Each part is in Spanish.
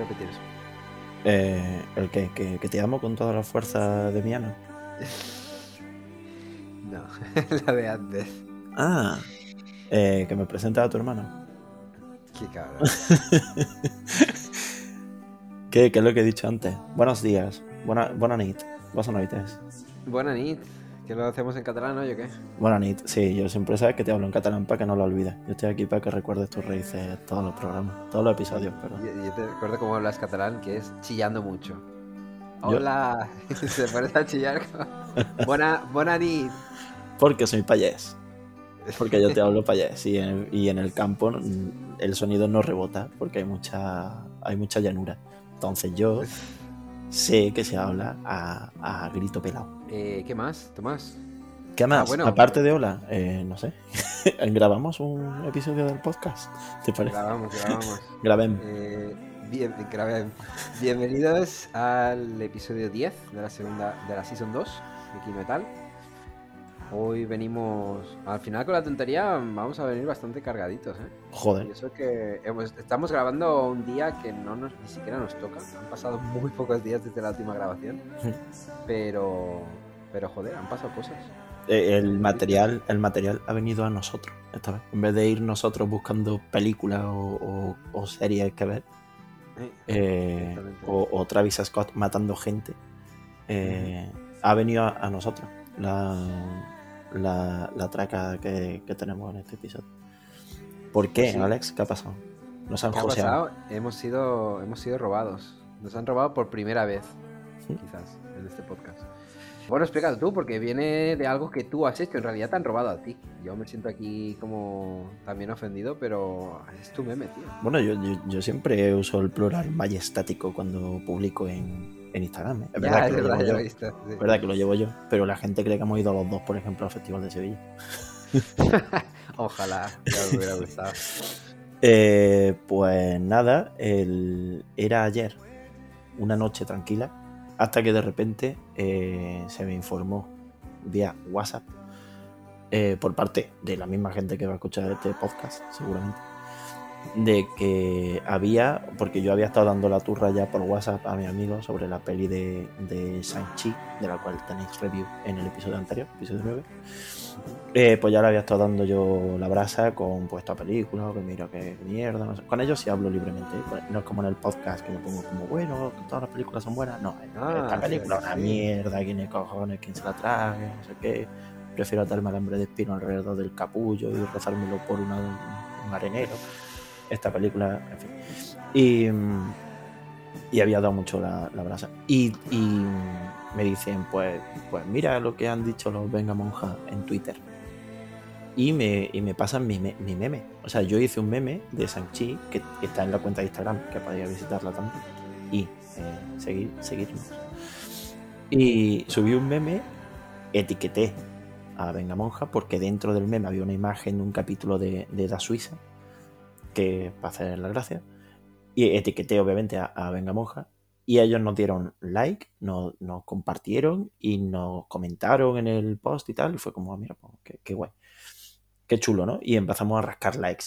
¿Puedes repetir eso? Eh, ¿El qué? ¿Que, que te amo con toda la fuerza de mi alma? No, la de antes. Ah, eh, que me presenta a tu hermano. Qué cabrón. ¿Qué, ¿Qué es lo que he dicho antes? Buenos días, buena, buena nit, buenas noites. Buena nit. ¿Que lo hacemos en catalán hoy o qué? Buena nit, sí, yo siempre sabes que te hablo en catalán para que no lo olvides. Yo estoy aquí para que recuerdes tus raíces todos los programas, todos los episodios, perdón. Yo, yo te recuerdo cómo hablas catalán, que es chillando mucho. Hola. Se pones a chillar. Buena, buena nit. Porque soy payés. Porque yo te hablo payés y en, y en el campo el sonido no rebota porque hay mucha, hay mucha llanura. Entonces yo sé que se habla a, a grito pelado. Eh, ¿Qué más, Tomás? ¿Qué más? bueno. Aparte de hola, eh, no sé. ¿Grabamos un episodio del podcast? ¿Te parece? Grabamos, grabamos. Grabemos. Eh, bien. Bienvenidos al episodio 10 de la segunda de la Season 2 de Key Metal. Hoy venimos al final con la tontería, vamos a venir bastante cargaditos, ¿eh? Y Joder. eso que hemos- estamos grabando un día que no nos, ni siquiera nos toca. Han pasado muy pocos días desde la última grabación. Pero, pero joder, han pasado cosas. Eh, El material, el material ha venido a nosotros esta vez. En vez de ir nosotros buscando películas o, o- o series que ver, Eh, eh, o, o Travis Scott matando gente, eh, ha venido a, a nosotros la, la, la traca que, que tenemos en este episodio. ¿Por qué, Pues sí. Alex? ¿Qué ha pasado? Nos han ¿Qué ha pasado? Hemos sido, hemos sido robados. Nos han robado por primera vez, Sí. quizás, en este podcast. Bueno, explícalo tú, porque viene de algo que tú has hecho. En realidad te han robado a ti. Yo me siento aquí como también ofendido, pero es tu meme, tío. Bueno, yo, yo, yo siempre uso el plural majestático cuando publico en, en Instagram. ¿eh? Es verdad Ya, que es verdad, yo. visto, sí. Que lo llevo yo, pero la gente cree que hemos ido los dos, por ejemplo, al Festival de Sevilla. Ojalá, ya me hubiera gustado. Eh, pues nada, el- era ayer, una noche tranquila, hasta que de repente eh, se me informó vía WhatsApp, eh, por parte de la misma gente que va a escuchar este podcast, seguramente, de que había, porque yo había estado dando la turra ya por WhatsApp a mi amigo sobre la peli de, de Shang-Chi, de la cual tenéis review en el episodio anterior, episodio 9. Eh, pues ya le había estado dando yo la brasa con pues, esta película, que mira qué mierda, no sé. Con ellos sí hablo libremente, ¿eh? Pues, no es como en el podcast que me pongo como, bueno, que todas las películas son buenas. No, Ah, esta película es una sí. mierda, quién es cojones, quién se la trague, no sé qué. Prefiero atarme alambre de espino alrededor del capullo y rozármelo por una- un arenero. Esta película, en fin. Y, y había dado mucho la, la brasa. Y, me dicen, pues, pues mira lo que han dicho los Venga Monja en Twitter. Y me, y me pasan mi, mi meme. O sea, yo hice un meme de Sanchi que está en la cuenta de Instagram, que podría visitarla también. Y eh, seguir, seguirnos. Y subí un meme, etiqueté a Venga Monja, porque dentro del meme había una imagen de un capítulo de, de Da Suiza, que para hacer la gracia. Y etiqueté obviamente a, a Venga Monja. Y ellos nos dieron like, nos, nos compartieron y nos comentaron en el post y tal. Y fue como, "Ah, mira, pues, qué, qué guay. Qué chulo, ¿no? Y empezamos a rascar likes.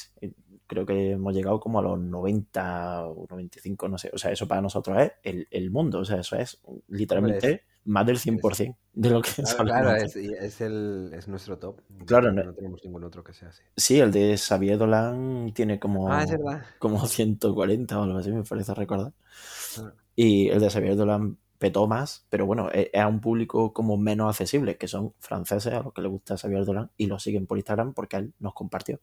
Creo que hemos llegado como a los 90 o 95, no sé. O sea, eso para nosotros es el, el mundo. O sea, eso es literalmente más del 100% de lo que Claro, solemos claro, hacer. es, es el, es nuestro top. Claro, no, no- tenemos ningún otro que sea así. Sí, el de Xavier Dolan tiene como, Ah, es como 140 o algo así, me parece recordar. Ah. Y el de Xavier Dolan petó más, pero bueno, es es a un público como menos accesible, que son franceses a los que les gusta Xavier Dolan y lo siguen por Instagram porque él nos compartió.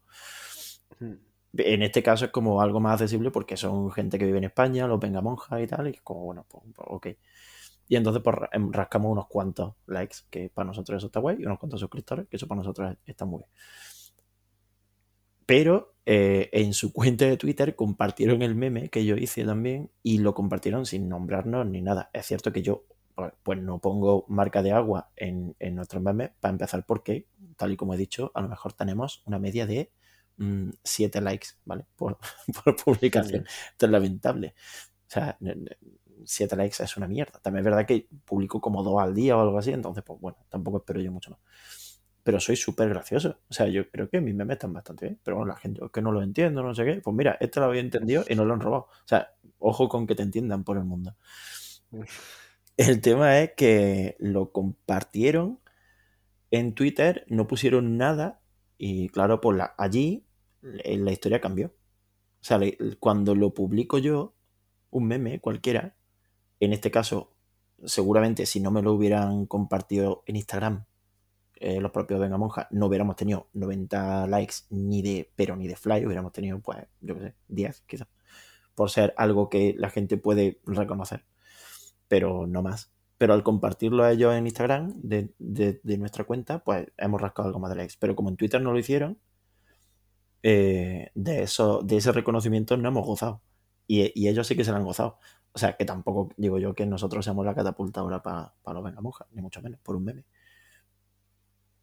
Hmm. En este caso es como algo más accesible porque son gente que vive en España, los venga monja y tal, y es como, bueno, pues, pues, ok. Y entonces pues em, rascamos unos cuantos likes, que para nosotros eso está guay, y unos cuantos suscriptores, que eso para nosotros está muy bien. Pero eh, en su cuenta de Twitter compartieron el meme que yo hice también y lo compartieron sin nombrarnos ni nada. Es cierto que yo pues, no pongo marca de agua en, en nuestros memes para empezar porque, tal y como he dicho, a lo mejor tenemos una media de 7 likes, ¿vale? Por, por publicación. Esto es lamentable. O sea, 7 likes es una mierda. También es verdad que publico como dos al día o algo así, entonces, pues bueno, tampoco espero yo mucho más. pero soy súper gracioso. O sea, yo creo que mis memes están bastante bien. Pero bueno, la gente es que no lo entiendo, no sé qué. Pues mira, este lo había entendido y no lo han robado. O sea, ojo con que te entiendan por el mundo. El tema es que lo compartieron en Twitter, no pusieron nada y claro, pues la, allí la historia cambió. O sea, cuando lo publico yo, un meme cualquiera, en este caso, seguramente si no me lo hubieran compartido en Instagram, eh, los propios Venga Monja, no hubiéramos tenido 90 likes ni de, pero ni de fly, hubiéramos tenido, pues, yo qué sé, 10 quizás, por ser algo que la gente puede reconocer, pero no más. Pero al compartirlo a ellos en Instagram, de, de, nuestra cuenta, pues hemos rascado algo más de likes. Pero como en Twitter no lo hicieron, eh, de, eso, de ese reconocimiento no hemos gozado. Y, y, ellos sí que se lo han gozado. O sea, que tampoco digo yo que nosotros seamos la catapulta ahora para los Venga Monja, ni mucho menos, por un meme.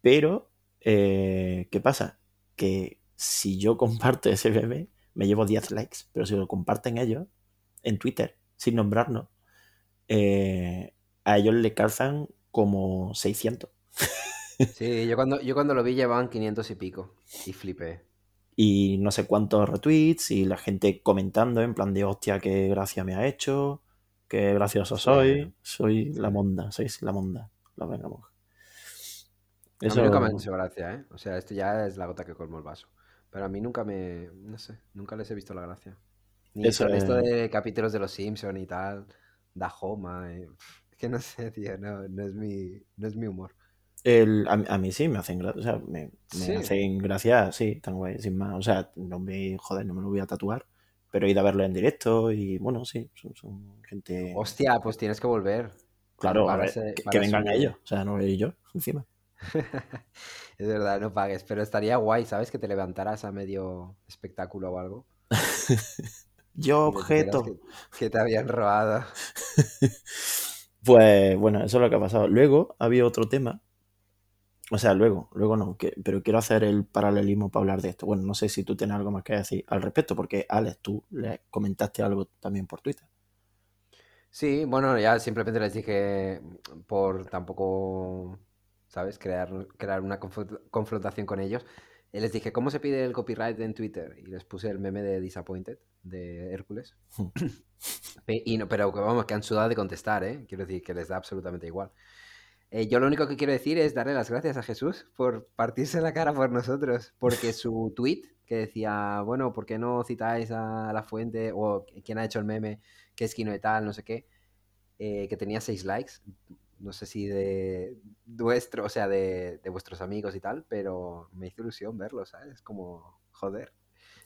Pero, eh, ¿qué pasa? Que si yo comparto ese meme, me llevo 10 likes, pero si lo comparten ellos en Twitter, sin nombrarnos, eh, a ellos le calzan como 600. Sí, yo cuando, yo cuando lo vi llevaban 500 y pico y flipé. Y no sé cuántos retweets y la gente comentando en plan de hostia, qué gracia me ha hecho, qué gracioso soy, soy la monda, sois la monda, la vengamos. Eso... A mí nunca me ha hecho gracia, ¿eh? O sea, esto ya es la gota que colmo el vaso. Pero a mí nunca me. No sé, nunca les he visto la gracia. Ni Eso esto de capítulos de los Simpsons y tal, da Homa. Eh, que no sé, tío, no, no, es, mi, no es mi humor. El, a, mí sí me hacen gracia, o sea, me, me hacen gracia, sí, tan guay, sin más. O sea, no me, joder, no me lo voy a tatuar, pero he ido a verlo en directo y bueno, sí, son, gente. Hostia, pues tienes que volver. Claro, a ver, que, vengan ellos, o sea, no voy yo encima. es verdad, no pagues, pero estaría guay, ¿sabes? Que te levantaras a medio espectáculo o algo. Yo objeto. Que, te habían robado. pues bueno, eso es lo que ha pasado. Luego había otro tema. O sea, luego, luego no, que, pero quiero hacer el paralelismo para hablar de esto. Bueno, no sé si tú tienes algo más que decir al respecto, porque Alex, tú le comentaste algo también por Twitter. Sí, bueno, ya simplemente les dije por tampoco ¿sabes? Crear, crear una confrontación con ellos. Y les dije, ¿cómo se pide el copyright en Twitter? Y les puse el meme de Disappointed, de Hércules. Hmm. y no, pero vamos, que han sudado de contestar, ¿eh? Quiero decir, que les da absolutamente igual. Eh, yo lo único que quiero decir es darle las gracias a Jesús por partirse la cara por nosotros, porque su tweet que decía, bueno, ¿por qué no citáis a la fuente o quién ha hecho el meme, que es Kino y tal, no sé qué, eh, que tenía seis likes, no sé si de vuestro, o sea, de, vuestros amigos y tal, pero me hizo ilusión verlo, ¿sabes? Como, joder.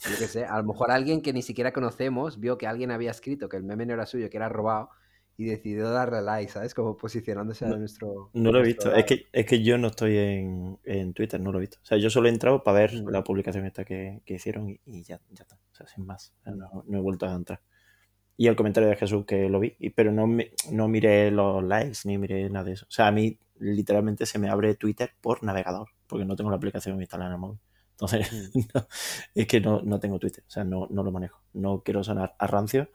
Yo qué sé, a lo mejor alguien que ni siquiera conocemos vio que alguien había escrito que el meme no era suyo, que era robado, y decidió darle like, ¿sabes? Como posicionándose a nuestro... No lo he visto, es que, es que yo no estoy en, Twitter, no lo he visto. O sea, yo solo he entrado para ver la publicación esta que, hicieron y, ya, ya está, o sea, sin más. no, no he vuelto a entrar y el comentario de Jesús que lo vi, pero no, no miré los likes ni miré nada de eso. O sea, a mí literalmente se me abre Twitter por navegador, porque no tengo la aplicación instalada en el móvil. Entonces, mm. es que no, no, tengo Twitter, o sea, no, no lo manejo. No quiero sonar a rancio,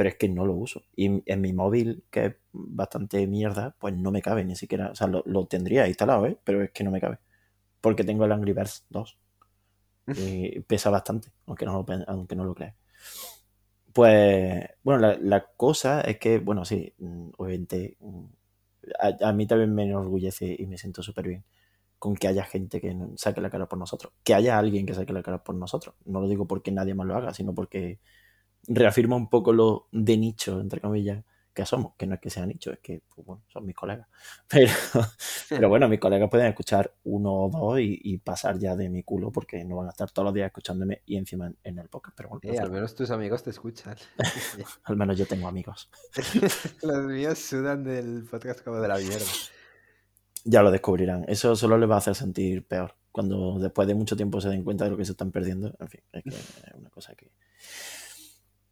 pero es que no lo uso. Y en mi móvil, que es bastante mierda, pues no me cabe ni siquiera. O sea, lo, lo tendría instalado, ¿eh? pero es que no me cabe. Porque tengo el Angry Birds 2. Y pesa bastante, aunque no lo, aunque no lo creas. Pues, bueno, la, cosa es que, bueno, sí, mm, obviamente, mm, a, mí también me enorgullece y me siento súper bien con que haya gente que saque la cara por nosotros, que haya alguien que saque la cara por nosotros. No lo digo porque nadie más lo haga, sino porque reafirma un poco lo de nicho, entre comillas, que somos, que no es que sean nicho, es que pues, bueno, son mis colegas. Pero, pero bueno, mis colegas pueden escuchar uno o dos y, pasar ya de mi culo porque no van a estar todos los días escuchándome y encima en, el podcast. Pero bueno, eh, al menos tus amigos te escuchan. al menos yo tengo amigos. los míos sudan del podcast como de la mierda. Ya lo descubrirán. Eso solo les va a hacer sentir peor. Cuando después de mucho tiempo se den cuenta de lo que se están perdiendo. En fin, es que es una cosa que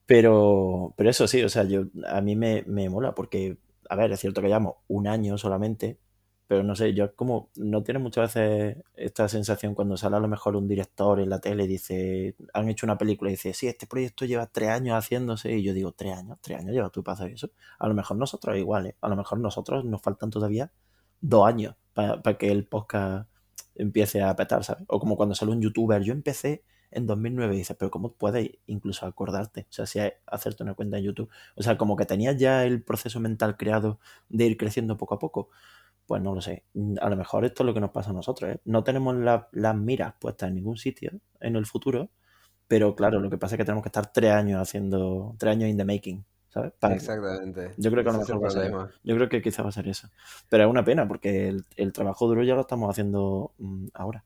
pero, pero eso sí, o sea, yo, a mí me, me mola porque, a ver, es cierto que llevamos un año solamente, pero no sé, yo como no tiene muchas veces esta sensación cuando sale a lo mejor un director en la tele y dice, han hecho una película y dice, sí, este proyecto lleva tres años haciéndose y yo digo, tres años, tres años lleva tú para hacer eso. A lo mejor nosotros iguales, a lo mejor nosotros nos faltan todavía dos años para, para que el podcast empiece a petar, ¿sabes? O como cuando sale un youtuber, yo empecé en 2009 y dices, pero ¿cómo puedes incluso acordarte? O sea, si hay, hacerte una cuenta en YouTube. O sea, como que tenías ya el proceso mental creado de ir creciendo poco a poco. Pues no lo sé. A lo mejor esto es lo que nos pasa a nosotros. ¿eh? No tenemos las miras puestas en ningún sitio en el futuro, pero claro, lo que pasa es que tenemos que estar tres años haciendo, tres años in the making. ¿sabes? Exactamente. Yo creo que a lo mejor va a ser. Yo creo que quizás va a ser eso. Pero es una pena porque el, el trabajo duro ya lo estamos haciendo mm, ahora.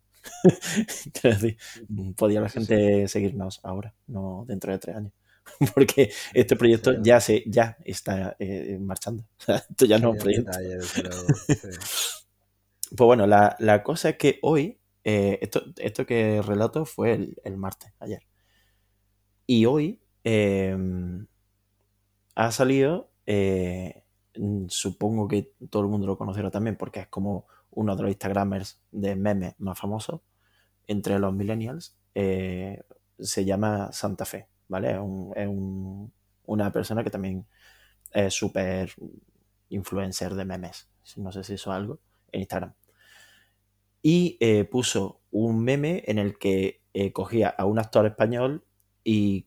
Podía la gente seguirnos ahora, no dentro de tres años. Porque este proyecto Sí. ya se ya está eh, marchando. O sea, esto ya no es un proyecto. sí. Pues bueno, la, la cosa es que hoy, eh, esto, esto que relato fue el, el martes, ayer. Y hoy eh, ha salido, eh, supongo que todo el mundo lo conocerá también, porque es como uno de los Instagramers de memes más famosos entre los millennials. eh, se llama Santa Fe, ¿vale? Es, un- es un- una persona que también es súper influencer de memes. No sé si es algo en Instagram y eh, puso un meme en el que eh, cogía a un actor español y,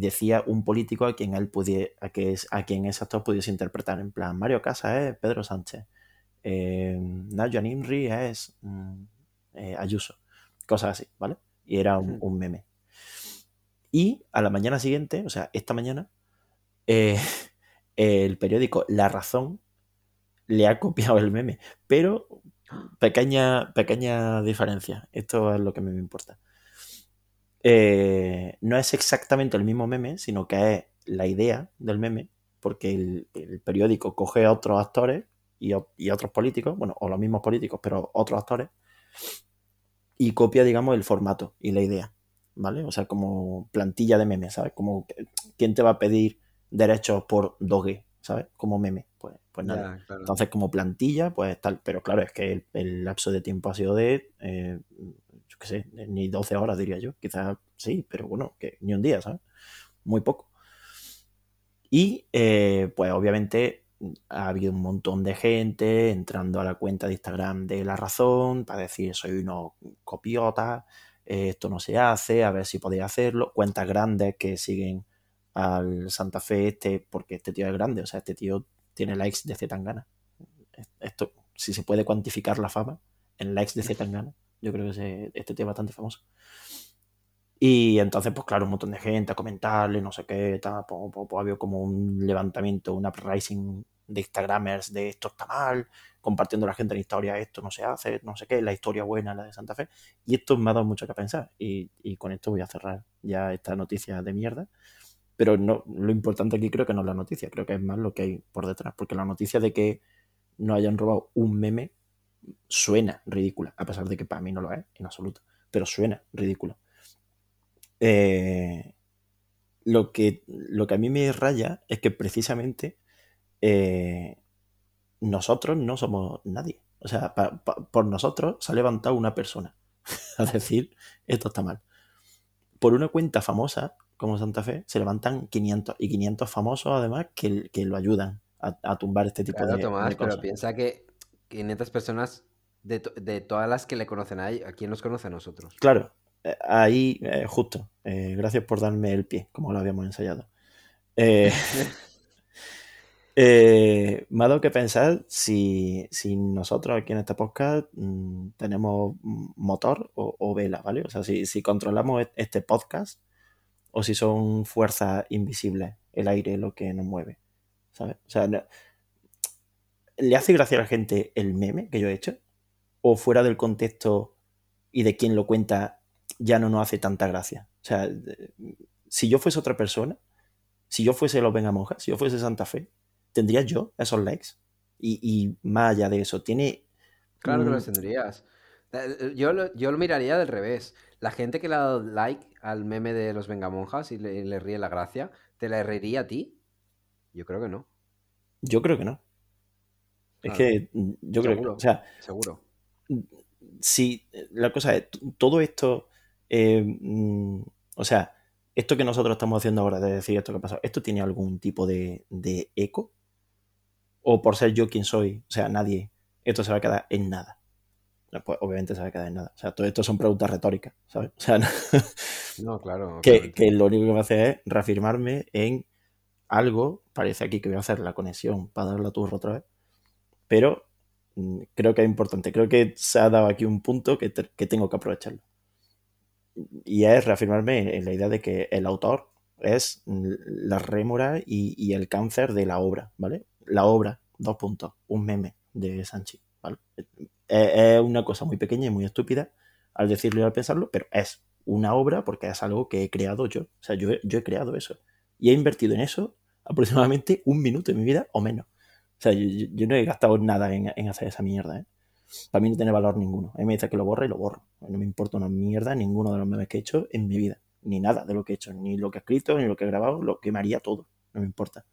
decía un político a quien él pudiera, a, a quien ese actor pudiese interpretar. En plan, Mario Casas Pedro Sánchez, eh, Nayo Nimri es mm, eh, Ayuso, cosas así, ¿vale? Y era un, meme. Y a la mañana siguiente, o sea, esta mañana, eh, el periódico La Razón le ha copiado el meme, pero pequeña, pequeña diferencia. Esto es lo que a mí me importa. Eh, no es exactamente el mismo meme, sino que es la idea del meme, porque el, el periódico coge a otros actores y, otros políticos, bueno, o los mismos políticos, pero otros actores, y copia, digamos, el formato y la idea, ¿vale? O sea, como plantilla de meme, ¿sabes? Como, ¿quién te va a pedir derechos por doge, ¿sabes? Como meme, pues, pues nada. Claro. Entonces, como plantilla, pues tal. Pero claro, es que el, el lapso de tiempo ha sido de, eh, yo qué sé, ni 12 horas, diría yo. Quizás sí, pero bueno, que ni un día, ¿sabes? Muy poco. Y, eh, pues obviamente, ha habido un montón de gente entrando a la cuenta de Instagram de La Razón para decir, soy unos copiotas, eh, esto no se hace, a ver si podéis hacerlo. Cuentas grandes que siguen al Santa Fe este, porque este tío es grande, o sea, este tío tiene likes de Zetangana. Esto, si se puede cuantificar la fama en likes de Zetangana, yo creo que este tío es bastante famoso. Y entonces, pues claro, un montón de gente a comentarle, no sé qué, tal, pues, pues, pues, había como un levantamiento, un uprising de Instagramers de esto está mal, compartiendo la gente en historia, esto no se hace, no sé qué, la historia buena, la de Santa Fe. Y esto me ha dado mucho que pensar. Y, y con esto voy a cerrar ya esta noticia de mierda. Pero no, lo importante aquí creo que no es la noticia, creo que es más lo que hay por detrás. Porque la noticia de que no hayan robado un meme suena ridícula, a pesar de que para mí no lo es en absoluto, pero suena ridículo. Eh, lo, que, lo que a mí me raya es que precisamente eh, nosotros no somos nadie. O sea, pa- pa- por nosotros se ha levantado una persona a decir esto está mal. Por una cuenta famosa como Santa Fe se levantan 500 y 500 famosos además que, que lo ayudan a, a tumbar este tipo Claro, de, Tomás, de pero cosas. piensa que 500 personas, de, to- de todas las que le conocen a, él, ¿a quién nos conoce a nosotros? Claro, ahí, eh, justo. Eh, gracias por darme el pie, como lo habíamos ensayado. Eh, eh, me ha dado que pensar si, si nosotros aquí en este podcast mm, tenemos motor o, o vela, ¿vale? O sea, si, si controlamos e- este podcast o si son fuerzas invisibles, el aire lo que nos mueve, ¿sabes? O sea, no- ¿le hace gracia a la gente el meme que yo he hecho? ¿O fuera del contexto y de quien lo cuenta ya no nos hace tanta gracia? O sea, si yo fuese otra persona, si yo fuese los Vengamonjas, si yo fuese Santa Fe, ¿tendría yo esos likes? Y, y más allá de eso, tiene... Claro que mm, los tendrías. Eh, eh, Yo lo, yo lo miraría del revés. La gente que le ha dado like al meme de los Vengamonjas y le, y le ríe la gracia, ¿te la reiría a ti? Yo creo que no. Yo creo que no. Es que mm, yo creo que, o sea, Seguro. si la cosa es, todo esto, eh, mm, o sea, esto que nosotros estamos haciendo ahora de decir esto que ha pasado, ¿esto tiene algún tipo de, de eco? ¿O por ser yo quien soy, o sea, nadie, esto se va a quedar en nada? pues obviamente se va a quedar en nada. O sea, todo esto son preguntas retóricas, ¿sabes? O sea, no, claro. Que, que, lo único que va a hacer es reafirmarme en algo, parece aquí que voy a hacer la conexión para dar la turra otra vez, pero mm, creo que es importante, creo que se ha dado aquí un punto que, que tengo que aprovecharlo. Y es reafirmarme en la idea de que el autor es la rémora y, el cáncer de la obra, ¿vale? La obra, dos puntos, un meme de Sanchi, ¿vale? Es, una cosa muy pequeña y muy estúpida al decirlo y al pensarlo, pero es una obra porque es algo que he creado yo. O sea, yo, yo he creado eso. Y he invertido en eso aproximadamente un minuto de mi vida o menos. O sea, yo, no he gastado nada en, en, hacer esa mierda, ¿eh? Para mí no tiene valor ninguno. A mí me dice que lo borre y lo borro. No me importa una mierda ninguno de los memes que he hecho en mi vida ni nada de lo que he hecho, ni lo que he escrito, ni lo que he grabado, lo que me haría todo, no me importa.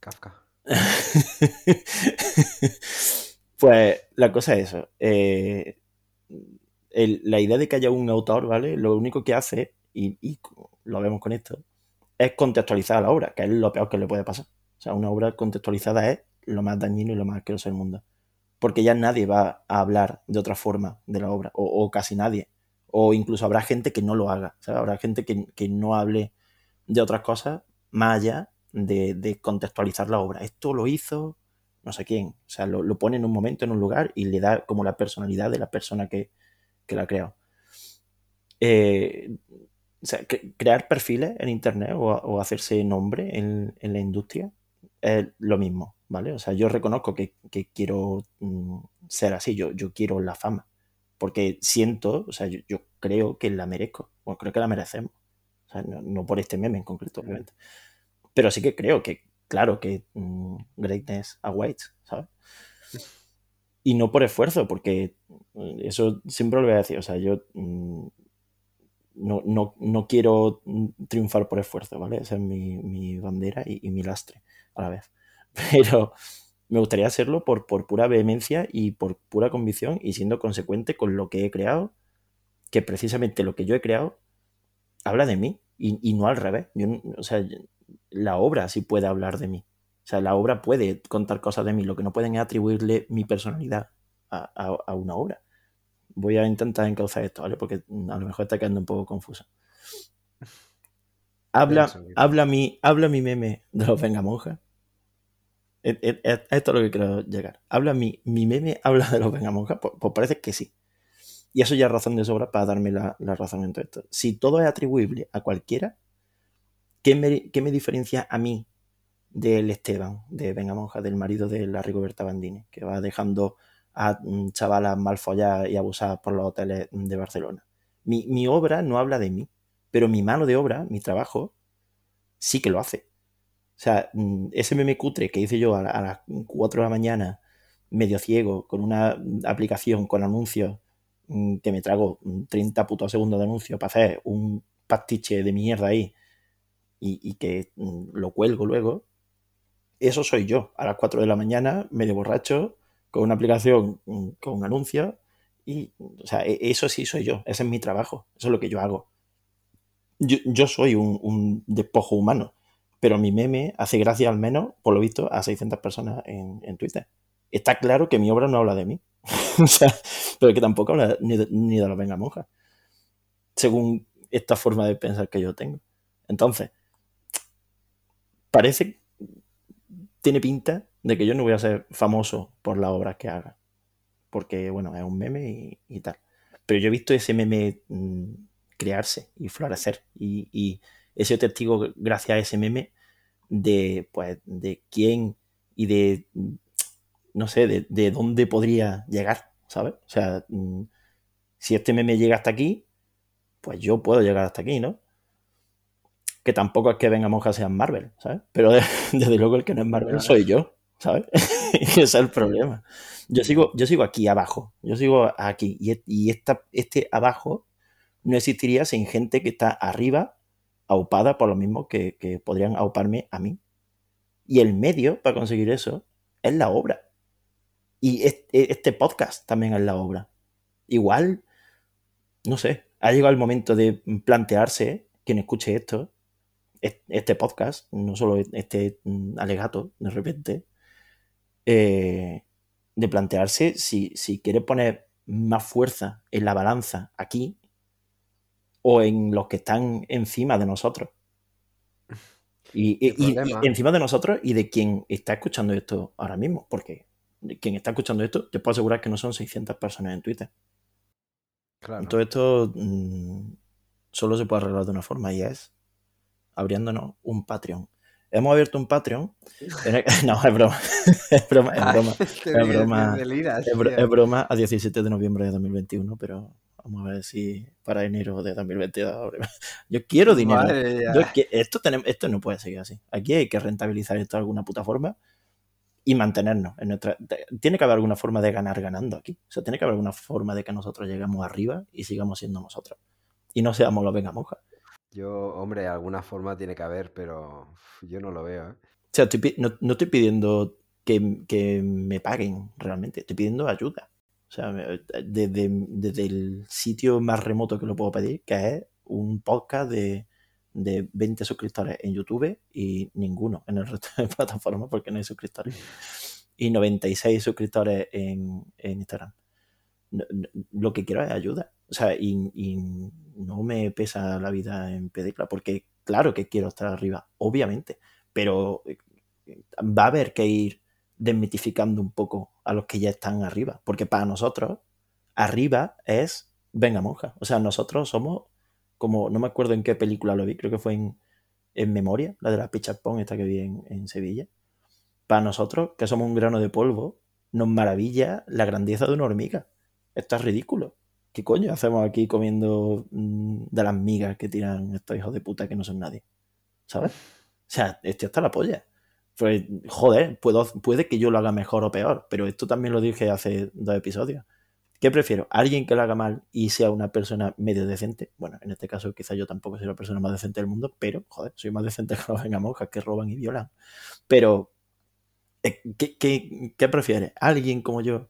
Kafka. pues la cosa es eso. Eh, la idea de que haya un autor, ¿vale? Lo único que hace, y, lo vemos con esto, es contextualizar la obra, que es lo peor que le puede pasar. O sea, una obra contextualizada es lo más dañino y lo más asqueroso del mundo. Porque ya nadie va a hablar de otra forma de la obra, o casi nadie o incluso habrá gente que no lo haga, habrá gente que, no hable de otras cosas más allá de, contextualizar la obra. Esto lo hizo no sé quién, o sea, lo, pone en un momento, en un lugar y le da como la personalidad de la persona que, la ha creado. Eh, crear perfiles en Internet o, hacerse nombre en, la industria es lo mismo, ¿vale? O sea, yo reconozco que, quiero mm, ser así, yo, yo quiero la fama porque siento, o sea, yo, creo que la merezco, bueno, creo que la merecemos, o sea, no, por este meme en concreto, obviamente, pero sí que creo que, claro, que mm, greatness awaits, ¿sabes? Y no por esfuerzo, porque mm, eso siempre lo voy a decir, o sea, yo mm, no, quiero triunfar por esfuerzo, ¿vale? Esa es mi, bandera y, y mi lastre a la vez. Pero me gustaría hacerlo por, por pura vehemencia y por pura convicción y siendo consecuente con lo que he creado, que precisamente lo que yo he creado habla de mí y, no al revés. o sea, la obra sí puede hablar de mí. O sea, la obra puede contar cosas de mí. Lo que no pueden es atribuirle mi personalidad a, una obra. Voy a intentar encauzar esto, ¿vale? Porque a lo mejor está quedando un poco confuso. Habla, habla, mi, habla mi meme de los Venga Monja esto es lo que quiero llegar. ¿Habla mi, mi meme habla de los vengamonjas? Pues, pues, parece que sí. Y eso ya es razón de sobra para darme la, razón en todo esto. Si todo es atribuible a cualquiera, ¿qué me, diferencia a mí del Esteban, de Vengamonja, del marido de la Rigoberta Bandini, que va dejando a mm, chavalas mal folladas y abusadas por los hoteles de Barcelona? Mi, mi obra no habla de mí, pero mi mano de obra, mi trabajo, sí que lo hace. O sea, mm, ese meme cutre que hice yo a, las 4 de la mañana, medio ciego, con una aplicación con anuncios mm, que me trago 30 putos segundos de anuncio para hacer un pastiche de mierda ahí y, que mm, lo cuelgo luego, eso soy yo, a las 4 de la mañana, medio borracho, con una aplicación con un anuncio y, o sea, e, eso sí soy yo, ese es mi trabajo, eso es lo que yo hago. Yo, soy un despojo humano pero mi meme hace gracia al menos, por lo visto, a 600 personas en, Twitter. Está claro que mi obra no habla de mí, o sea, pero que tampoco habla ni de, ni de los venga monjas, según esta forma de pensar que yo tengo. Entonces, parece, tiene pinta de que yo no voy a ser famoso por las obras que haga, porque, bueno, es un meme y, tal. Pero yo he visto ese meme mm, crearse y florecer y, y he sido testigo, gracias a ese meme, de, pues, de quién y de, no sé, de, dónde podría llegar, ¿sabes? O sea, mm, si este meme llega hasta aquí, pues yo puedo llegar hasta aquí, ¿no? Que tampoco es que venga monja sean Marvel, ¿sabes? Pero desde luego el que no es Marvel soy yo, ¿sabes? Ese es el problema. Yo sigo, yo sigo aquí abajo, yo sigo aquí y, y esta, este abajo no existiría sin gente que está arriba aupada por lo mismo que, podrían auparme a mí. Y el medio para conseguir eso es la obra. Y este podcast también es la obra. Igual, no sé, ha llegado el momento de plantearse, quien escuche esto, este podcast, no solo este mm, alegato de repente, eh, de plantearse si, si quiere poner más fuerza en la balanza aquí o en los que están encima de nosotros. Y, encima de nosotros y de quien está escuchando esto ahora mismo, porque quien está escuchando esto, te puedo asegurar que no son 600 personas en Twitter. Claro. Todo esto mm, solo se puede arreglar de una forma y es abriéndonos un Patreon. Hemos abierto un Patreon. No, es broma. Es broma, es broma. Es broma, es broma a 17 de noviembre de 2021, pero vamos a ver si para enero de 2022. abrimos. Yo quiero dinero. Esto, tenemos, esto no puede seguir así. Aquí hay que rentabilizar esto de alguna puta forma y mantenernos en nuestra. te- Tiene que haber alguna forma de ganar ganando aquí. O sea, tiene que haber alguna forma de que nosotros lleguemos arriba y sigamos siendo nosotros. Y no seamos los venga moja. Yo, hombre, alguna forma tiene que haber, pero yo no lo veo, ¿eh? O sea, estoy no, no estoy pidiendo que, que me paguen realmente, estoy pidiendo ayuda. O sea, me- desde, desde el sitio más remoto que lo puedo pedir, que es un podcast de, de 20 suscriptores en YouTube y ninguno en el resto de plataformas porque no hay suscriptores. Y 96 suscriptores en, en Instagram. Lo que quiero es ayuda. O sea, y, y no me pesa la vida en pedirla, porque claro que quiero estar arriba, obviamente, pero eh, va a haber que ir desmitificando un poco a los que ya están arriba, porque para nosotros, arriba es venga monja. O sea, nosotros somos como, no me acuerdo en qué película lo vi, creo que fue en, en Memoria, la de la Pichapón, esta que vi en, en Sevilla. Para nosotros, que somos un grano de polvo, nos maravilla la grandeza de una hormiga. Esto es ridículo. ¿Qué coño hacemos aquí comiendo mm, de las migas que tiran estos hijos de puta que no son nadie? ¿Sabes? O sea, esto está la polla. Pues, joder, puedo, puede que yo lo haga mejor o peor, pero esto también lo dije hace dos episodios. ¿Qué prefiero? ¿Alguien que lo haga mal y sea una persona medio decente? Bueno, en este caso quizá yo tampoco soy la persona más decente del mundo, pero, joder, soy más decente que los venga monjas que roban y violan. Pero, eh, ¿qué, qué, qué prefieres? ¿Alguien como yo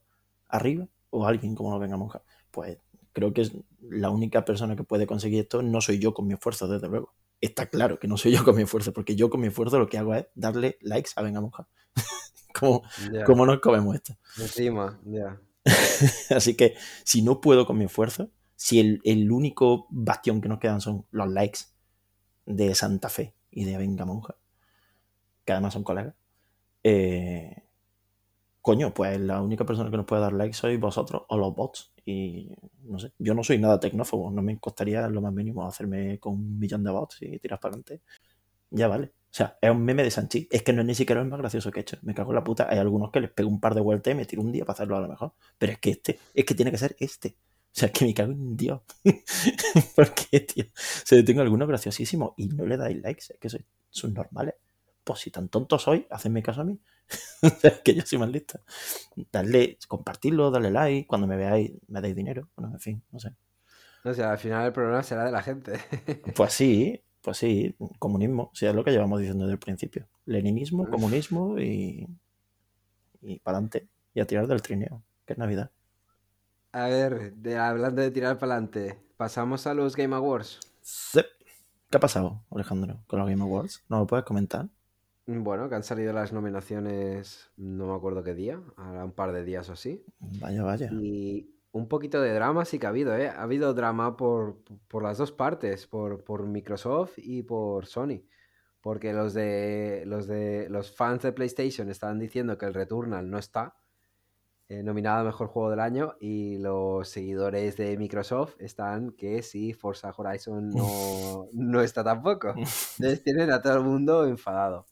arriba o alguien como los venga monjas? Pues creo que es la única persona que puede conseguir esto no soy yo con mi esfuerzo, desde luego. Está claro que no soy yo con mi esfuerzo, porque yo con mi esfuerzo lo que hago es darle likes a Venga Monja. ¿Cómo, Ya, ¿Cómo nos comemos esto? Encima, ya. Así que si no puedo con mi esfuerzo, si el, el único bastión que nos quedan son los likes de Santa Fe y de Venga Monja, que además son colegas, eh, coño, pues la única persona que nos puede dar likes sois vosotros o los bots. Y no sé, yo no soy nada tecnófobo, no me costaría lo más mínimo hacerme con un millón de bots y tirar para adelante. Ya vale. O sea, es un meme de Sanchi. Es que no es ni siquiera el más gracioso que he hecho. Me cago en la puta. Hay algunos que les pego un par de vueltas y me tiro un día para hacerlo a lo mejor. Pero es que este, es que tiene que ser este. O sea, es que me cago en Dios. ¿Por qué, tío? O sea, tengo algunos graciosísimos y no le dais likes. Es que sois, son normales. Pues si tan tonto soy, hacedme caso a mí. Que yo soy más lista. Darle, compartirlo, darle like. Cuando me veáis, me dais dinero. Bueno, en fin, no sé. O sea, al final el problema será de la gente. Pues sí, pues sí, comunismo, o sea, es lo que llevamos diciendo desde el principio. Leninismo, comunismo y, y para adelante. Y a tirar del trineo, que es Navidad. A ver, de- hablando de tirar para adelante, pasamos a los Game Awards. Sí. ¿Qué ha pasado, Alejandro, con los Game Awards? ¿No lo puedes comentar? Bueno, que han salido las nominaciones, no me acuerdo qué día, ahora un par de días o así. Vaya, vaya. Y un poquito de drama sí que ha habido, ¿eh? Ha habido drama por, por las dos partes, por, por Microsoft y por Sony. Porque los de, los de los fans de PlayStation estaban diciendo que el Returnal no está eh, nominado a Mejor Juego del Año y los seguidores de Microsoft están que sí, Forza Horizon no, no está tampoco. Entonces tienen a todo el mundo enfadado.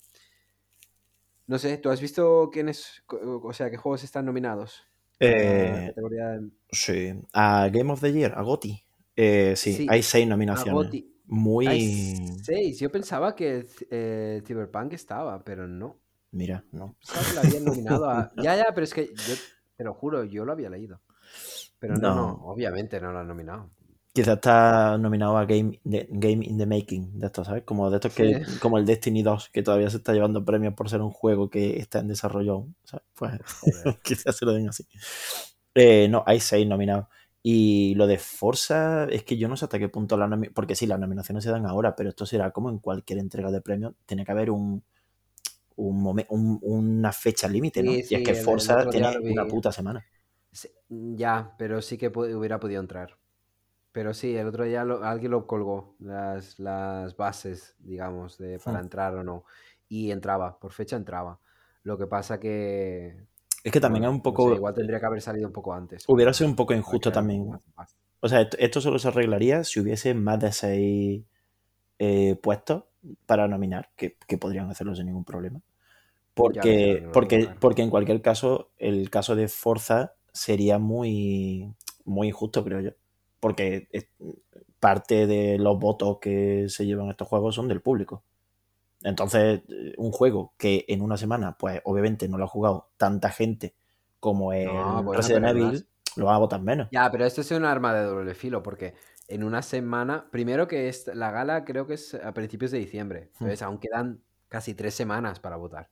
No sé, ¿tú has visto quiénes, o sea, qué juegos están nominados? a la Eh, de- sí. A Game of the Year, a GOTY. Eh, sí, Sí, hay seis a nominaciones. Muy. Hay seis. Yo pensaba que eh, Cyberpunk estaba, pero no. Mira, no. Que lo habían nominado a. Ya, ya, pero es que yo te lo juro, yo lo había leído. Pero no, no, No. obviamente no lo han nominado. Quizás está nominado a Game, de- Game in the Making, de estos, ¿sabes? Como de estos que, Sí. como el Destiny 2, que todavía se está llevando premios por ser un juego que está en desarrollo aún, ¿sabes? Pues quizás se lo den así. Eh, no, hay seis nominados. Y lo de Forza, es que yo no sé hasta qué punto la nomi- porque sí, las nominaciones se dan ahora, pero esto será como en cualquier entrega de premios, tiene que haber un, un momen- un- una fecha límite, ¿no? Sí, y es que Forza tiene una puta semana. Ya, pero sí que hubiera podido entrar. Pero sí, el otro día lo- alguien lo colgó, las, las bases, digamos, de para entrar o no. Y entraba, por fecha entraba. Lo que pasa que, Es que también bueno, es un poco. igual tendría que haber salido un poco antes. Hubiera sido un poco injusto también. O sea, esto, esto solo se arreglaría si hubiese más de seis eh, puestos para nominar, que, que podrían hacerlo sin ningún problema. Porque, no porque, porque en cualquier caso, el caso de Forza sería muy, muy injusto, creo yo. Porque parte de los votos que se llevan estos juegos son del público. Entonces, un juego que en una semana, pues obviamente no lo ha jugado tanta gente como el No, bueno, Resident Evil, lo van a votar menos. Ya, pero esto es un arma de doble filo, porque en una semana, primero que es, la gala creo que es a principios de diciembre, Hmm. entonces aún quedan casi tres semanas para votar.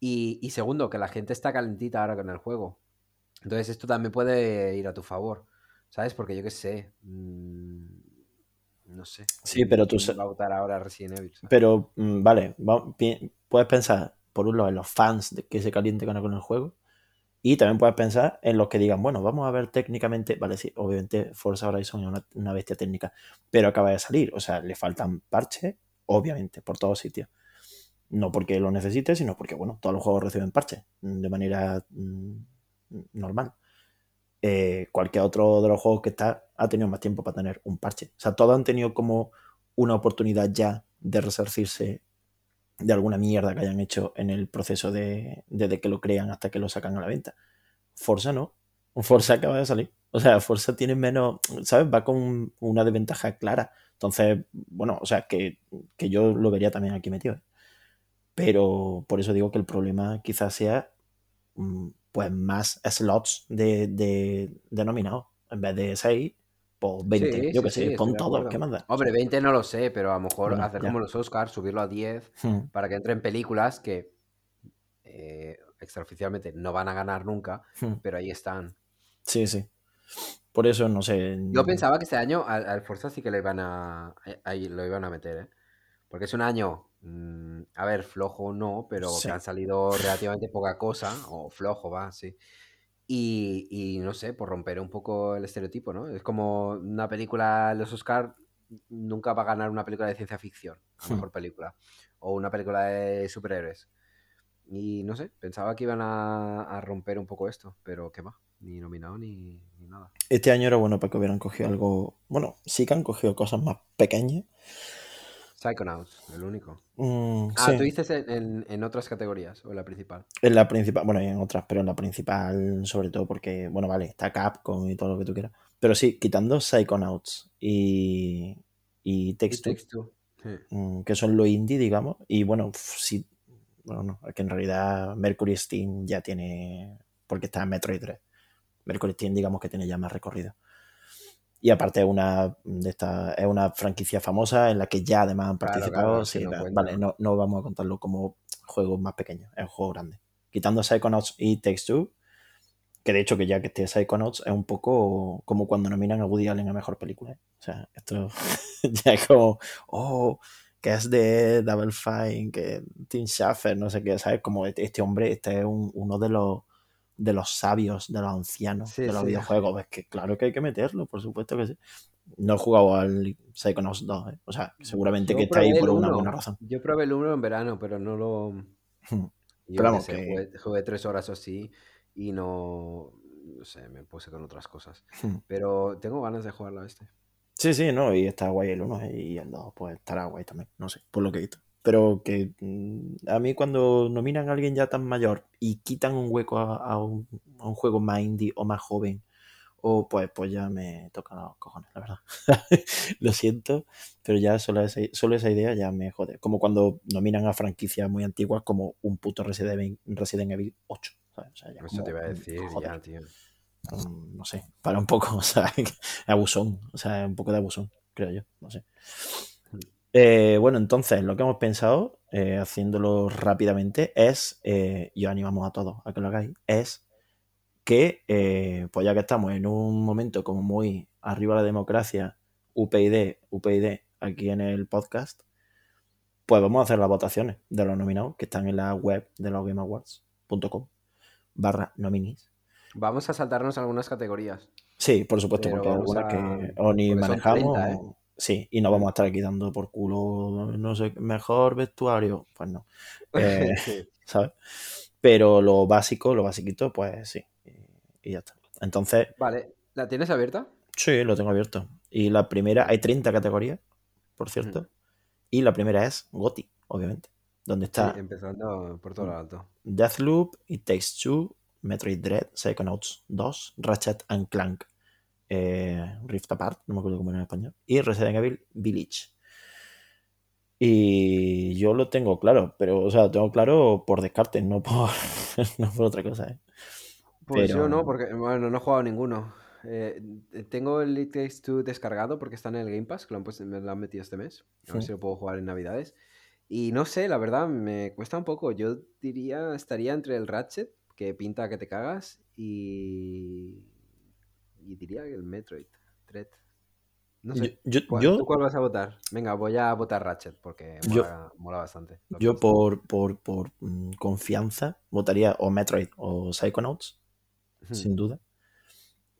Y, y segundo, que la gente está calentita ahora con el juego. Entonces esto también puede ir a tu favor, ¿sabes? Porque yo qué sé, mm, no sé. Sí, pero tú ¿quién sa- va a votar ahora Resident Evil? ¿sabes? Pero, mm, vale, va- pi- puedes pensar, por un lado, en los fans de que se calienten con el juego. Y también puedes pensar en los que digan, bueno, vamos a ver técnicamente. Vale, sí, obviamente Forza Horizon es una, una bestia técnica, pero acaba de salir. O sea, le faltan parches, obviamente, por todos sitios. No porque lo necesite, sino porque, bueno, todos los juegos reciben parches mm, de manera mm, normal. Eh, cualquier otro de los juegos que está ha tenido más tiempo para tener un parche. O sea, todos han tenido como una oportunidad ya de resarcirse de alguna mierda que hayan hecho en el proceso de, desde que lo crean hasta que lo sacan a la venta. Forza no. Forza acaba de salir. O sea, Forza tiene menos, ¿sabes? Va con una desventaja clara. Entonces, bueno, o sea, que, que yo lo vería también aquí metido. ¿eh? Pero por eso digo que el problema quizás sea pues más slots de, de, de nominados. En vez de 6, pues 20. Sí, yo sí, que sí, sé, estoy pon todo. ¿Qué más da? Hombre, 20 no lo sé, pero a lo mejor Bueno, hacer ya. como los Oscars, subirlo a 10 Hmm. para que entren películas que eh, extraoficialmente no van a ganar nunca, Hmm. pero ahí están. Sí, sí. Por eso, no sé. Yo pensaba que este año al, al Forza sí que le iban a, ahí lo iban a meter, ¿eh? Porque es un año, mm, a ver, flojo no, pero Sí. que han salido relativamente poca cosa, o flojo va, sí. Y, y no sé, por romper un poco el estereotipo, ¿no? Es como una película, los Oscar nunca va a ganar una película de ciencia ficción, a Hmm. mejor película, o una película de superhéroes. Y no sé, pensaba que iban a, a romper un poco esto, pero qué va, ni nominado ni, ni nada. Este año era bueno para que hubieran cogido algo. Bueno, sí que han cogido cosas más pequeñas. Psychonauts, el único. Mm, Ah, sí, tú dices en, en- en otras categorías o en la principal. en la principal, bueno, en otras, pero en la principal, sobre todo porque, bueno, vale, está Capcom y todo lo que tú quieras. Pero sí, quitando Psychonauts y, y. Sí. mm, que son lo indie, digamos, y bueno, sí, bueno, no, es que en realidad Mercury Steam ya tiene, porque está en Metroid 3. Mercury Steam, digamos que tiene ya más recorrido. Y aparte es una de esta, es una franquicia famosa en la que ya además han participado. claro, sí, no vale, no, no vamos a contarlo como juegos más pequeños, es un juego grande. Quitando Psychonauts y Takes Two, que de hecho que ya que esté Psychonauts es un poco como cuando nominan a Woody Allen a Mejor Película. ¿eh? O sea, esto ya es como, oh, que es de Double Fine, que Tim Schafer, no sé qué, ¿sabes? Como este este hombre, este es un- uno de los de los sabios, de los ancianos Sí, de los sí. videojuegos. Es que claro que hay que meterlo, por supuesto que sí. No he jugado al Psychonauts 2, ¿eh? o sea, seguramente Yo que está ahí por una buena razón. Yo probé el 1 en verano, pero no lo. Hmm. Yo Pero vamos, sé, que- jugué, jugué tres horas o así y no. No sé, me puse con otras cosas. Hmm. Pero tengo ganas de jugarlo a este. Sí, sí, no, y está guay el 1 y el 2 pues estará guay también, no sé, por lo que he visto. Pero que mm, a mí cuando nominan a alguien ya tan mayor y quitan un hueco a, a un, a un juego más indie o más joven, o pues, pues ya me tocan los cojones, la verdad. lo siento, pero ya solo esa, solo esa idea ya me jode. Como cuando nominan a franquicias muy antiguas como un puto Resident Evil, Resident Evil 8. ¿sabes? O sea, ya Eso como, te iba a decir, joder ya, tío. mm, no sé, para un poco, o sea, abusón, o sea, un poco de abusón, creo yo, no sé. Eh, bueno, entonces lo que hemos pensado, eh, haciéndolo rápidamente, es, eh, y os animamos a todos a que lo hagáis, es que, eh, pues ya que estamos en un momento como muy arriba la democracia, UPyD, UPyD, aquí en el podcast, pues vamos a hacer las votaciones de los nominados que están en la web de los gameawards.com barra nominis. Vamos a saltarnos algunas categorías. Sí, por supuesto, porque algunas a- que o ni manejamos. 30, o- Sí, y no vamos a estar aquí dando por culo, no sé, mejor vestuario. Pues no. Eh, Sí. ¿sabes? Pero lo básico, lo basiquito, pues sí. Y, ya está. Entonces, Vale, ¿la tienes abierta? sí, lo tengo abierto. Y la primera, hay 30 categorías, por cierto. Y la primera es GOTY, obviamente. Donde está Sí, empezando por todo lo alto. Deathloop, It Takes Two, Metroid Dread, Psychonauts 2, Ratchet and Clank, eh, Rift Apart, no me acuerdo cómo era en español, y Resident Evil Village. Y yo lo tengo claro, pero, o sea, lo tengo claro por descarte, no por, no por otra cosa. ¿eh? Pues Pero- yo no, porque bueno, no he jugado ninguno. Eh, tengo el It Takes Two descargado porque está en el Game Pass, que lo han, puesto- me lo han metido este mes. A ver si lo puedo jugar en Navidades. Y no sé, la verdad, me cuesta un poco. Yo diría, estaría entre el Ratchet, que pinta que te cagas, y. Y diría que el Metroid Dread. No sé. Yo, yo, ¿Cuál- yo- ¿Tú cuál vas a votar? Venga, voy a votar Ratchet porque Yo- mola, bastante. yo por, por, por mm, confianza votaría o Metroid o Psychonauts, Ujú. sin duda.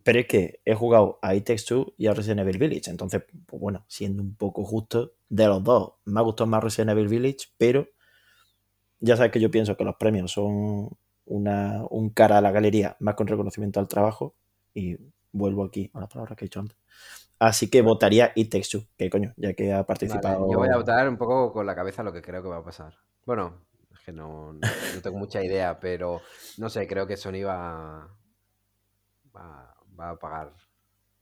Pero es que he jugado a It Takes Two y a Resident Evil Village. Entonces, pues bueno, siendo un poco justo, de los dos, me ha gustado más Resident Evil Village, pero ya sabes que yo pienso que los premios son una, un cara a la galería más con reconocimiento al trabajo. Y vuelvo aquí a las palabras que he dicho antes. Así que votaría It Takes Two, que coño, ya que ha Vale, participado. yo voy a votar un poco con la cabeza lo que creo que va a pasar. Bueno, es que no, no, tengo mucha idea, pero no sé, creo que Sony va, va, va a pagar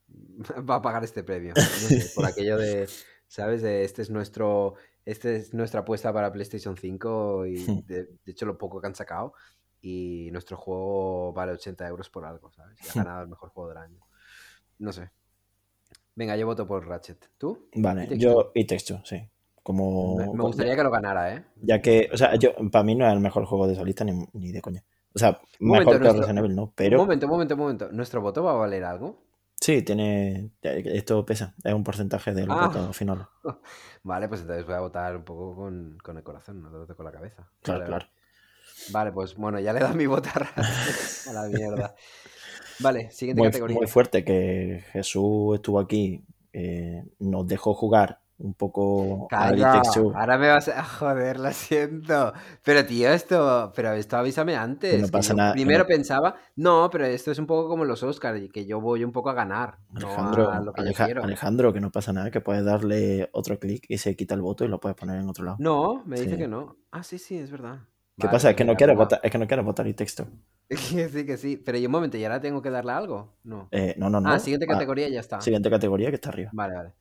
va a pagar este premio. No sé, por aquello de, ¿sabes? De este es nuestro, este es nuestra apuesta para PlayStation 5 y Hmm. de, de hecho lo poco que han sacado y nuestro juego vale 80 euros por algo, ¿sabes? Y ha ganado el mejor juego del año. No sé. Venga, yo voto por Ratchet. ¿Tú? Vale, yo Takes Two, sí. Como, Me, me gustaría que lo ganara, ¿eh? Ya que, o sea, yo, para mí no es el mejor juego de esa lista ni, ni de coña. O sea, Un momento, mejor que nuestro- Resident Evil, no, Un pero momento, un momento, un momento. ¿Nuestro voto va a valer algo? sí, tiene. Esto pesa, es un porcentaje del Ah. voto final. Vale, pues entonces voy a votar un poco con, con el corazón, no te con la cabeza. Claro, Vale, claro. Vale, pues bueno, ya le dado mi voto a la mierda. Vale, siguiente Muy, categoría. muy fuerte que Jesús estuvo aquí, eh, nos dejó jugar un poco Calla, ahora me vas a joder, lo siento. Pero tío, esto, pero esto avísame antes. No pasa nada, Primero no- pensaba, no, pero esto es un poco como los Oscars, que yo voy un poco a ganar, Alejandro, no a lo que yo Aleja- quiero. Alejandro, que no pasa nada, que puedes darle otro clic y se quita el voto y lo puedes poner en otro lado. No, me dice Sí. que no. Ah, sí, sí, es verdad. ¿Qué pasa? Es que no quieres votar, es que no quieres votar Two. Que sí, que sí. Pero y un momento, ¿y ahora tengo que darle algo? No. Eh, no, no, no. Ah, siguiente Ah, categoría y ya está. siguiente categoría que está arriba. Vale, vale.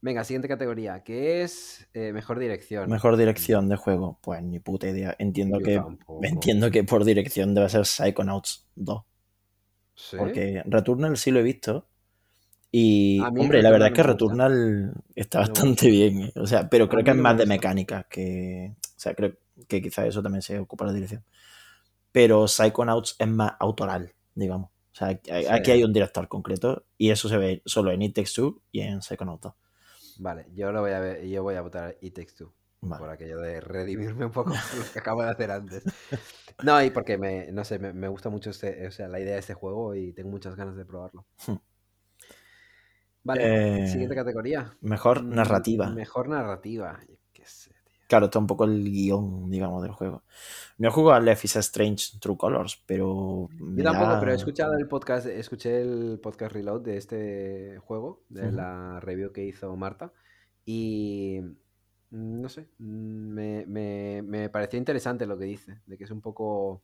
Venga, siguiente categoría, que es eh, mejor dirección. Mejor dirección de juego, pues ni puta idea. Entiendo Yo que tampoco. entiendo que por dirección debe ser Psychonauts 2, ¿Sí? porque Returnal sí lo he visto y hombre, la verdad es que Returnal está bastante bien, ¿eh? o sea, pero creo que es más de mecánica que, o sea, creo que quizá eso también se ocupa la dirección. Pero Psychonauts es más autoral, digamos. O sea, aquí, Sí. aquí hay un director concreto y eso se ve solo en It Takes Two y en Psychonauts 2. Vale, yo lo voy a ver, yo voy a votar It Takes Two. Vale. Por aquello de redimirme un poco lo que acabo de hacer antes. No, y porque me, no sé, me, me gusta mucho este, o sea, la idea de este juego y tengo muchas ganas de probarlo. Hmm. Vale, Eh, siguiente categoría. Mejor Mm, narrativa. Mejor narrativa. Yo qué sé, tío. Claro, está un poco el guion, digamos, del juego. No he jugado a Life is Strange True Colors, pero. Yo tampoco, da- pero he escuchado el podcast, escuché el podcast Reload de este juego, de la review que hizo Marta, y mm, no sé, mm, me, me- me pareció interesante lo que dice, de que es un poco...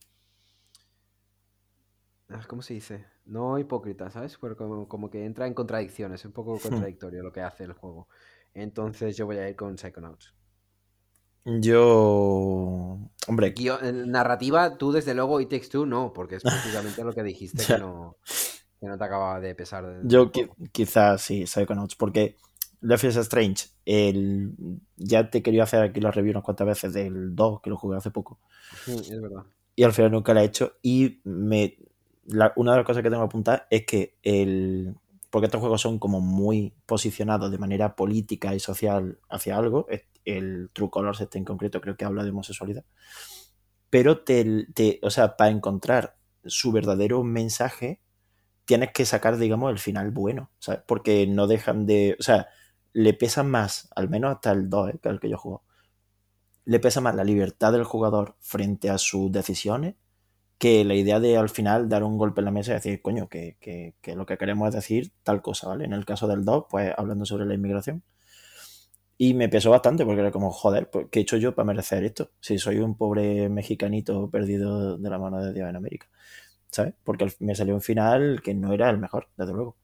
ah, ¿Cómo se dice? No hipócrita, ¿sabes? Pero como, como que entra en contradicciones, es un poco contradictorio lo que hace el juego. Entonces yo voy a ir con Psychonauts. Yo. Hombre, Guio- narrativa, tú desde luego y Takes Two no, porque es precisamente lo que dijiste que no, que no te acababa de pesar. yo qui- quizás sí, Psychonauts, porque Life is Strange, el... ya te quería hacer aquí la review unas cuantas veces del 2, que lo jugué hace poco, Sí, es verdad. y al final nunca la he hecho. Y me... la- una de las cosas que tengo que apuntar es que el porque estos juegos son como muy posicionados de manera política y social hacia algo. El True Colors este en concreto creo que habla de homosexualidad. Pero te, te o sea, para encontrar su verdadero mensaje, tienes que sacar, digamos, el final bueno, ¿sabes? Porque no dejan de, o sea, le pesa más, al menos hasta el 2, ¿eh? que es el que yo juego, le pesa más la libertad del jugador frente a sus decisiones que la idea de al final dar un golpe en la mesa y decir, coño, que, que, lo que queremos es decir tal cosa, ¿vale? En el caso del 2, pues hablando sobre la inmigración. Y me pesó bastante porque era como, joder, pues, ¿qué he hecho yo para merecer esto? Si soy un pobre mexicanito perdido de la mano de Dios en América. ¿Sabes? Porque me salió un final que no era el mejor, desde luego.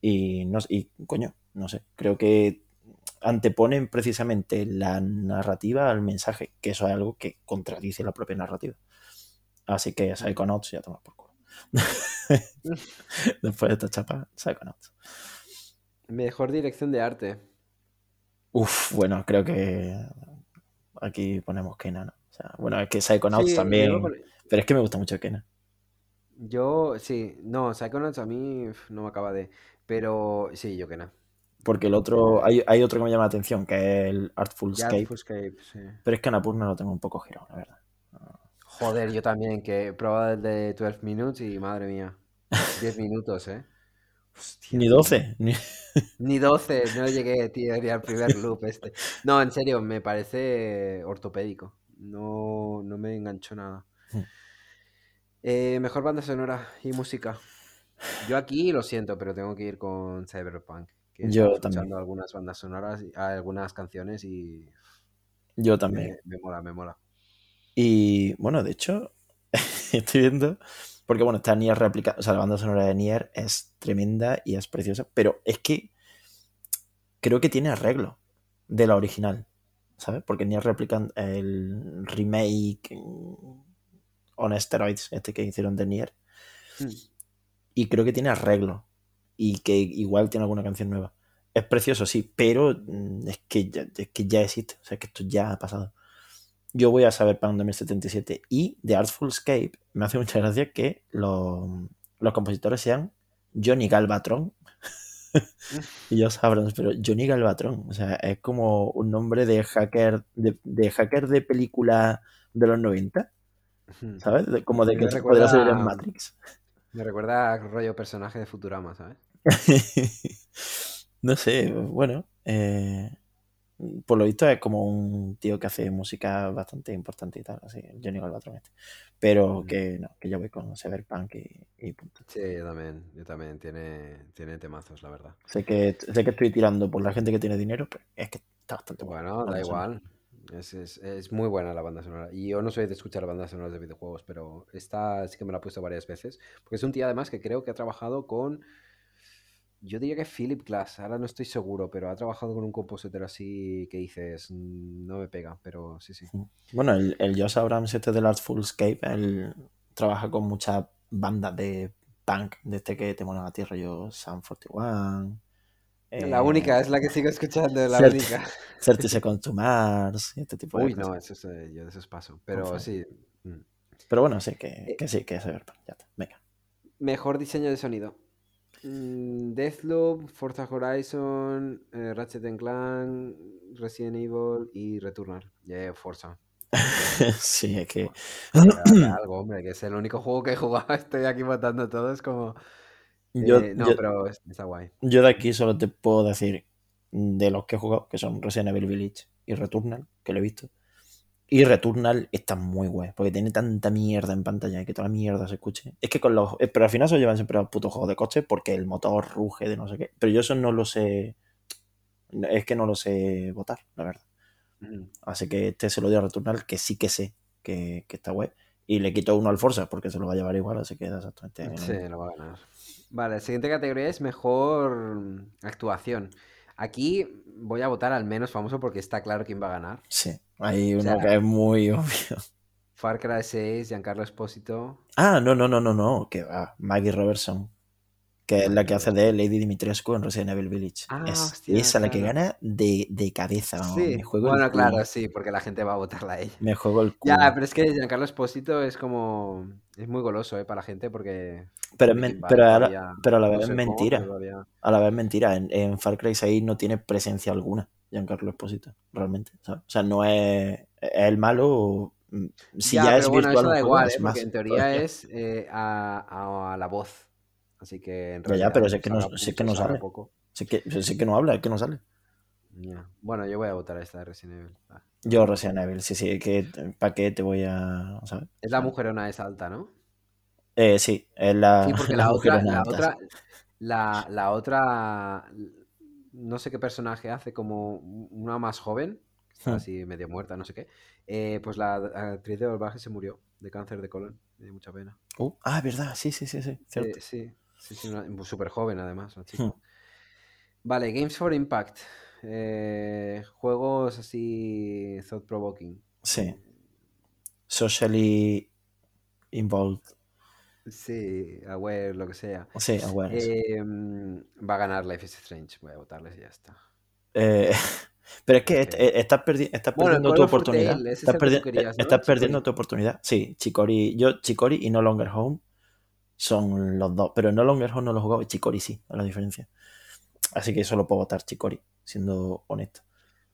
Y, no, y coño, no sé, creo que anteponen precisamente la narrativa al mensaje, que eso es algo que contradice la propia narrativa. Así que Psychonauts ya toma por culo. Después de esta chapa, Psychonauts. Mejor dirección de arte. Uf, bueno, creo que aquí ponemos Kenan. O sea, bueno, es que Psychonauts también. Pero es que me gusta mucho Kenan. Yo, sí, no, Psychonauts a mí no me acaba de. Pero sí, yo Kenan. Porque el otro, hay, hay, otro que me llama la atención, que es el Artful Escape. sí. Pero es que Anapurna lo tengo un poco girado, la verdad. Joder, yo también, que he probado el de 12 Minutes y madre mía. 10 minutos, ¿eh? ni 12. Ni... ni 12, no llegué, tío, al primer loop este. No, en serio, me parece ortopédico. No, no me enganchó nada. Hmm. Eh, mejor banda sonora y música. Yo aquí lo siento, pero tengo que ir con Cyberpunk. Que Yo escuchando también. algunas bandas sonoras, algunas canciones y. Yo también. Me, me mola, me mola. Y bueno, de hecho, estoy viendo. Porque bueno, está Nier replicada. O sea, la banda sonora de Nier es tremenda y es preciosa. Pero es que creo que tiene arreglo de la original. ¿Sabes? Porque Nier replican el remake on steroids, este que hicieron de Nier. Hmm. Y creo que tiene arreglo. Y que igual tiene alguna canción nueva. Es precioso, sí, pero mm, es que ya, es que ya existe. O sea, que esto ya ha pasado. Yo voy a saber para un 2077. Y de Artful Escape me hace mucha gracia que los, los compositores sean Johnny Galvatron y yo Abrams, pero Johnny Galvatron, o sea, es como un nombre de hacker de, de hacker de película de los 90, ¿sabes? De, como de que me podría ser recuerda, en Matrix. me recuerda a rollo personaje de Futurama, ¿sabes? no sé, bueno, eh, por lo visto es como un tío que hace música bastante importante y tal, así, Johnny Galvatron este. Pero Mm. que no, que yo voy con Cyberpunk y, y punto. Sí, yo también, yo también. Tiene, tiene temazos, la verdad. Sé que, sé que estoy tirando por la gente que tiene dinero, pero es que está bastante bueno. Bueno, da igual. Es, es, es muy buena la banda sonora. Y yo no soy de escuchar bandas sonoras de videojuegos, pero esta sí que me la he puesto varias veces. Porque es un tío además que creo que ha trabajado con. Yo diría que Philip Glass, ahora no estoy seguro, pero ha trabajado con un compositor así que dices, "Mm, no me pega, pero sí, sí. Bueno, el, el Josh Abrams este del Artful Escape, él trabaja con muchas bandas de punk, de este que te molan a ti, rollo Sam 41. La eh, única, es la que sigo escuchando, la Cert- única. 30 Seconds to Mars, este tipo de Uy, no, eso es, yo de esos paso. Pero sí. mm. Pero bueno, sí, que, Eh, que sí, que es Cyberpunk. Ya está, venga. Mejor diseño de sonido. Mm, Deathloop, Forza Horizon, eh, Ratchet and Clank, Resident Evil y Returnal. Yeah, Forza. sí, es que. Algo, hombre, que es el único juego que he jugado. Estoy aquí votando todo. Es como. Yo, eh, no, yo, pero es- está guay. yo de aquí solo te puedo decir de los que he jugado, que son Resident Evil Village y Returnal, que lo he visto. Y Returnal está muy guay, porque tiene tanta mierda en pantalla y que toda la mierda se escuche. Es que con los. eh, Pero al final se llevan siempre a los putos juegos de coche porque el motor ruge de no sé qué. Pero yo eso no lo sé. Es que no lo sé votar, la verdad. Mm. Así que este se lo doy a Returnal, que sí que sé que, que está guay. Y le quito uno al Forza, porque se lo va a llevar igual, así que da exactamente lo Sí, lo va a ganar. Vale, la siguiente categoría es mejor actuación. Aquí voy a votar al menos famoso porque está claro quién va a ganar. Sí, hay O uno sea, que es muy obvio. Far Cry 6, Giancarlo Esposito. Ah, no, no, no, no, no, que va. Maggie Robertson, que es la que hace de Lady Dimitrescu en Resident Evil Village. Ah, es hostia, esa la que claro. gana de, de cabeza. vamos, Sí, Me juego bueno, claro, sí, porque la gente va a votarla a ella. Me juego el culo. Ya, pero es que Giancarlo Esposito es como. Es muy goloso, ¿eh? Para la gente porque. pero, pero, ahora- todavía- pero a la vez es mentira. A la vez es mentira. En, en Far Cry 6 no tiene presencia alguna Giancarlo Esposito, realmente. ¿sabes? O sea, no es, es el malo. mm, Si ya, pero es bueno, virtual eso da igual, es ¿eh? más Porque en teoría es eh, a, a- la voz. Así que en Ya, ya, realidad, pero es que no- es que no sale. poco. Sí que, sí que no habla, es que no sale. Ya. Bueno, yo voy a votar a esta de Resident Evil. Va. Yo Resident Evil, sí, sí, que ¿para qué te voy a...? ¿sabes? Es la mujerona esa alta, ¿no? Eh, sí, es la, Sí, porque la la, otra, la alta, otra, la, la otra, no sé qué personaje hace como una más joven, está Hmm. así medio muerta, no sé qué. eh, pues la actriz de Volvaje se murió de cáncer de colon, me dio mucha pena. Uh, ah, verdad, sí, sí, sí, sí, Eh, cierto. sí, sí, sí, una- súper joven además, la chica. Hmm. Vale, Games for Impact. eh, juegos así thought provoking. Sí. Socially involved. Sí, aware, lo que sea. Sí, aware. Eh, mm, va a ganar Life is Strange. Voy a votarles y ya está. Eh, pero es que eh, estás, perdi- estás Bueno, perdiendo tu oportunidad. Estás, que querías, ¿no? estás perdiendo tu oportunidad. Sí, Chicori, yo Chicori y No Longer Home son los dos. Pero No Longer Home no lo he jugado y Chicori sí, es la diferencia. Así que solo puedo votar Chicori, siendo honesto.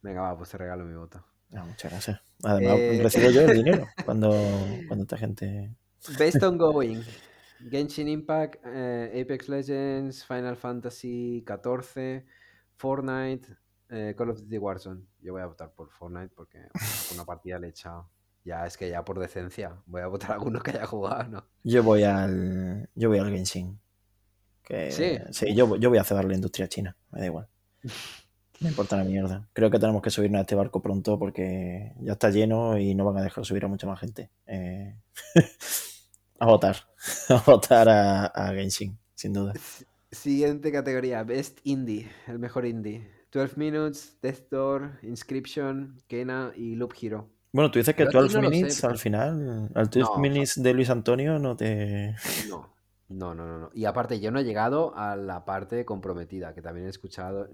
Venga, va, pues te regalo mi voto. Ah, muchas gracias. Además, Eh. recibo yo el dinero cuando, cuando esta gente. Based on Going. Genshin Impact, eh, Apex Legends, Final Fantasy XIV, Fortnite, eh, Call of Duty Warzone. Yo voy a votar por Fortnite porque una partida le he echado. Ya, es que ya por decencia voy a votar a alguno que haya jugado, ¿no? Yo voy al. Yo voy al Genshin. Que, Sí. yo, yo voy a cebar la industria china, me da igual. Me importa una mierda. Creo que tenemos que subirnos a este barco pronto porque ya está lleno y no van a dejar subir a mucha más gente. Eh, a votar. A votar a, a Genshin, sin duda. Siguiente categoría, Best Indie, el mejor indie. 12 Minutes, Death Door, Inscription, Kena y Loop Hero. Bueno, tú dices que aquí 12 no minutes pero- al final, al 12 No, minutes de Luis Antonio no te. No, no, no, no, no. Y aparte, yo no he llegado a la parte comprometida, que también he escuchado.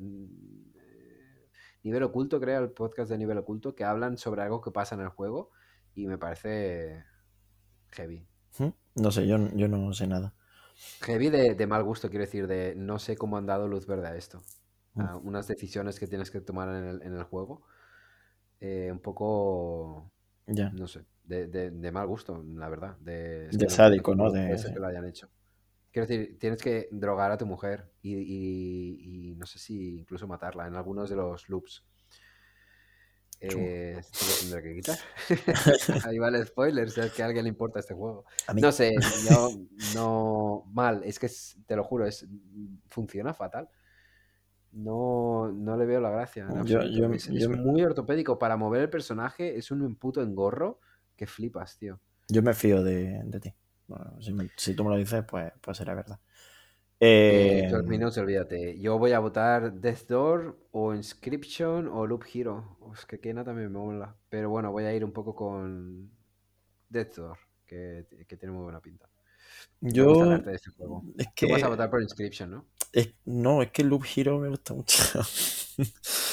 Nivel Oculto, creo, el podcast de Nivel Oculto, que hablan sobre algo que pasa en el juego y me parece heavy. ¿Mm? No sé, yo, yo no sé nada. Heavy de, de mal gusto, quiero decir, de no sé cómo han dado luz verde a esto. A unas decisiones que tienes que tomar en el, en el juego. eh, un poco, Ya. no sé, de, de- de mal gusto, la verdad. De, De sádico, ¿no? De- que lo hayan hecho. Quiero decir, tienes que drogar a tu mujer y, y- y no sé si incluso matarla en algunos de los loops. Eh, esto lo tendré que quitar. Ahí va el spoiler, si es que a alguien le importa este juego. No sé, yo no. Mal, es que es- te lo juro, es, funciona fatal. No, no le veo la gracia. Yo- yo- es, yo es muy ortopédico. Para mover el personaje es un puto engorro que flipas, tío. yo me fío de, de ti. Bueno, si, me- si tú me lo dices, pues, pues será verdad. Eh, Eh, 12 Minutes, olvídate. Yo voy a votar Death Door o Inscription o Loop Hero. Es que Kena también me mola. Pero bueno, voy a ir un poco con Death Door, que, que tiene muy buena pinta. Yo. de este juego. Es Tú vas a que. votar por Inscription, ¿no? es- no, es que Loop Hero me gusta mucho.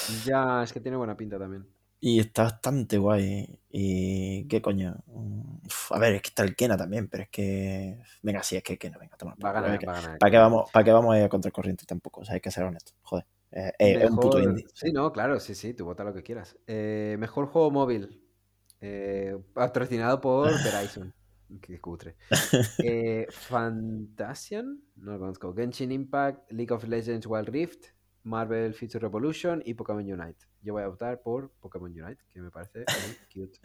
Ya, es que tiene buena pinta también. Y está bastante guay. Y. ¿Qué coño? Mm, uf, a ver, es que está el Kena también, pero es que. Venga, sí, es que Kena, venga, toma. Va a ganar, va ganar. ¿Para qué vamos, para qué vamos a ir a contracorriente tampoco? O sea, hay que ser honesto. Joder. Eh, eh, es un puto indie. Sí, no, claro, sí, sí, tú vota lo que quieras. Eh, mejor juego móvil. Eh, patrocinado por Verizon. Qué cutre. Fantasian, no lo conozco. Genshin Impact, League of Legends Wild Rift, Marvel Future Revolution y Pokémon Unite. Yo voy a votar por Pokémon Unite, que me parece muy cute.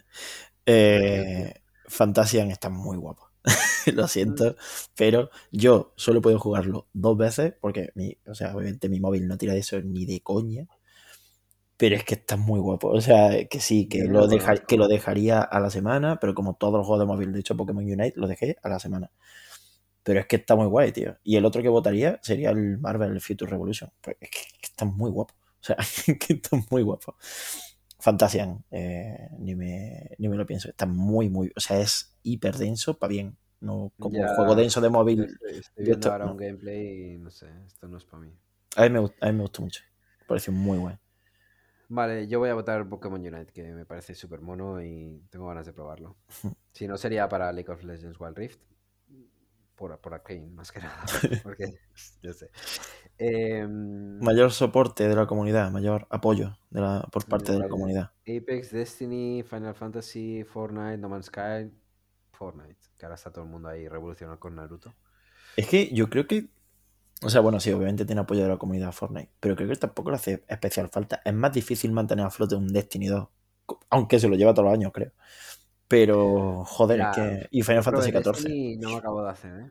Eh, Fantasian está muy guapo. Lo siento, pero yo solo puedo jugarlo dos veces porque, mi, o sea, obviamente mi móvil no tira de eso ni de coña. Pero es que está muy guapo. O sea, que sí, que lo, deja- que lo dejaría a la semana, pero como todos los juegos de móvil, de hecho Pokémon Unite, lo dejé a la semana. Pero es que está muy guay, tío. Y el otro que votaría sería el Marvel Future Revolution. Pues es que, es que está muy guapo. O sea, que está muy guapo. Fantasian, eh, ni, me, ni me lo pienso. Está muy, muy. O sea, es hiper denso para bien. no como Ya, juego denso de móvil. Estoy, estoy viendo esto- ahora no. un gameplay y no sé, esto no es para mí. A mí me, a mí me gustó mucho. Me pareció muy bueno. Vale, yo voy a votar Pokémon Unite, que me parece súper mono y tengo ganas de probarlo. Si no sería para League of Legends Wild Rift, por, por Arcane, más que nada. Porque, yo sé. Em, Mayor soporte de la comunidad, mayor apoyo de la, por parte de la comunidad. Apex, Destiny, Final Fantasy, Fortnite, No Man's Sky, Fortnite. Que ahora está todo el mundo ahí revolucionado con Naruto. Es que yo creo que. O sea, bueno, sí, obviamente tiene apoyo de la comunidad Fortnite. Pero creo que tampoco le hace especial falta. Es más difícil mantener a flote un Destiny 2. Aunque se lo lleva todos los años, creo. Pero, joder, es que. Y Final Fantasy XIV. No me acabo de hacer, ¿eh?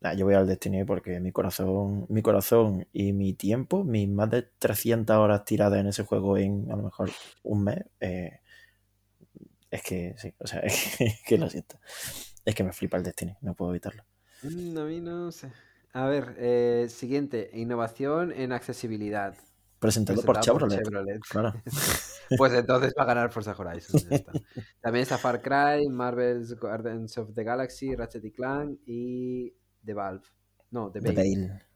Nah, yo voy al Destiny porque mi corazón, mi corazón y mi tiempo, mis más de 300 horas tiradas en ese juego en a lo mejor un mes, eh, es que sí, o sea, es que, es que lo siento. Es que me flipa el Destiny, no puedo evitarlo. Mm, A mí no sé. A ver, eh, siguiente. Innovación en accesibilidad. Presentado por Chevrolet. Claro. Pues entonces va a ganar Forza Horizon. ya está. También está Far Cry, Marvel's Guardians of the Galaxy, Ratchet y Clank y The Valve. No, The The Bale.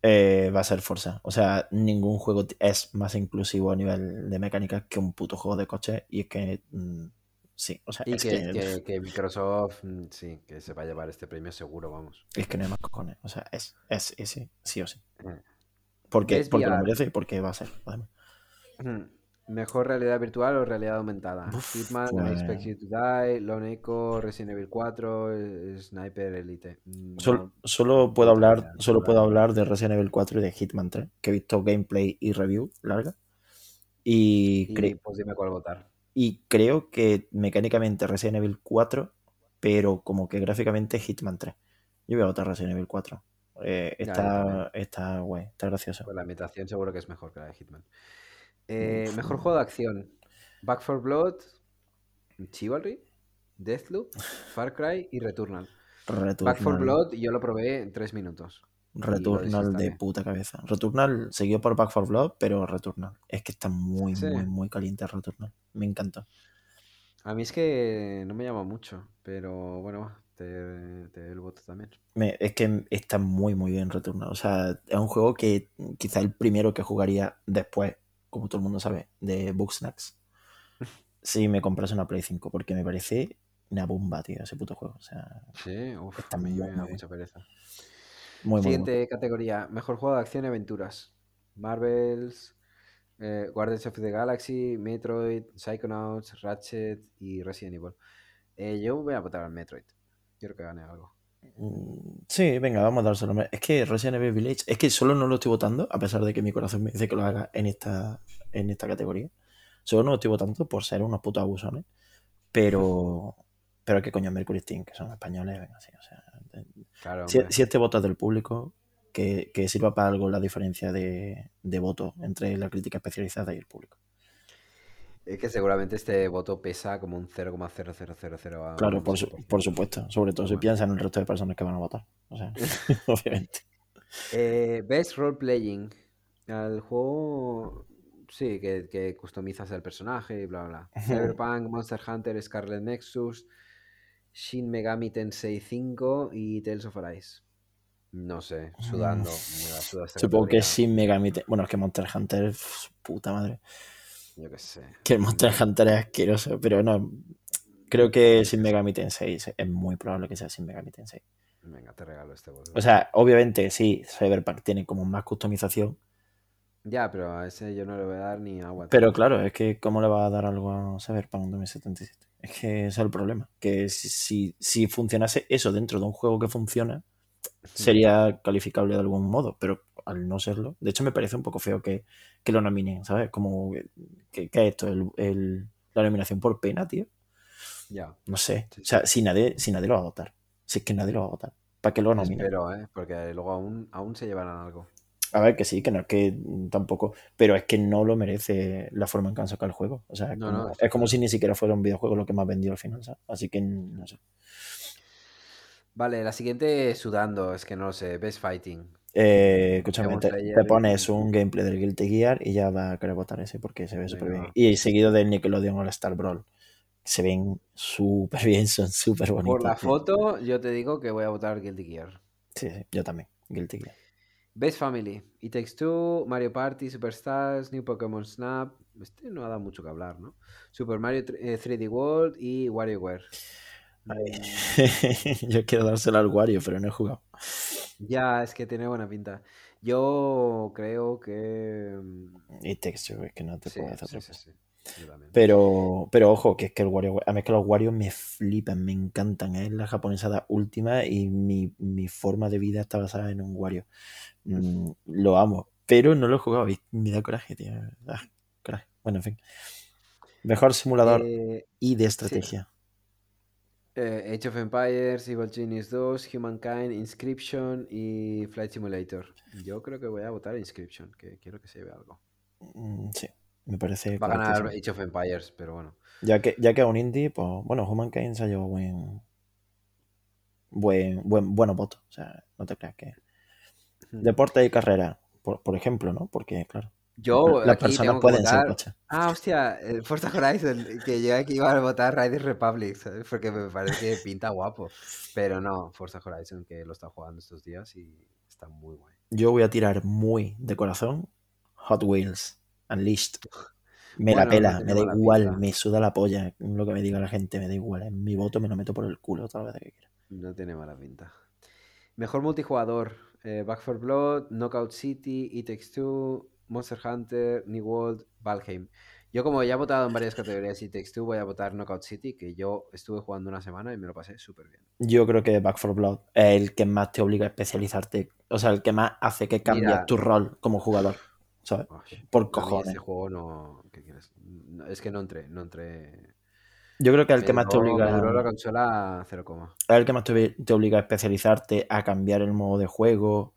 Eh, va a ser Forza. O sea, ningún juego es más inclusivo a nivel de mecánica que un puto juego de coche. Y es que. mm, sí, o sea, Y es que, que, que- que Microsoft, mm, sí, que se va a llevar este premio seguro, vamos. es que no hay más cojones. O sea, es, es ese, sí o sí. Porque, Es porque lo merece y porque va a ser, además. Mm. Mejor realidad virtual o realidad aumentada. Uf, Hitman, pues- I Expect You to Die, Lone Echo, Resident Evil 4, eh, Sniper Elite. Sol- no, solo puedo hablar, solo puedo hablar de Resident Evil 4 y de Hitman 3, que he visto gameplay y review larga. Y, Y cre- pues dime cuál votar. y creo que mecánicamente Resident Evil 4, pero como que gráficamente Hitman 3. Yo voy a votar Resident Evil 4. Eh, Ya, está, también. está guay, está gracioso. Pues la imitación seguro que es mejor que la de Hitman. Eh, mejor juego de acción. Back 4 Blood, Chivalry, Deathloop, Far Cry y Returnal. Back 4 Returnal, Blood yo lo probé en 3 minutos. Returnal de puta cabeza. Returnal seguido por Back 4 Blood, pero Returnal. Es que está muy, Sí. muy, muy caliente Returnal. Me encantó. A mí es que no me llama mucho, pero bueno, te doy el voto también. Me- es que está muy, muy bien Returnal. O sea, es un juego que quizá el primero que jugaría después, como todo el mundo sabe, de Bugsnax. Si me compras una Play 5, porque me parece una bomba, tío, ese puto juego. O sea, Sí, Está muy, me da bien. mucha pereza. muy, muy bueno. Siguiente categoría, mejor juego de acción y aventuras. Marvels, eh, Guardians of the Galaxy, Metroid, Psychonauts, Ratchet y Resident Evil. Eh, yo voy a votar al Metroid. Quiero que gane algo. Sí, venga, vamos a dárselo. Es que Resident Evil Village, es que solo no lo estoy votando, a pesar de que mi corazón me dice que lo haga en esta, en esta categoría. Solo no lo estoy votando por ser unos putos abusones. Pero, pero qué coño, Mercury Steam, que son españoles, venga, sí, o sea. Claro, Si, si este voto es del público, que, que sirva para algo la diferencia de, de voto entre la crítica especializada y el público. Es que seguramente este voto pesa como un 0,0000. a Claro, por, su- 100%. por supuesto, sobre todo si Bueno. piensan en el resto de personas que van a votar. O sea, obviamente. Eh, Best Role Playing. El juego. Sí, que, que customizas el personaje y bla, bla. Cyberpunk, Monster Hunter, Scarlet Nexus, Shin Megami Tensei 5 y Tales of Arise. No sé, sudando. Esta Supongo que sin Megami. Bueno, es que Monster Hunter, puta madre. Yo qué sé. Que el Monster Hunter es asqueroso, pero no. Creo que sin Megami Tensei es es muy probable que sea sin Megami Tensei. Venga, te regalo este voto. O sea, obviamente sí, Cyberpunk tiene como más customización, ya, pero a ese yo no le voy a dar ni agua. pero claro, es que ¿cómo le va a dar algo a Cyberpunk 2077? Es que ese es el problema, que si, si, si funcionase eso dentro de un juego que funciona, sería calificable de algún modo, pero al no serlo, de hecho me parece un poco feo que, que lo nominen, ¿sabes? Como, que, que es esto? El, el- la nominación por pena, tío. Ya. No sé. Sí, O sea, si nadie, si nadie lo va a votar. Si es que nadie lo va a votar. ¿Para qué lo nominen? Espero, ¿eh? Porque luego aún, aún se llevarán algo. A ver, que sí, que no es que tampoco. Pero es que no lo merece la forma en que han sacado el juego. O sea, es, No, como, no, es como si ni siquiera fuera un videojuego lo que más vendió al final, ¿sabes? Así que no sé. Vale, la siguiente sudando, es que no lo sé. Best Fighting. Eh, escúchame, te, te pones un gameplay del Guilty Gear y ya va a querer votar ese porque se ve súper bien. Y seguido del Nickelodeon All Star Brawl. se ven súper bien, son súper bonitos. Por la foto, yo te digo que voy a votar Guilty Gear. Sí, sí, yo también, Guilty Gear. Best Family, It Takes Two, Mario Party, Superstars, New Pokémon Snap. Este no ha dado mucho que hablar, ¿no? Super Mario 3D eh, World y WarioWare. yo quiero dárselo al Wario, pero no he jugado. Ya, es que tiene buena pinta. Yo creo que. Mm, Takes Two, es que no te puedo hacer sí, sí, pero, pero ojo, que es que el Wario, a mí es que los Wario me flipan, me encantan. Es la japonesada última y mi, mi, forma de vida está basada en un Wario. Mm, lo amo, pero no lo he jugado y me da coraje, tío. Ah, coraje. Bueno, en fin. Mejor simulador eh, y de estrategia. Eh, Age of Empires, Evil Genius 2, Humankind, Inscription y Flight Simulator. Yo creo que voy a votar Inscription, que quiero que se vea algo. Mm, sí. Me parece. Va a ganar Age of Empires, pero bueno. Ya que, ya que un indie, pues bueno, Humankind se ha llevado buen. Buen, buen, buenos votos. O sea, no te creas que. Deporte y carrera, por, por ejemplo, ¿no? Porque, claro. Yo, las personas pueden ser coches. Ah, hostia, el Forza Horizon, que yo aquí iba a votar Riders Republic, ¿sabes? Porque me parece que pinta guapo. Pero no, Forza Horizon, que lo está jugando estos días y está muy guay. Yo voy a tirar muy de corazón Hot Wheels. Unleashed. Me la pela, me da igual, me suda la polla lo que me diga la gente, me da igual. En mi voto me lo meto por el culo otra vez que quiera. No tiene mala pinta. Mejor multijugador: eh, Back 4 Blood, Knockout City, It Takes Two, Monster Hunter, New World, Valheim. Yo, como ya he votado en varias categorías It Takes Two, voy a votar Knockout City, que yo estuve jugando una semana y me lo pasé súper bien. Yo creo que Back 4 Blood es el que más te obliga a especializarte, o sea, el que más hace que cambies tu rol como jugador. Por cojones. Ese juego no, Es que no entré, no entré. Yo creo que el que más te obliga. la consola 0, es el que más te, obliga a especializarte, a cambiar el modo de juego.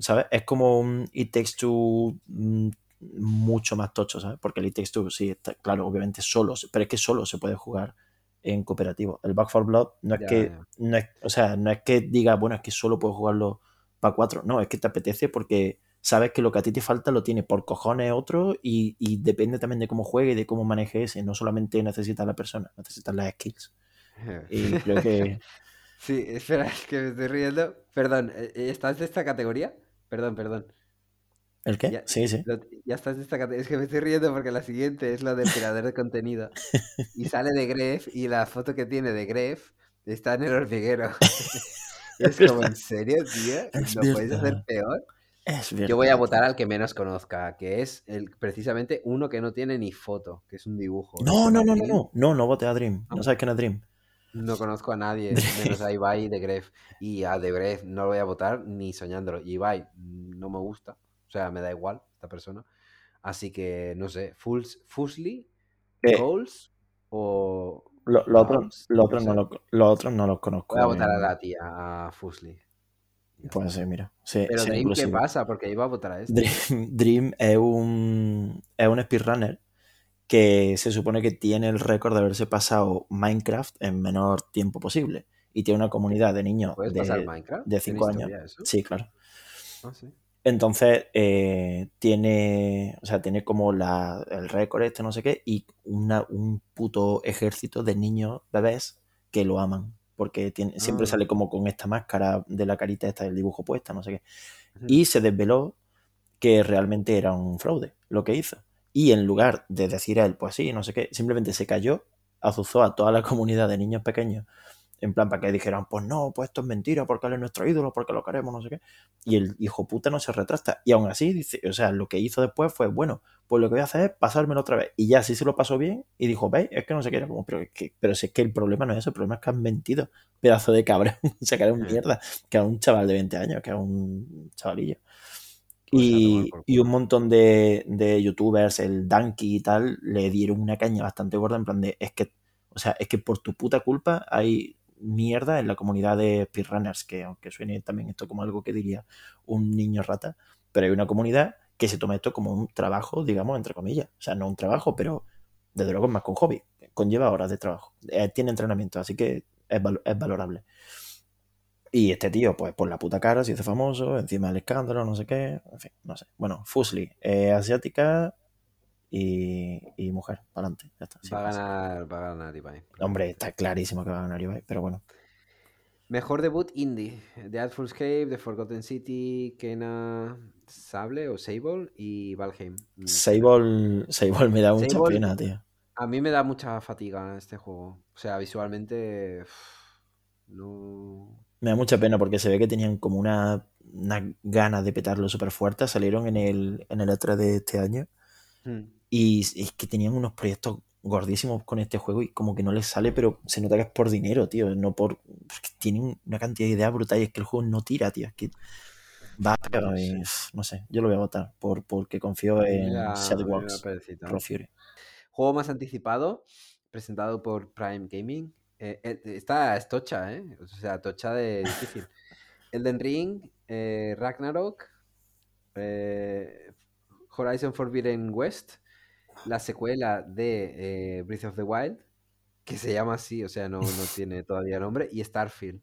¿Sabes? Es como un It Takes Two mm, mucho más tocho, ¿sabes? Porque el It Takes Two, sí, está, claro, obviamente solo, pero es que solo se puede jugar en cooperativo. El Back 4 Blood no es que. No es, o sea, no es que diga, bueno, es que solo puedo jugarlo para 4. No, es que te apetece porque sabes que lo que a ti te falta lo tiene por cojones otro y, depende también de cómo juegue y de cómo maneje ese. No solamente necesitas la persona, necesitas las skills. Y creo que... Sí, espera, es que me estoy riendo. Perdón, ¿estás de esta categoría? Perdón, perdón. ¿El qué? sí, sí. ya estás de esta categoría. Es que me estoy riendo porque la siguiente es la del creador de contenido. Y sale de Gref y la foto que tiene de Gref está en el hormiguero. es como, ¿en serio, tío? ¿Lo podéis hacer peor? Yo voy a votar al que menos conozca, que es el, precisamente uno que no tiene ni foto, que es un dibujo. No, no, no, no, no, no, no voté a Dream. No, sabes quién es Dream. No conozco a nadie, menos a Ibai de Gref. Y a De Gref no lo voy a votar ni soñándolo. Y Ibai no me gusta, o sea, me da igual esta persona. Así que, no sé, Fusli, eh. Goals o... Los lo otros lo otro no, lo, lo otro no los conozco. Voy a votar a la tía, a Fusli. Pues sí, mira. Pero Dream, ¿qué pasa? Porque iba a votar a este. Dream, es un, es un speedrunner que se supone que tiene el récord de haberse pasado Minecraft en menor tiempo posible. Y tiene una comunidad de niños de 5 años. Sí, claro. Ah, Entonces, eh, tiene, o sea, tiene como la, el récord este, no sé qué, y una, un puto ejército de niños bebés que lo aman porque siempre ah. sale como con esta máscara de la carita esta del dibujo puesta, no sé qué. Y se desveló que realmente era un fraude lo que hizo. Y en lugar de decir a él, pues sí, no sé qué, simplemente se cayó, azuzó a toda la comunidad de niños pequeños en plan para que dijeran, pues no, pues esto es mentira, porque él es nuestro ídolo, porque lo queremos, no sé qué. Y el hijo puta no se retrasta. Y aún así, dice, o sea, lo que hizo después fue, bueno, pues lo que voy a hacer es pasármelo otra vez. Y ya sí se lo pasó bien y dijo, veis, es que no se quiere, como, pero, que, pero si es que el problema no es eso, el problema es que han mentido, pedazo de cabrón, o sea, que era un mierda, que era un chaval de 20 años, que era un chavalillo. Pues y, y, un montón de, de youtubers, el Danky y tal, le dieron una caña bastante gorda en plan de, es que, o sea, es que por tu puta culpa hay mierda en la comunidad de speedrunners, que aunque suene también esto como algo que diría un niño rata, pero hay una comunidad que se toma esto como un trabajo, digamos, entre comillas. O sea, no un trabajo, pero desde luego es más con hobby. Conlleva horas de trabajo. Eh, tiene entrenamiento, así que es, valorable. Y este tío, pues por la puta cara se hizo famoso, encima del escándalo, no sé qué, en fin, no sé. Bueno, Fusli, asiática, y, y mujer, para adelante. Ya está. sin Va a ganar, va a ganar Ibai. Hombre, está clarísimo que va a ganar Ibai, pero bueno. Mejor debut indie. The Artful Escape, The Forgotten City, Kena Sable o Sable y Valheim. Mm, Sable, Sable me da mucha Sable- pena, tío. A mí me da mucha fatiga este juego. O sea, visualmente. No. Me da mucha pena porque se ve que tenían como una, una ganas de petarlo súper fuerte. Salieron en el, en el E3 de este año Hmm. y es que tenían unos proyectos gordísimos con este juego y como que no les sale, pero se nota que es por dinero, tío. No por. tienen una cantidad de ideas brutales. Es que el juego no tira, tío. Es que va pero No y, sé. uf, no sé. Yo lo voy a votar por, porque confío en da- a mí me da Shadowworks, perecita. Raw Fury. Juego más anticipado, presentado por Prime Gaming. Eh, eh, está es tocha, ¿eh? O sea, tocha de difícil. Elden Ring, eh, Ragnarok, eh, Horizon Forbidden West, la secuela de Breath of the Wild, que se llama así, o sea, no, no tiene todavía nombre, y Starfield.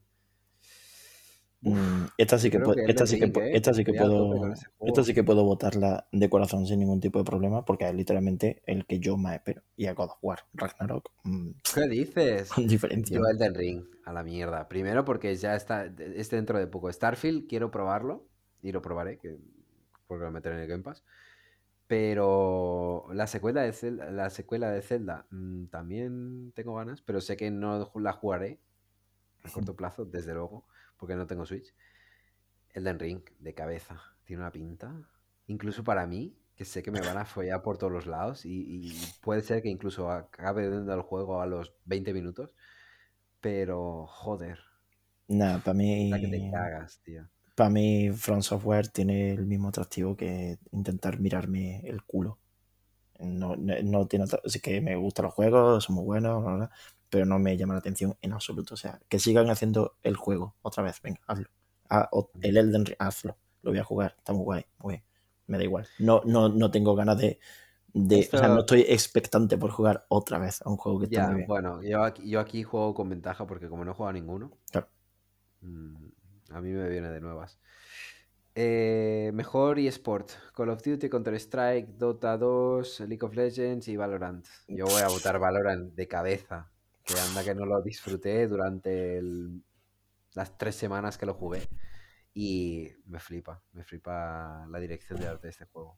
Uf, esta sí que, puedo, esta sí que, esta sí que puedo, esta sí que puedo votarla de corazón sin ningún tipo de problema porque es literalmente el que yo más espero. Y a God of War, Ragnarok, mm, ¿Qué dices? con diferencia. Yo Elden Ring, a la mierda. Primero porque ya está, es dentro de poco. Starfield, quiero probarlo y lo probaré, que, porque lo meteré en el Game Pass. Pero la secuela de Zelda, la secuela de Zelda mm, también tengo ganas, pero sé que no la jugaré a corto plazo, desde luego, porque no tengo Switch. Elden Ring, de cabeza, tiene una pinta. Incluso para mí, que sé que me van a follar por todos los lados y, y puede ser que incluso acabe dando el juego a los 20 minutos. Pero, joder, Nada, para mí, la que te cagas, tío. para mí From Software tiene el mismo atractivo que intentar mirarme el culo. No, no, no tiene otra- sí que me gustan los juegos, son muy buenos, bla, bla, bla, pero no me llama la atención en absoluto. O sea, que sigan haciendo el juego otra vez, venga, hazlo. Ah, el Elden Ring, hazlo. Lo voy a jugar, está muy guay, muy bien. Me da igual. No, no, no tengo ganas de, de- O sea, no estoy expectante por jugar otra vez a un juego que está Ya, muy bien. bueno, yo aquí, yo aquí juego con ventaja porque como no he jugado a ninguno, Claro. mm, a mí me viene de nuevas. Eh, mejor eSport, Call of Duty, Counter-Strike, Dota 2, League of Legends y Valorant. Yo voy a votar Valorant de cabeza, que anda que no lo disfruté durante el- las tres semanas que lo jugué. Y me flipa, me flipa la dirección de arte de este juego.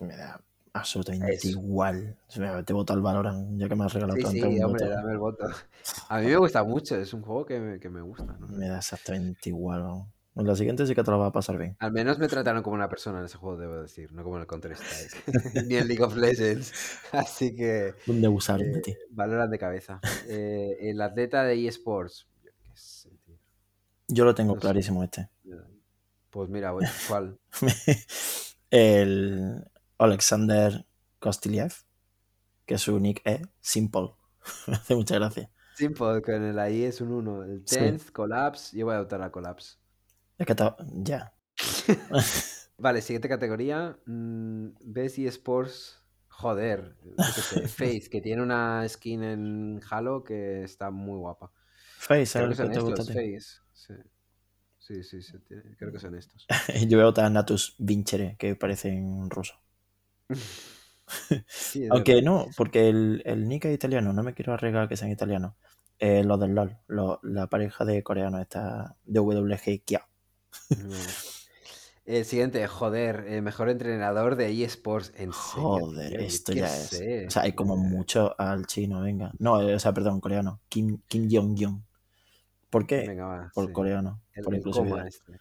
Me da absolutamente Eso. igual. Te voto al Valorant, ya que me has regalado Sí, tanto sí, un hombre, voto. dame el voto. A mí me gusta mucho, es un juego que me, que me gusta. ¿no? Me da exactamente igual. ¿no? En la siguiente sí que te lo va a pasar bien. Al menos me trataron como una persona en ese juego, debo decir, no como en el Counter-Strike, ni en League of Legends. Así que ¿Dónde de eh, ti? valoran de cabeza. Eh, el atleta de eSports, yo lo tengo no sé. clarísimo este. Pues mira, ¿cuál? el Alexander Kostiliev, que su nick es Simple. Me hace mucha gracia. Simple, con el ahí es un 1. El Sí. 10th, Collapse, yo voy a votar a Collapse. Es que está. Ya. Vale, siguiente categoría. mm, Best eSports. Joder, sé, Face, que tiene una skin en Halo que está muy guapa. Face, Creo que ¿sabes son que te gusta estos? Face. Sí, sí, sí, sí, creo que son estos. Yo votar a Natus Vincere, que parece en ruso. Sí, Aunque verdad. no, porque el, el nick es italiano, no me quiero arriesgar que sean italianos. Eh, los del LOL, lo- la pareja de coreanos está de WG Kia. No. El siguiente, joder, el mejor entrenador de eSports. En Joder, esto ya es. sé, O sea, hay como mucho al chino, venga. No, eh, o sea, perdón, coreano. Kim, Kim Jong-un. ¿Por qué? Venga, va. Por sí. coreano, El, por el coma este.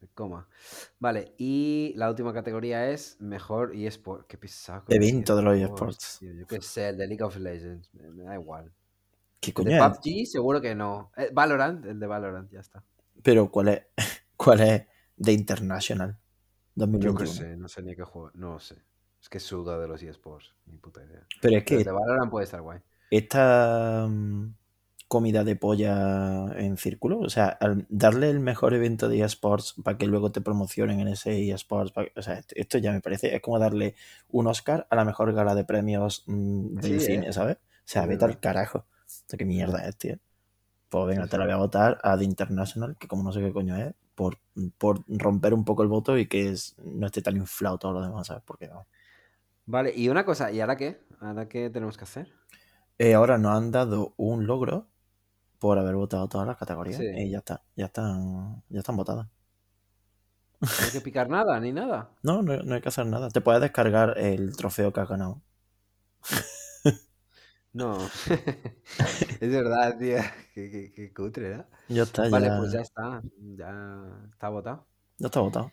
El coma. Vale, y la última categoría es mejor eSport. Qué pesado. Evento de los eSports, eSports. tío, Yo qué sé, el de League of Legends. Me, me da igual. ¿Qué El coño de es? PUBG seguro que no. Eh, Valorant, el de Valorant, ya está. Pero ¿cuál es? ¿Cuál es de International? Yo 2021. qué sé, no sé ni qué juego. No sé. Es que suda de los eSports. Ni puta idea. Pero es Pero que de Valorant puede estar guay. esta mm, comida de polla en círculo, o sea, al darle el mejor evento de eSports para que luego te promocionen en ese eSports, pa- o sea, esto- ya me parece, es como darle un Oscar a la mejor gala de premios mm, del Sí, cine, ¿eh? ¿sabes? O sea, vete al carajo. Qué mierda es, tío. Pues venga, te la voy a votar a The International, que como no sé qué coño es, por, por romper un poco el voto y que es- no esté tan inflado todo lo demás, ¿sabes? Porque no. Vale, y una cosa, ¿y ahora qué? ¿Ahora qué tenemos que hacer? Eh, ahora nos han dado un logro por haber votado todas las categorías Sí. y ya está, ya están, ya están votadas. No hay que picar nada, ni nada. No, no, no hay que hacer nada. Te puedes descargar el trofeo que has ganado. No. es verdad, tío. Qué, qué- qué cutre, ¿no? Ya está, Vale, ya, pues ya está. Ya está votado. ya está votado.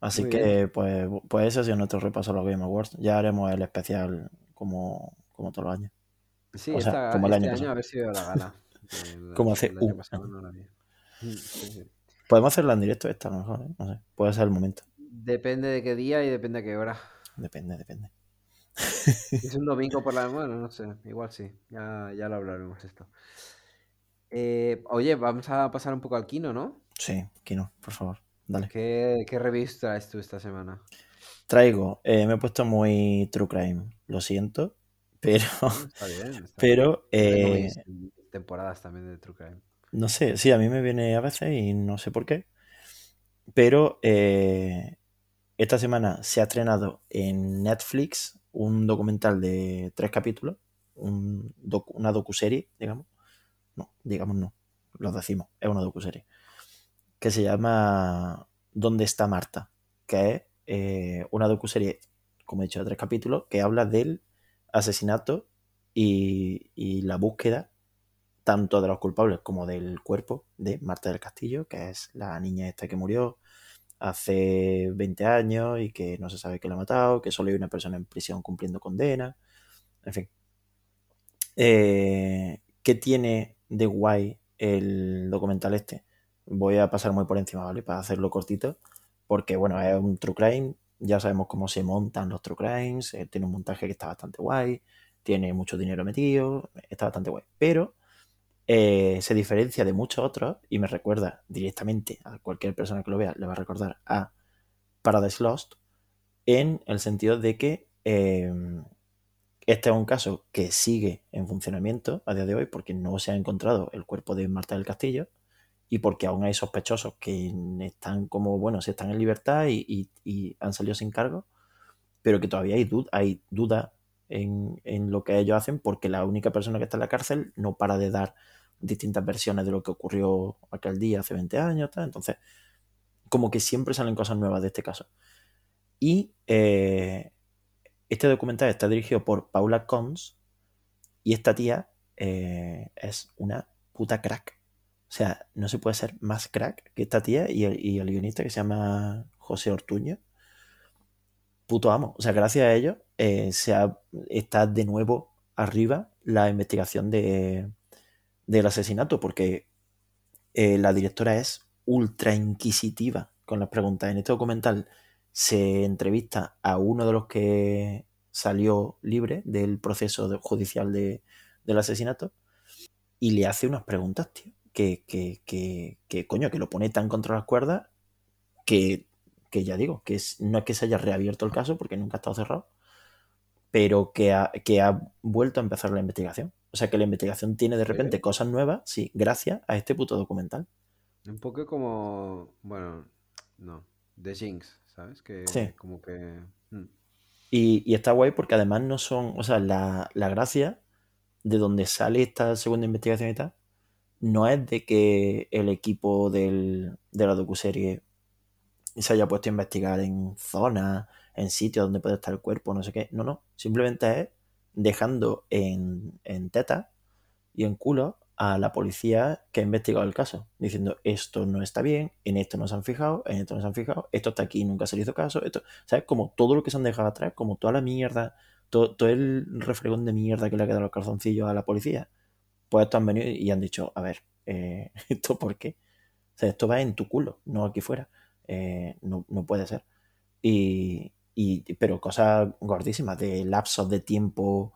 Así Muy que, pues, pues ese ha sido nuestro repaso a los Game Awards. Ya haremos el especial como, como todos los años. Sí, O sea, esta- como el este año año pasado. a ver si veo la gala. Como hace el año un pasado año. no la vi. Sí, sí. Podemos hacerla en directo esta, a lo mejor, ¿eh? No sé. Puede ser el momento. Depende de qué día y depende de qué hora. Depende, depende. Es un domingo por la... Bueno, no sé. Igual sí. Ya, ya lo hablaremos esto. Eh, oye, vamos a pasar un poco al Kino, ¿no? Sí, Kino, por favor. Dale. ¿Qué, qué reviews traes tú esta semana? Traigo, eh, me he puesto muy true crime. Lo siento, pero, Mm, Está bien. Está pero, bien. Eh, temporadas también de True Crime. no sé, sí, a mí me viene a veces y no sé por qué. Pero eh, esta semana se ha estrenado en Netflix un documental de tres capítulos, un docu- una docuserie, digamos. No, digamos no, lo decimos, es una docuserie. Que se llama ¿Dónde está Marta? Que es eh, una docuserie, como he dicho, de tres capítulos, que habla del asesinato y, y la búsqueda tanto de los culpables como del cuerpo de Marta del Castillo, que es la niña esta que murió hace 20 años y que no se sabe qué la ha matado, que solo hay una persona en prisión cumpliendo condena, en fin. Eh, ¿Qué tiene de guay el documental este? Voy a pasar muy por encima, ¿vale? Para hacerlo cortito, porque bueno, es un true crime, ya sabemos cómo se montan los true crimes, eh, tiene un montaje que está bastante guay, tiene mucho dinero metido, está bastante guay, pero eh, se diferencia de muchos otros y me recuerda directamente a cualquier persona que lo vea, le va a recordar a Paradise Lost en el sentido de que eh, este es un caso que sigue en funcionamiento a día de hoy porque no se ha encontrado el cuerpo de Marta del Castillo y porque aún hay sospechosos que están como, bueno, si están en libertad y, han salido sin cargo, pero que todavía hay, dud hay duda en lo que ellos hacen porque la única persona que está en la cárcel no para de dar distintas versiones de lo que ocurrió aquel día hace 20 años, entonces como que siempre salen cosas nuevas de este caso. Y eh, este documental está dirigido por Paula Cons y esta tía eh, es una puta crack. O sea, no se puede ser más crack que esta tía y el, y el guionista que se llama José Ortuño. Puto amo. O sea, gracias a ellos eh, se está de nuevo arriba la investigación de, del asesinato porque eh, la directora es ultra inquisitiva con las preguntas. En este documental se entrevista a uno de los que salió libre del proceso judicial de- del asesinato y le hace unas preguntas, tío, que, que, que, que, coño, que lo pone tan contra las cuerdas que, que ya digo, que es- no es que se haya reabierto el caso porque nunca ha estado cerrado, pero que ha, que ha vuelto a empezar la investigación. O sea que la investigación tiene de Sí. repente cosas nuevas, sí, gracias a este puto documental. Un poco como... Bueno, no. The Jinx, ¿sabes? Que Sí. como que... mm, Y, y está guay porque además no son, o sea, la, la gracia de donde sale esta segunda investigación y tal, no es de que el equipo del, de la docuserie se haya puesto a investigar en zonas, en sitios donde puede estar el cuerpo, no sé qué. No, no. Simplemente es dejando en, en teta y en culo a la policía que ha investigado el caso, diciendo esto no está bien, en esto no se han fijado, en esto no se han fijado, esto está aquí, nunca se le hizo caso, esto, ¿sabes? Como todo lo que se han dejado atrás, como toda la mierda, todo, todo el refregón de mierda que le ha quedado los calzoncillos a la policía, pues estos han venido y han dicho, a ver, eh, ¿esto por qué? O sea, esto va en tu culo, no aquí fuera. Eh, no, no puede ser. Y, y- pero cosas gordísimas, de lapsos de tiempo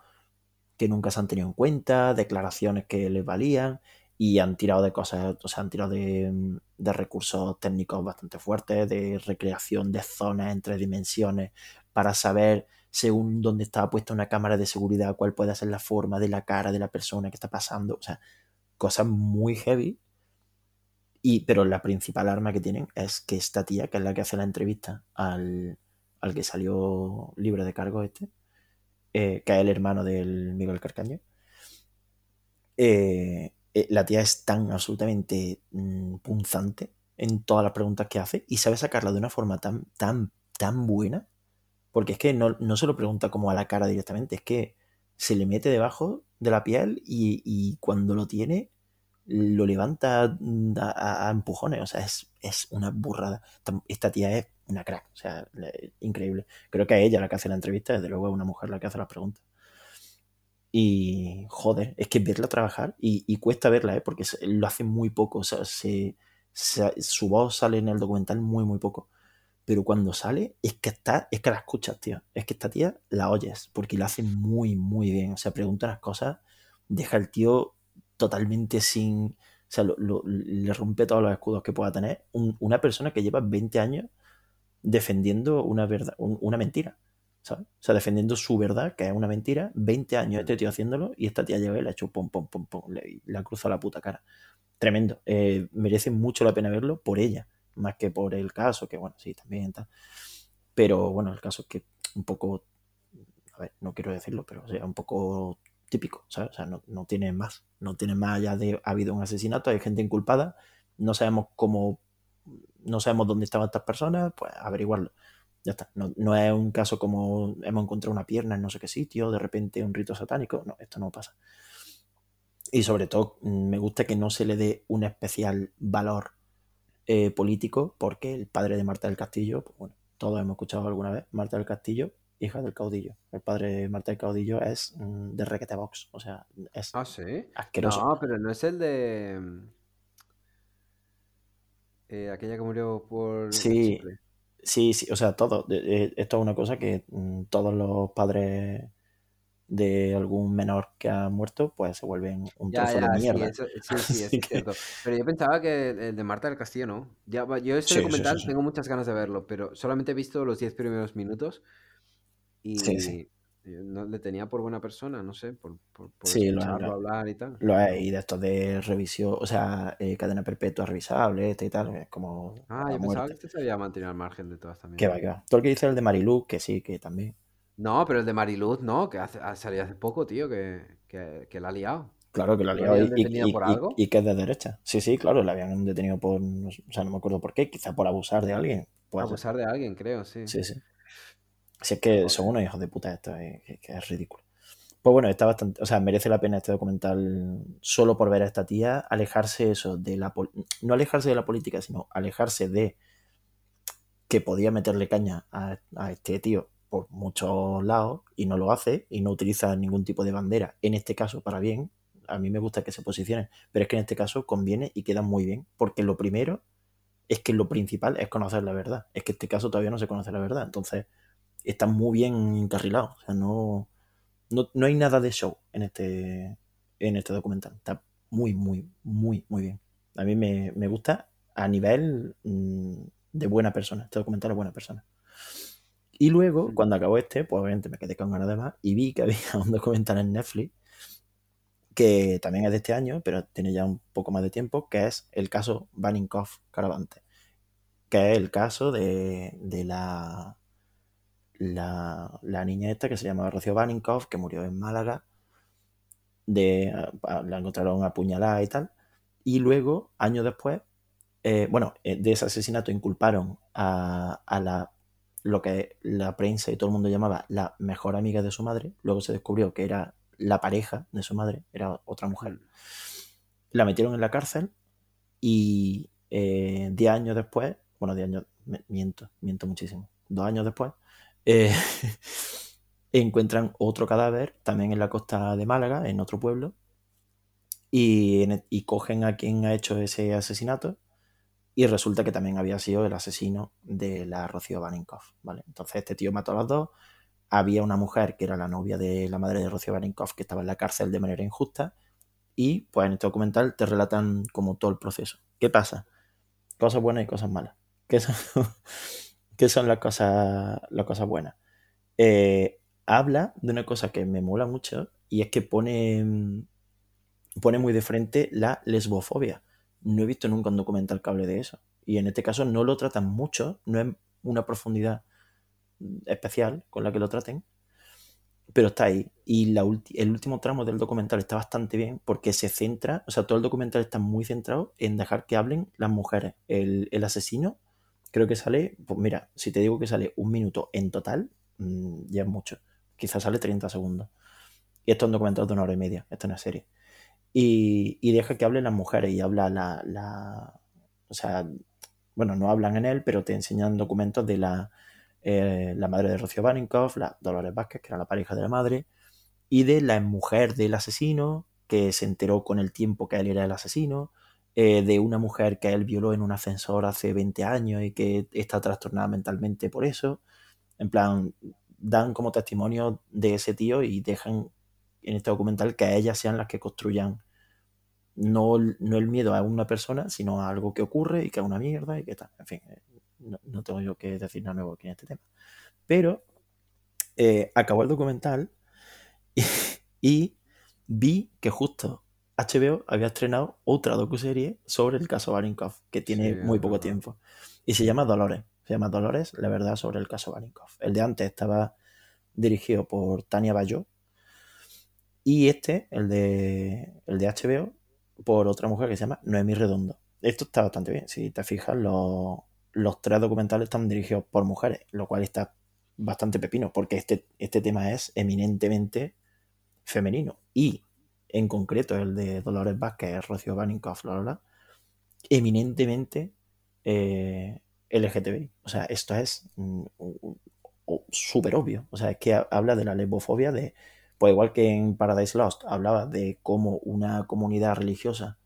que nunca se han tenido en cuenta, declaraciones que les valían y han tirado de cosas, o sea, han tirado de, de recursos técnicos bastante fuertes, de recreación de zonas en tres dimensiones para saber según dónde estaba puesta una cámara de seguridad cuál puede ser la forma de la cara de la persona que está pasando, o sea, cosas muy heavy. Y, pero la principal arma que tienen es que esta tía, que es la que hace la entrevista al, al que salió libre de cargo este, eh, que es el hermano del Miguel Carcaño. Eh, eh, la tía es tan absolutamente mm, punzante en todas las preguntas que hace y sabe sacarla de una forma tan, tan, tan buena, porque es que no, no se lo pregunta como a la cara directamente, es que se le mete debajo de la piel y, y cuando lo tiene lo levanta mm, a, a empujones, o sea, es, es, una burrada. Esta tía es una crack, o sea, increíble. Creo que a ella la que hace la entrevista, desde luego es una mujer la que hace las preguntas. Y joder, es que verla trabajar y, cuesta verla, ¿eh? porque lo hace muy poco, o sea, se, su voz sale en el documental muy, muy poco. Pero cuando sale, es que está, es que la escuchas, tío. Es que esta tía la oyes, porque la hace muy, muy bien. O sea, pregunta las cosas, deja al tío totalmente sin. O sea, le rompe todos los escudos que pueda tener. Un, una persona que lleva 20 años defendiendo una verdad, un, una mentira. ¿sabes? O sea, defendiendo su verdad, que es una mentira, 20 años este tío haciéndolo, y esta tía llega y le ha hecho pom, pom, pom, pom, le, le ha cruzado la puta cara. Tremendo. Eh, merece mucho la pena verlo por ella, más que por el caso, que bueno, sí, también tal. Pero bueno, el caso es que un poco, a ver, no quiero decirlo, pero o sea, un poco típico, ¿sabes? O sea, no, no tiene más, no tiene más allá de ha habido un asesinato, hay gente inculpada, no sabemos cómo, no sabemos dónde estaban estas personas, pues averiguarlo. Ya está. No, no, es un caso como hemos encontrado una pierna en no sé qué sitio, de repente un rito satánico. No, esto no pasa. Y sobre todo, me gusta que no se le dé un especial valor eh, político, porque el padre de Marta del Castillo, pues bueno, todos hemos escuchado alguna vez, Marta del Castillo, hija del caudillo. El padre de Marta del Caudillo es mm, de Requete Box, o sea, es ¿Ah, sí? asqueroso. No, pero no es el de. Eh, aquella que murió por. Sí, sí, sí, o sea, todo. Esto es una cosa que mm, todos los padres de algún menor que ha muerto, pues se vuelven un trozo ya, de mierda. Sí, eso, sí, sí, es cierto. Pero yo pensaba que el de Marta del Castillo no. Ya, yo este documental tengo muchas ganas de verlo, pero solamente he visto los 10 primeros minutos y no le tenía por buena persona, no sé, por, por, por escucharlo lo hablar y tal. Lo y de estos de revisión, o sea, eh, cadena perpetua revisable, este y tal, es como. Ah, yo pensaba que este se había mantenido al margen de todas también. Que va, que va. Todo el que dice el de Mariluz, que sí, que también. No, pero el de Mariluz no, que hace, ha salido hace poco, tío, que, que, que la ha liado. Claro que la ha liado y, y, y, y, que es de derecha. Sí, sí, claro, la habían detenido por, o sea, no me acuerdo por qué, quizá por abusar de alguien. Abusar ser. de alguien, creo, sí. Sí, sí. Si es que son unos hijos de puta esto, eh, que, que, es ridículo. Pues bueno, está bastante, o sea, merece la pena este documental solo por ver a esta tía, alejarse eso de la, no alejarse de la política, sino alejarse de que podía meterle caña a, a este tío por muchos lados y no lo hace y no utiliza ningún tipo de bandera, en este caso para bien, a mí me gusta que se posicionen, pero es que en este caso conviene y queda muy bien, porque lo primero es que lo principal es conocer la verdad, es que en este caso todavía no se conoce la verdad, entonces está muy bien encarrilado, o sea, no, no, no hay nada de show en este, en este documental, está muy, muy, muy, muy bien. A mí me, me gusta a nivel mmm, de buena persona, este documental es buena persona. Y luego, cuando acabó este, pues obviamente me quedé con ganas de más y vi que había un documental en Netflix que también es de este año, pero tiene ya un poco más de tiempo, que es el caso Baninkoff Caravante, que es el caso de, de la, la, la, niña esta que se llamaba Rocío Baninkoff, que murió en Málaga, de, la encontraron apuñalada y tal, y luego, años después, eh, bueno, de ese asesinato inculparon a, a la lo que la prensa y todo el mundo llamaba la mejor amiga de su madre. Luego se descubrió que era la pareja de su madre, era otra mujer. La metieron en la cárcel y eh, diez años después, bueno, diez años, miento, miento muchísimo, dos años después, eh, encuentran otro cadáver también en la costa de Málaga, en otro pueblo, y, y cogen a quien ha hecho ese asesinato y resulta que también había sido el asesino de la Rocío Baninkoff, ¿vale? Entonces este tío mató a los dos, había una mujer que era la novia de la madre de Rocío Baninkoff que estaba en la cárcel de manera injusta y pues en este documental te relatan como todo el proceso. ¿Qué pasa? Cosas buenas y cosas malas. ¿Qué son, ¿Qué son las, cosas, las cosas buenas? Eh, habla de una cosa que me mola mucho y es que pone, pone muy de frente la lesbofobia no he visto nunca un documental que hable de eso. Y en este caso no lo tratan mucho, no es una profundidad especial con la que lo traten, pero está ahí. Y la el último tramo del documental está bastante bien porque se centra, o sea, todo el documental está muy centrado en dejar que hablen las mujeres. El, el asesino creo que sale, pues mira, si te digo que sale un minuto en total, mm, ya es mucho. Quizás sale 30 segundos. Y esto es un documental de una hora y media, esto es una serie. Y, y deja que hablen las mujeres y habla la, la, O sea, bueno, no hablan en él, pero te enseñan documentos de la, eh, la madre de Rocío Baninkoff, la Dolores Vázquez, que era la pareja de la madre, y de la mujer del asesino, que se enteró con el tiempo que él era el asesino, eh, de una mujer que él violó en un ascensor hace 20 años y que está trastornada mentalmente por eso. En plan, dan como testimonio de ese tío y dejan en este documental que ellas sean las que construyan no, no el miedo a una persona, sino a algo que ocurre y que es una mierda y que tal. En fin, eh, no, tengo yo que decir nada nuevo aquí en este tema. Pero eh, acabó el documental y vi que justo HBO había estrenado otra docuserie sobre el caso Barinkoff, que tiene muy poco tiempo. Y se llama Dolores. Se llama Dolores, la verdad, sobre el caso Barinkoff. El de antes estaba dirigido por Tania Bayó. Y este, el de, el de HBO, por otra mujer que se llama Noemí Redondo. Esto está bastante bien. Si te fijas, los, los tres documentales están dirigidos por mujeres, lo cual está bastante pepino, porque este, este tema es eminentemente femenino. Y en concreto el de Dolores Vázquez, Rocío Baninkoff, eminentemente eh, LGTBI. O sea, esto es mm, súper obvio. O sea, es que habla de la lesbofobia de, pues igual que en Paradise Lost hablaba de cómo una comunidad religiosa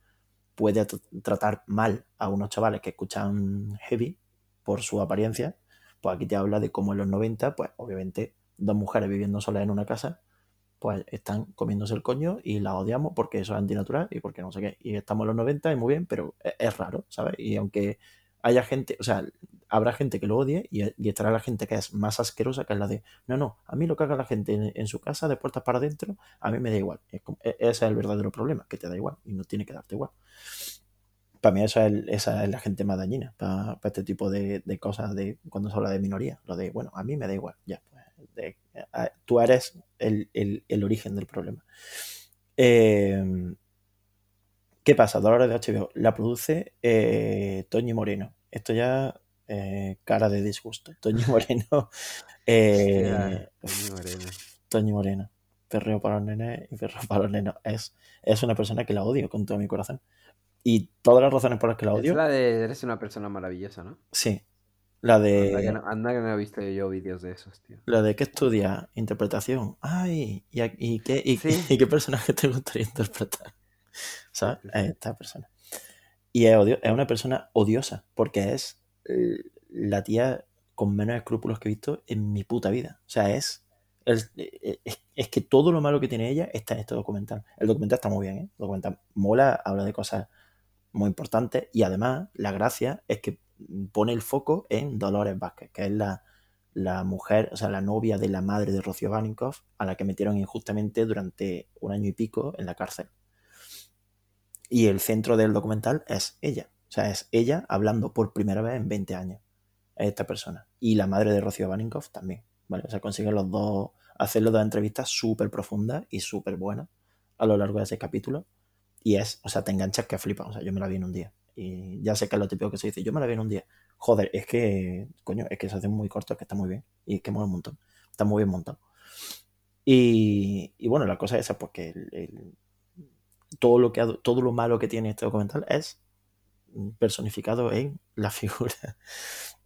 puede tratar mal a unos chavales que escuchan heavy por su apariencia, pues aquí te habla de cómo en los 90, pues obviamente dos mujeres viviendo solas en una casa pues están comiéndose el coño y la odiamos porque eso es antinatural y porque no sé qué. Y estamos en los 90 y muy bien, pero e-, es, raro, ¿sabes? Y aunque haya gente, o sea, habrá gente que lo odie y, estará la gente que es más asquerosa que es la de, no, no, a mí lo que haga la gente en, su casa de puertas para adentro, a mí me da igual. E-, ese es el verdadero problema, que te da igual y no tiene que darte igual. Para mí esa es, esa es la gente más dañina, para, este tipo de, cosas de cuando se habla de minoría. Lo de, bueno, a mí me da igual, ya, tú eres el, origen del problema. Em, ¿Qué pasa? Dolores de HBO la produce eh, Toño Moreno. Esto ya eh, cara de disgusto. Toño Moreno. Eh, Toño Moreno. Perreo para los nenes y perreo para los nenes. Es, es una persona que la odio con todo mi corazón. Y todas las razones por las que la odio. Es la de eres una persona maravillosa, ¿no? Sí, la de. Anda que, no, he visto yo vídeos de esos, tío. La de que estudia interpretación. Ay, ¿y, qué, y, qué personaje te gustaría interpretar? ¿Sabes? Esta persona. Y es, odio, es una persona odiosa, porque es eh, la tía con menos escrúpulos que he visto en mi puta vida. O sea, es, es, es, que todo lo malo que tiene ella está en este documental. El documental está muy bien, ¿eh? El documental mola, habla de cosas muy importantes y además la gracia es que pone el foco en Dolores Vázquez, que es la, mujer, o sea, la novia de la madre de Rocío Baninkoff, a la que metieron injustamente durante un año y pico en la cárcel. Y el centro del documental es ella. O sea, es ella hablando por primera vez en 20 años. a esta persona. Y la madre de Rocío Baninkoff también. ¿vale? O sea, consiguen los dos, hacer dos entrevistas súper profundas y súper buenas a lo largo de ese capítulo. Y es, o sea, te enganchas que flipas. O sea, yo me la vi en un día. Y ya sé que es lo típico que se dice, yo me la vi en un día. Joder, es que, coño, es que se hace muy corto, es que está muy bien. Y es que mola un montón. Está muy bien montado. Y, bueno, la cosa es esa, porque todo, lo que, todo lo malo que tiene este documental es personificado en la figura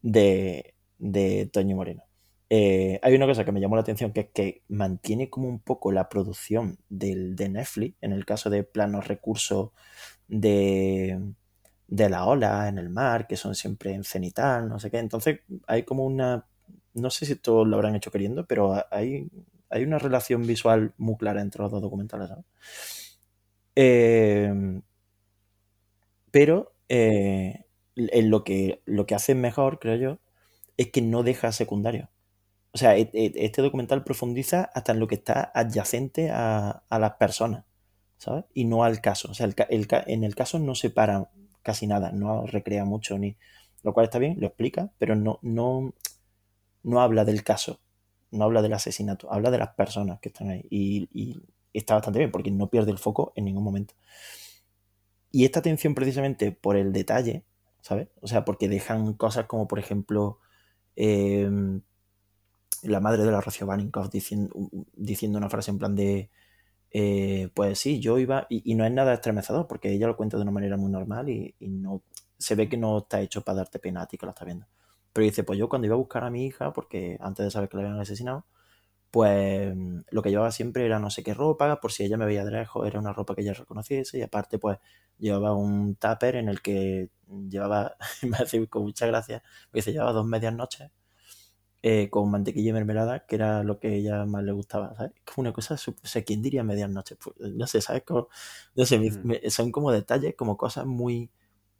de, de Toño Moreno. Eh, hay una cosa que me llamó la atención, que es que mantiene como un poco la producción del, de Netflix, en el caso de planos recursos de, de la ola en el mar, que son siempre en cenital, no sé qué. Entonces hay como una, no sé si todos lo habrán hecho queriendo, pero hay, hay una relación visual muy clara entre los dos documentales. Eh, pero eh, en lo que, lo que hace mejor, creo yo, es que no deja secundario. O sea, e, e, este documental profundiza hasta en lo que está adyacente a, las personas, ¿sabes? Y no al caso. O sea, en el caso no se para casi nada, no recrea mucho ni... Lo cual está bien, lo explica, pero no, no, no habla del caso, no habla del asesinato, habla de las personas que están ahí. Y, y está bastante bien porque no pierde el foco en ningún momento. Y esta atención precisamente por el detalle, ¿sabes? O sea, porque dejan cosas como, por ejemplo, eh, la madre de la Rocío Baninkoff diciendo, diciendo una frase en plan de, eh, pues sí, yo iba, y, no es nada estremecedor, porque ella lo cuenta de una manera muy normal y, no se ve que no está hecho para darte pena a ti que lo estás viendo. Pero dice, pues yo cuando iba a buscar a mi hija, porque antes de saber que la habían asesinado, pues lo que llevaba siempre era no sé qué ropa, por si ella me veía de lejos, era una ropa que ella reconociese, y aparte pues llevaba un tupper en el que llevaba, me hace con mucha gracia, porque se llevaba dos medias noches eh, con mantequilla y mermelada, que era lo que ella más le gustaba, ¿sabes? Es una cosa, o sea, ¿quién diría medias noches? Pues, no sé, ¿sabes? Como, no sé, mm. me, son como detalles, como cosas muy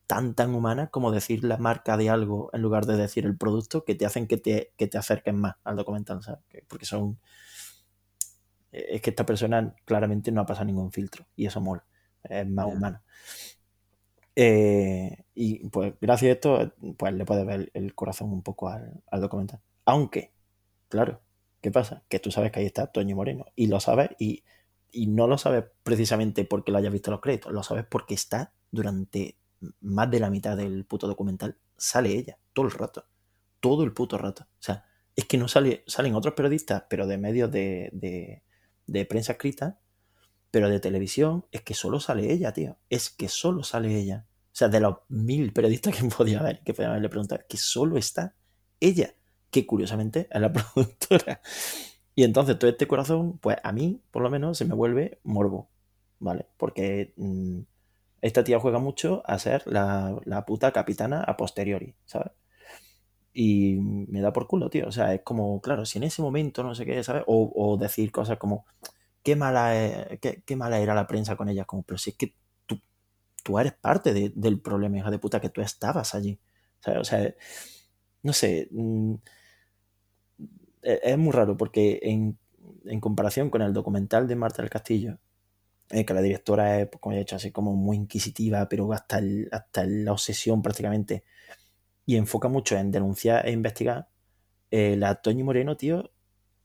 tan, tan humanas como decir la marca de algo en lugar de decir el producto que te hacen que te, que te acerquen más al documental, ¿sabes? Porque son... Es que esta persona claramente no ha pasado ningún filtro y eso mola, es más yeah. humano. Eh, y pues gracias a esto, pues le puedes ver el corazón un poco al, al documental. Aunque, claro, ¿qué pasa? Que tú sabes que ahí está Toño Moreno y lo sabes y, y no lo sabes precisamente porque lo hayas visto en los créditos, lo sabes porque está durante más de la mitad del puto documental, sale ella, todo el rato, todo el puto rato. O sea, es que no sale, salen otros periodistas, pero de medios de, de, prensa escrita, pero de televisión, es que solo sale ella, tío. Es que solo sale ella. O sea, de los mil periodistas que podía haber, que podía haberle preguntado, que solo está ella, que curiosamente es la productora. Y entonces todo este corazón, pues a mí, por lo menos, se me vuelve morbo, ¿vale? Porque mmm, esta tía juega mucho a ser la, la, puta capitana a posteriori, ¿sabes? Y me da por culo, tío. O sea, es como, claro, si en ese momento no sé qué, ¿sabes? O, o decir cosas como, qué mala, es, qué, qué, mala era la prensa con ella, como, pero si es que tú, tú eres parte de, del problema, hija de puta, que tú estabas allí. ¿sabes? O sea, no sé. Mmm, es muy raro porque en, en, comparación con el documental de Marta del Castillo, eh, que la directora es, pues, como he dicho, así como muy inquisitiva, pero hasta, el, hasta la obsesión prácticamente, y enfoca mucho en denunciar e investigar, eh, la Toñi Moreno, tío,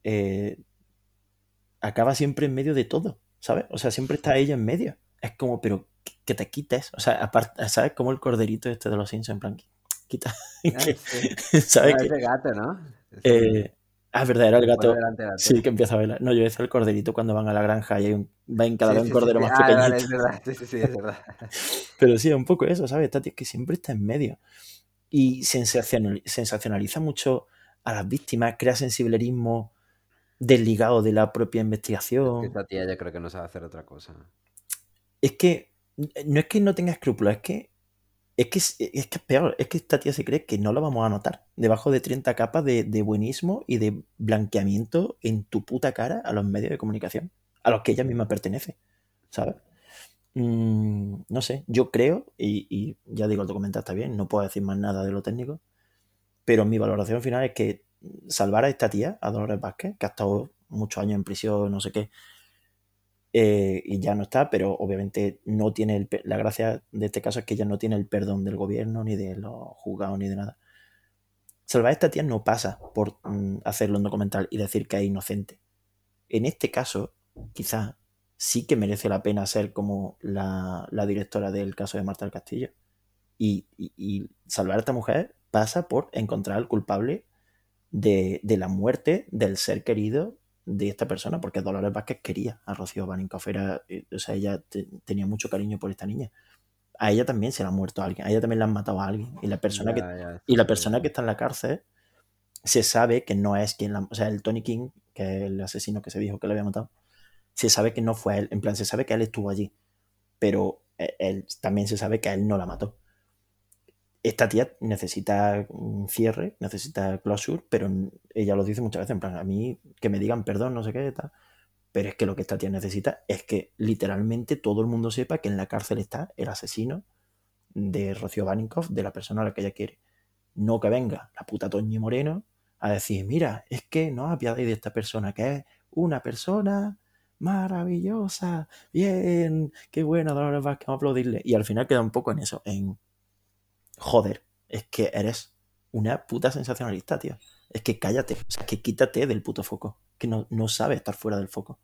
eh, acaba siempre en medio de todo, ¿sabes? O sea, siempre está ella en medio. Es como, pero que te quites. O sea, aparte, ¿sabes? Como el corderito este de los Simpsons, en plan, quita. Ah, sí. ¿Sabes? No, es de gato, ¿no? Eh, Ah, es verdad, era el gato. Sí, que empieza a bailar. No, yo decía el corderito cuando van a la granja y hay un, ven cada sí, vez un cordero sí, más ah, pequeñito. Es verdad, sí, sí, sí, es verdad. Pero sí, un poco eso, ¿sabes? Tati es que siempre está en medio. Y sensacionaliza mucho a las víctimas, crea sensiblerismo desligado de la propia investigación. Es que esta tía ya creo que no sabe hacer otra cosa. Es que no es que no tenga escrúpulos, es que es que es, que es peor, es que esta tía se cree que no lo vamos a notar. Debajo de 30 capas de, de, buenismo y de blanqueamiento en tu puta cara a los medios de comunicación, a los que ella misma pertenece, ¿sabes? Mm, no sé, yo creo, y, y, ya digo, el documental está bien, no puedo decir más nada de lo técnico, pero mi valoración final es que salvar a esta tía, a Dolores Vázquez, que ha estado muchos años en prisión, no sé qué, eh, y ya no está, pero obviamente no tiene el, la gracia de este caso es que ella no tiene el perdón del gobierno, ni de los juzgados, ni de nada. Salvar a esta tía no pasa por mm, hacerlo un documental y decir que es inocente. En este caso, quizá sí que merece la pena ser como la, la directora del caso de Marta del Castillo. Y, y, y, salvar a esta mujer pasa por encontrar al culpable de, de la muerte del ser querido de esta persona, porque Dolores Vázquez quería a Rocío Baninkoff, era, eh, o sea, ella te, tenía mucho cariño por esta niña. A ella también se la ha muerto a alguien, a ella también la han matado a alguien. Y la persona, ya, que, ya, y la persona que está en la cárcel se sabe que no es quien la. O sea, el Tony King, que es el asesino que se dijo que le había matado, se sabe que no fue él. En plan, se sabe que él estuvo allí. Pero eh, él, también se sabe que él no la mató esta tía necesita un cierre, necesita closure, pero ella lo dice muchas veces, en plan, a mí que me digan perdón, no sé qué, tal. Pero es que lo que esta tía necesita es que literalmente todo el mundo sepa que en la cárcel está el asesino de Rocío Baninkoff, de la persona a la que ella quiere. No que venga la puta Toñi Moreno a decir, mira, es que no apiadáis de esta persona, que es una persona maravillosa, bien, qué bueno, Dolores Vázquez, vamos a aplaudirle. Y al final queda un poco en eso, en joder, es que eres una puta sensacionalista, tío. Es que cállate, o sea, que quítate del puto foco, que no, no sabe estar fuera del foco.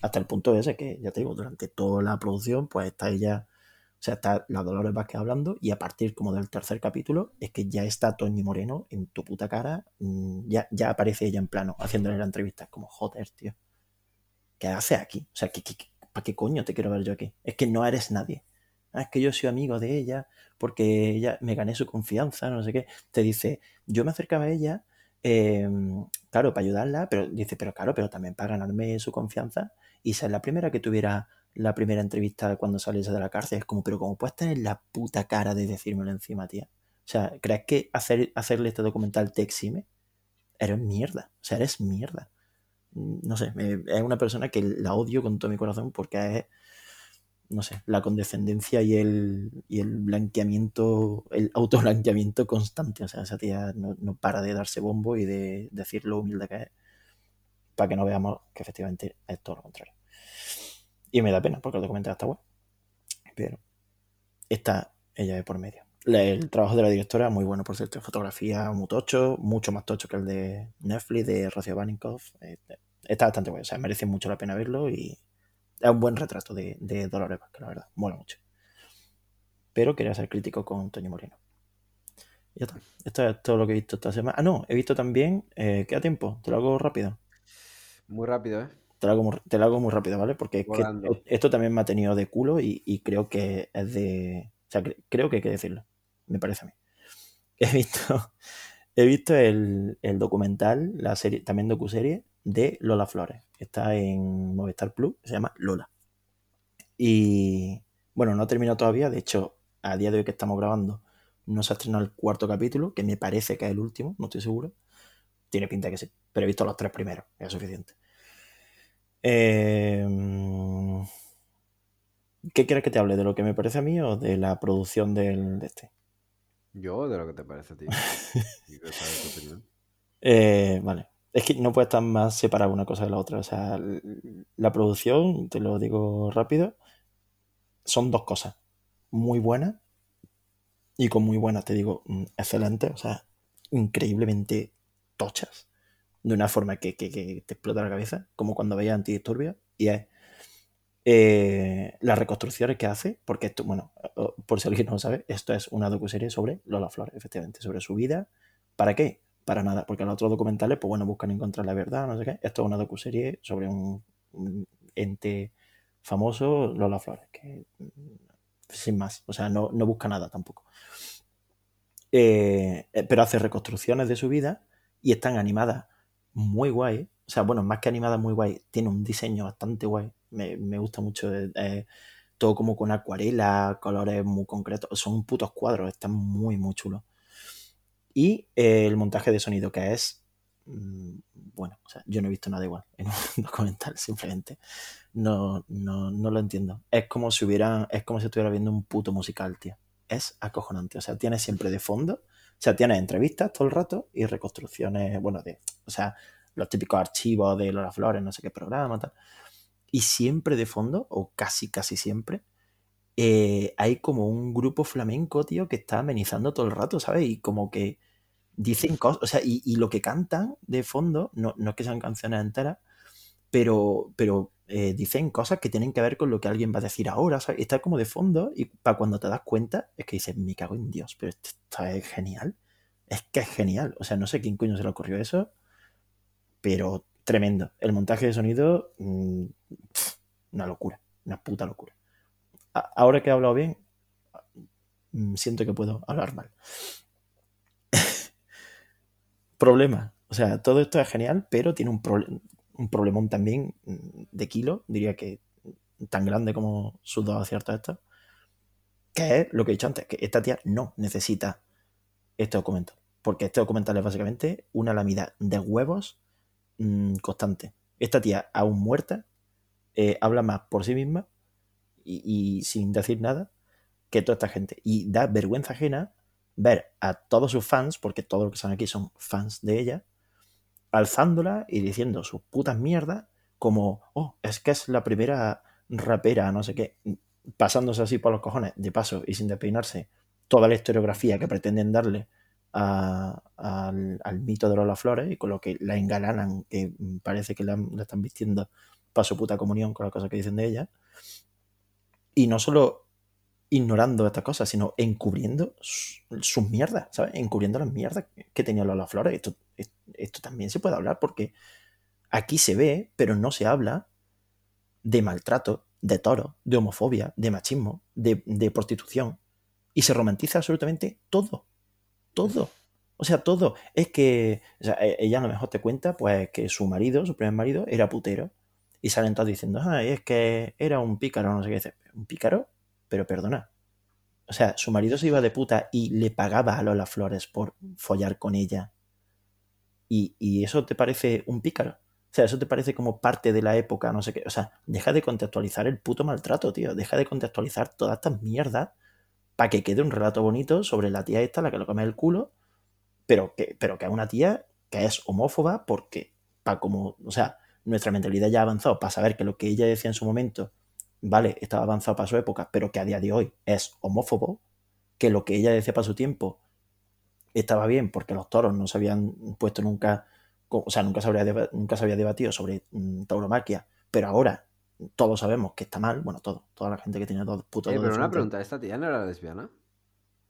Hasta el punto ese que, ya te digo, durante toda la producción, pues está ella, o sea, está la Dolores Vázquez hablando y a partir como del tercer capítulo es que ya está Toñi Moreno en tu puta cara, mm, ya, ya aparece ella en plano, haciéndole la entrevista, como, joder, tío, ¿qué hace aquí? O sea, ¿qué, qué, ¿para qué coño te quiero ver yo aquí? Es que no eres nadie. Ah, es que yo soy amigo de ella porque ella me gané su confianza, no sé qué. Te dice, yo me acercaba a ella, eh, claro, para ayudarla, pero dice, pero claro, pero también para ganarme su confianza y ser la primera que tuviera la primera entrevista cuando saliese de la cárcel. Es como, pero ¿cómo puedes tener la puta cara de decírmelo encima, tía? O sea, ¿crees que hacer, hacerle este documental te exime? Eres mierda. O sea, eres mierda. No sé, es una persona que la odio con todo mi corazón porque es, no sé, la condescendencia y el, y el blanqueamiento, el autoblanqueamiento constante. O sea, esa tía no, no para de darse bombo y de decir lo humilde que es para que no veamos que efectivamente es todo lo contrario. Y me da pena porque el documental está bueno. Pero está ella de por medio. El trabajo de la directora, muy bueno, por cierto. Fotografía muy tocho, mucho más tocho que el de Netflix, de Rocío Baninkoff. Está bastante bueno, o sea, merece mucho la pena verlo y es un buen retrato de, de Dolores Vázquez, la verdad. Mola mucho. Pero quería ser crítico con Toño Moreno. Ya está. Esto es todo lo que he visto esta semana. Ah, no, he visto también. Eh, ¿Queda tiempo? Te lo hago rápido. Muy rápido, ¿eh? Te lo hago muy, te lo hago muy rápido, ¿vale? Porque es que esto también me ha tenido de culo y, y, creo que es de. O sea, creo que hay que decirlo. Me parece a mí. He visto. He visto el, el documental, la serie, también docuserie, de Lola Flores. Está en Movistar Plus, se llama Lola. Y bueno, no ha terminado todavía, de hecho, a día de hoy que estamos grabando, no se ha estrenado el cuarto capítulo, que me parece que es el último, no estoy seguro. Tiene pinta que sí, pero he visto los tres primeros, es suficiente. Eh, ¿Qué quieres que te hable? ¿De lo que me parece a mí o de la producción del, de este? Yo, de lo que te parece a ti. eh, vale. Es que no puede estar más separada una cosa de la otra. O sea, la producción, te lo digo rápido, son dos cosas. Muy buenas. Y con muy buenas te digo, mm, excelentes. O sea, increíblemente tochas. De una forma que, que, te explota la cabeza. Como cuando veía Antidisturbios. Y es eh, las reconstrucciones que hace, porque esto, bueno, por si alguien no lo sabe, esto es una docuserie sobre Lola Flores, efectivamente, sobre su vida. ¿Para qué? Para nada, porque los otros documentales, pues bueno, buscan encontrar la verdad, no sé qué. Esto es una docuserie sobre un, ente famoso, Lola Flores, que sin más, o sea, no, no busca nada tampoco. Eh, pero hace reconstrucciones de su vida y están animadas muy guay. O sea, bueno, más que animadas muy guay, tiene un diseño bastante guay me, me gusta mucho. Eh, todo como con acuarela, colores muy concretos. Son putos cuadros, están muy, muy chulos. Y eh, el montaje de sonido, que es. Mmm, bueno, o sea, yo no he visto nada igual en un documental, simplemente. No, no, no lo entiendo. Es como si hubiera. Es como si estuviera viendo un puto musical, tío. Es acojonante. O sea, tiene siempre de fondo. O sea, tiene entrevistas todo el rato y reconstrucciones, bueno, de. O sea, los típicos archivos de Lola Flores, no sé qué programa, tal y siempre de fondo, o casi, casi siempre, eh, hay como un grupo flamenco, tío, que está amenizando todo el rato, ¿sabes? Y como que dicen cosas, o sea, y, lo que cantan de fondo, no, no, es que sean canciones enteras, pero, pero eh, dicen cosas que tienen que ver con lo que alguien va a decir ahora, ¿sabes? Está como de fondo y para cuando te das cuenta es que dices, me cago en Dios, pero esto es genial. Es que es genial. O sea, no sé quién coño se le ocurrió eso, pero tremendo. El montaje de sonido, mmm, una locura, una puta locura. Ahora que he hablado bien, mm, siento que puedo hablar mal. Problema. O sea, todo esto es genial, pero tiene un, pro un problemón también mm, de kilo, diría que tan grande como sus dos aciertos que es lo que he dicho antes, que esta tía no necesita este documental. Porque este documental es básicamente una lamida de huevos mmm, constante. Esta tía, aún muerta, eh, habla más por sí misma y, sin decir nada que toda esta gente. Y da vergüenza ajena ver a todos sus fans, porque todos los que están aquí son fans de ella, alzándola y diciendo sus putas mierdas como, oh, es que es la primera rapera, no sé qué, pasándose así por los cojones, de paso y sin despeinarse, toda la historiografía que pretenden darle al, mito de Lola Flores y con lo que la engalanan, que parece que la, están vistiendo para su puta comunión con las cosas que dicen de ella. Y no solo ignorando estas cosas, sino encubriendo sus mierdas, ¿sabes? Encubriendo las mierdas que tenía Lola Flores. Esto, también se puede hablar porque aquí se ve, pero no se habla de maltrato, de toro, de homofobia, de machismo, de, de prostitución. Y se romantiza absolutamente todo todo. O sea, todo. Es que e, ella a lo mejor te cuenta pues que su marido, su primer marido, era putero. Y salen todos diciendo, ah, es que era un pícaro, no sé qué dice. ¿Un pícaro? Pero perdona. O sea, su marido se iba de puta y le pagaba a Lola Flores por follar con ella. Y, y eso te parece un pícaro. O sea, eso te parece como parte de la época, no sé qué. O sea, deja de contextualizar el puto maltrato, tío. Deja de contextualizar todas estas mierdas para que quede un relato bonito sobre la tía esta, la que lo come el culo, pero que, pero que es una tía que es homófoba porque, para como, o sea, nuestra mentalidad ya ha avanzado para saber que lo que ella decía en su momento, vale, estaba avanzado para su época, pero que a día de hoy es homófobo, que lo que ella decía para su tiempo estaba bien porque los toros no se habían puesto nunca, o sea, nunca se, habría, nunca se había debatido sobre mm, tauromaquia, pero ahora todos sabemos que está mal, bueno, todo, toda la gente que tiene dos putos. Eh, pero una pregunta, ¿esta tía no era lesbiana?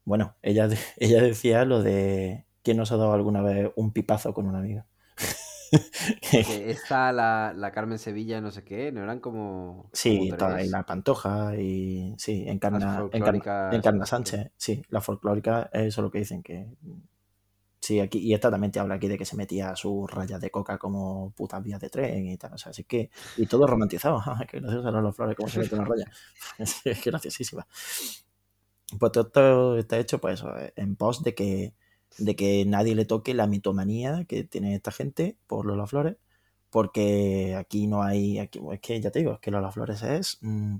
Bueno, ella, ella decía lo de quién nos ha dado alguna vez un pipazo con una amiga. esta, la, la, Carmen Sevilla, no sé qué, no eran como. Sí, toda, y la Pantoja, y sí, Encarna, Encarna, Encarna Sánchez, sí, la folclórica, eso es lo que dicen, que Sí, aquí, y esta también te habla aquí de que se metía sus rayas de coca como putas vías de tren y tal. O sea, así que. Y todo romantizado. que gracias a los flores, cómo se mete una raya. es graciosísima. Pues todo esto está hecho, pues, en pos de que, de que nadie le toque la mitomanía que tiene esta gente por Lola Flores. Porque aquí no hay. Aquí, es que ya te digo, es que Lola Flores es. Mm,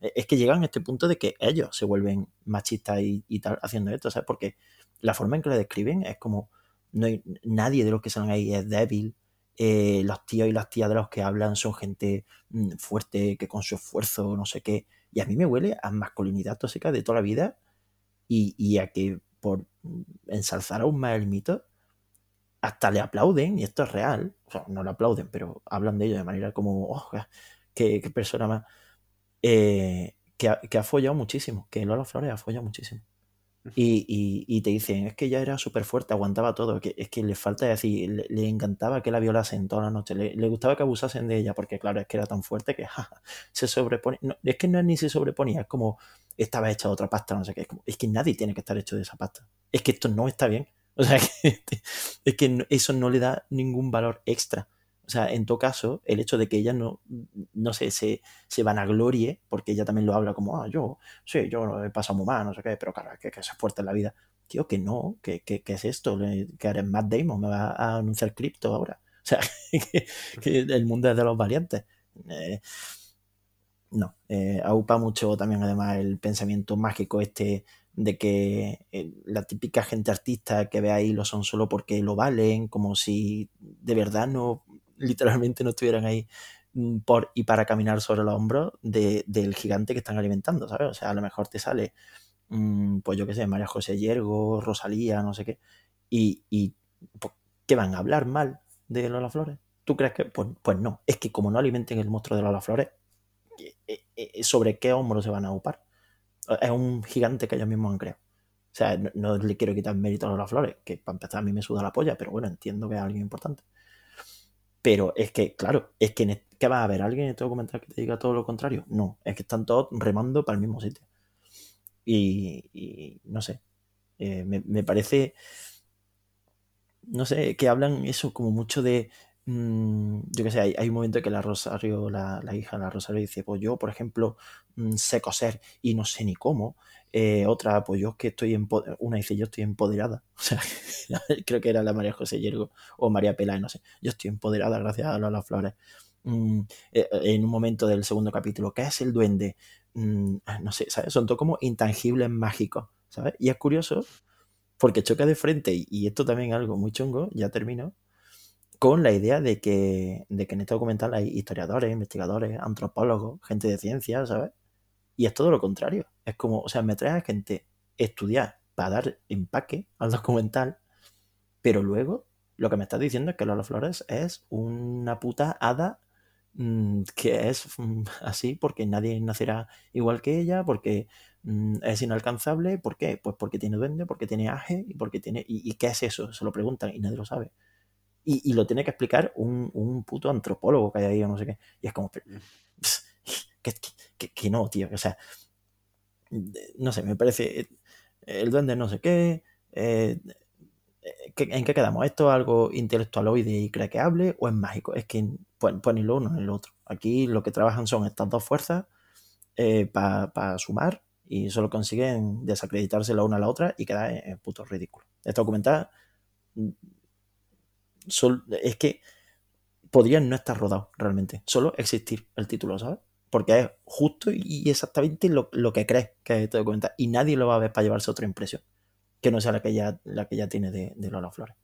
es que llegan a este punto de que ellos se vuelven machistas y, y tal haciendo esto, ¿sabes? Porque la forma en que la describen es como no hay, nadie de los que salen ahí es débil. Eh, los tíos y las tías de los que hablan son gente mm, fuerte, que con su esfuerzo, no sé qué. Y a mí me huele a masculinidad tóxica de toda la vida y, a que por ensalzar aún más el mito, hasta le aplauden, y esto es real, o sea, no le aplauden, pero hablan de ello de manera como, oh, qué, persona más, eh, que, ha, que, ha, follado muchísimo, que Lola Flores ha follado muchísimo. Y, te dicen, es que ya era súper fuerte, aguantaba todo, que es que le falta decir, le, encantaba que la violasen toda la noche, le, gustaba que abusasen de ella, porque claro, es que era tan fuerte que se sobrepone, es que no es ni se sobreponía, es como estaba hecha otra pasta, no sé qué, es, que nadie tiene que estar hecho de esa pasta, es que esto no está bien, o sea, es que eso no le da ningún valor extra. Sea, en todo caso, el hecho de que ella no, no sé, se, se vanaglorie, porque ella también lo habla como, ah, yo, sí, yo he pasado muy mal, no sé qué, pero claro, que, que es fuerte en la vida. Tío, que no, que, que, es esto, que eres Matt Damon, me va a anunciar cripto ahora. O sea, que, el mundo es de los valientes. Eh, no, eh, aupa mucho también además el pensamiento mágico este de que eh, la típica gente artista que ve ahí lo son solo porque lo valen, como si de verdad no literalmente no estuvieran ahí mm, por y para caminar sobre los hombros del gigante que están alimentando, ¿sabes? O sea, a lo mejor te sale, mm, pues yo qué sé, María José Yergo, Rosalía, no sé qué, y, y pues, ¿qué van a hablar mal de Lola Flores? ¿Tú crees que? Pues, pues no, es que como no alimenten el monstruo de Lola Flores, eh, eh, ¿sobre qué hombros se van a ocupar? Es un gigante que ellos mismos han creado. O sea, no, no, le quiero quitar mérito a Lola Flores, que para empezar a mí me suda la polla, pero bueno, entiendo que es alguien importante. Pero es que, claro, es que, ¿qué va a haber? ¿Alguien en este documental que te diga todo lo contrario? No, es que están todos remando para el mismo sitio. Y, no sé, eh, me, parece, no sé, que hablan eso como mucho de, mm, yo qué sé, hay, un momento que la Rosario, la, hija de la Rosario dice, pues yo, por ejemplo, mm, sé coser y no sé ni cómo. Eh, otra, pues yo que estoy una dice, yo estoy empoderada. O sea, creo que era la María José Yergo o María Peláez, no sé. Yo estoy empoderada gracias a Lola Flores. Mm, eh, en un momento del segundo capítulo, ¿qué es el duende? No sé, ¿sabes? Son todo como intangibles mágicos, ¿sabes? Y es curioso porque choca de frente, y, esto también es algo muy chungo, ya termino, con la idea de que, de que en este documental hay historiadores, investigadores, antropólogos, gente de ciencia, ¿sabes? Y es todo lo contrario. Es como, o sea, me trae a gente estudiar para dar empaque al documental Pero luego lo que me estás diciendo es que Lola Flores es una puta hada mm, que es mm, así porque nadie nacerá igual que ella, porque mm, es inalcanzable. ¿Por qué? Pues porque tiene duende, porque tiene aje y porque tiene... ¿Y, qué es eso? Se lo preguntan y nadie lo sabe. Y, lo tiene que explicar un, un, puto antropólogo que hay ahí o no sé qué. Y es como... Que, que, que no, tío. O sea, no sé, me parece... Eh, el duende no sé qué... Eh, ¿En qué quedamos? ¿Esto es algo intelectualoide y craqueable o es mágico? Es que pues, pues ni lo uno ni lo otro. Aquí lo que trabajan son estas dos fuerzas eh, para sumar y solo consiguen desacreditarse la una a la otra y quedar en, puto ridículo. Este documental es que podría no estar rodado realmente, solo existir el título, ¿sabes? Porque es justo y exactamente lo, lo que crees que es este documental y nadie lo va a ver para llevarse otra impresión que no sea la que ya, la que ya tiene de, Lola Flores.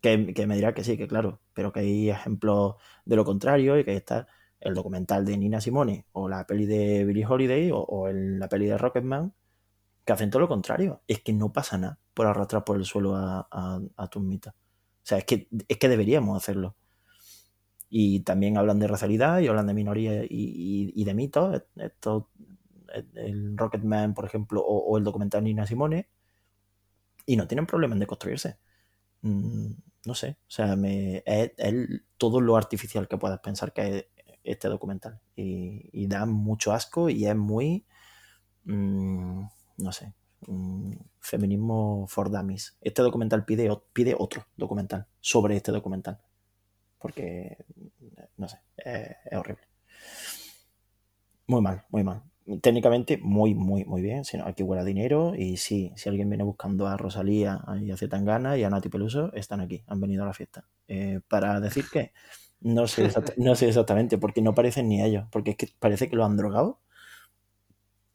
Que, me dirá que sí, que claro, pero que hay ejemplos de lo contrario y que está el documental de Nina Simone o la peli de Billie Holiday o, la peli de Rocketman que hacen todo lo contrario. Es que no pasa nada por arrastrar por el suelo a, a, tus mitas. O sea, es que, es que deberíamos hacerlo. Y también hablan de racialidad y hablan de minoría y, de mitos. Esto, el Rocketman, por ejemplo, o, el documental Nina Simone, y no tienen problema en deconstruirse. Mm, no sé, o sea, me, es, todo lo artificial que puedas pensar que es este documental. Y, da mucho asco y es muy, mm, no sé, feminismo for dummies. Este documental pide, pide otro documental sobre este documental. Porque, no sé, es horrible. Muy mal, muy mal técnicamente muy, muy, muy bien. Si no, aquí huele dinero. Y sí, si alguien viene buscando a Rosalía y a Zetangana y a Nati Peluso, están aquí, han venido a la fiesta. Eh, para decir que no sé, no sé exactamente, porque no parecen ni ellos, porque es que parece que lo han drogado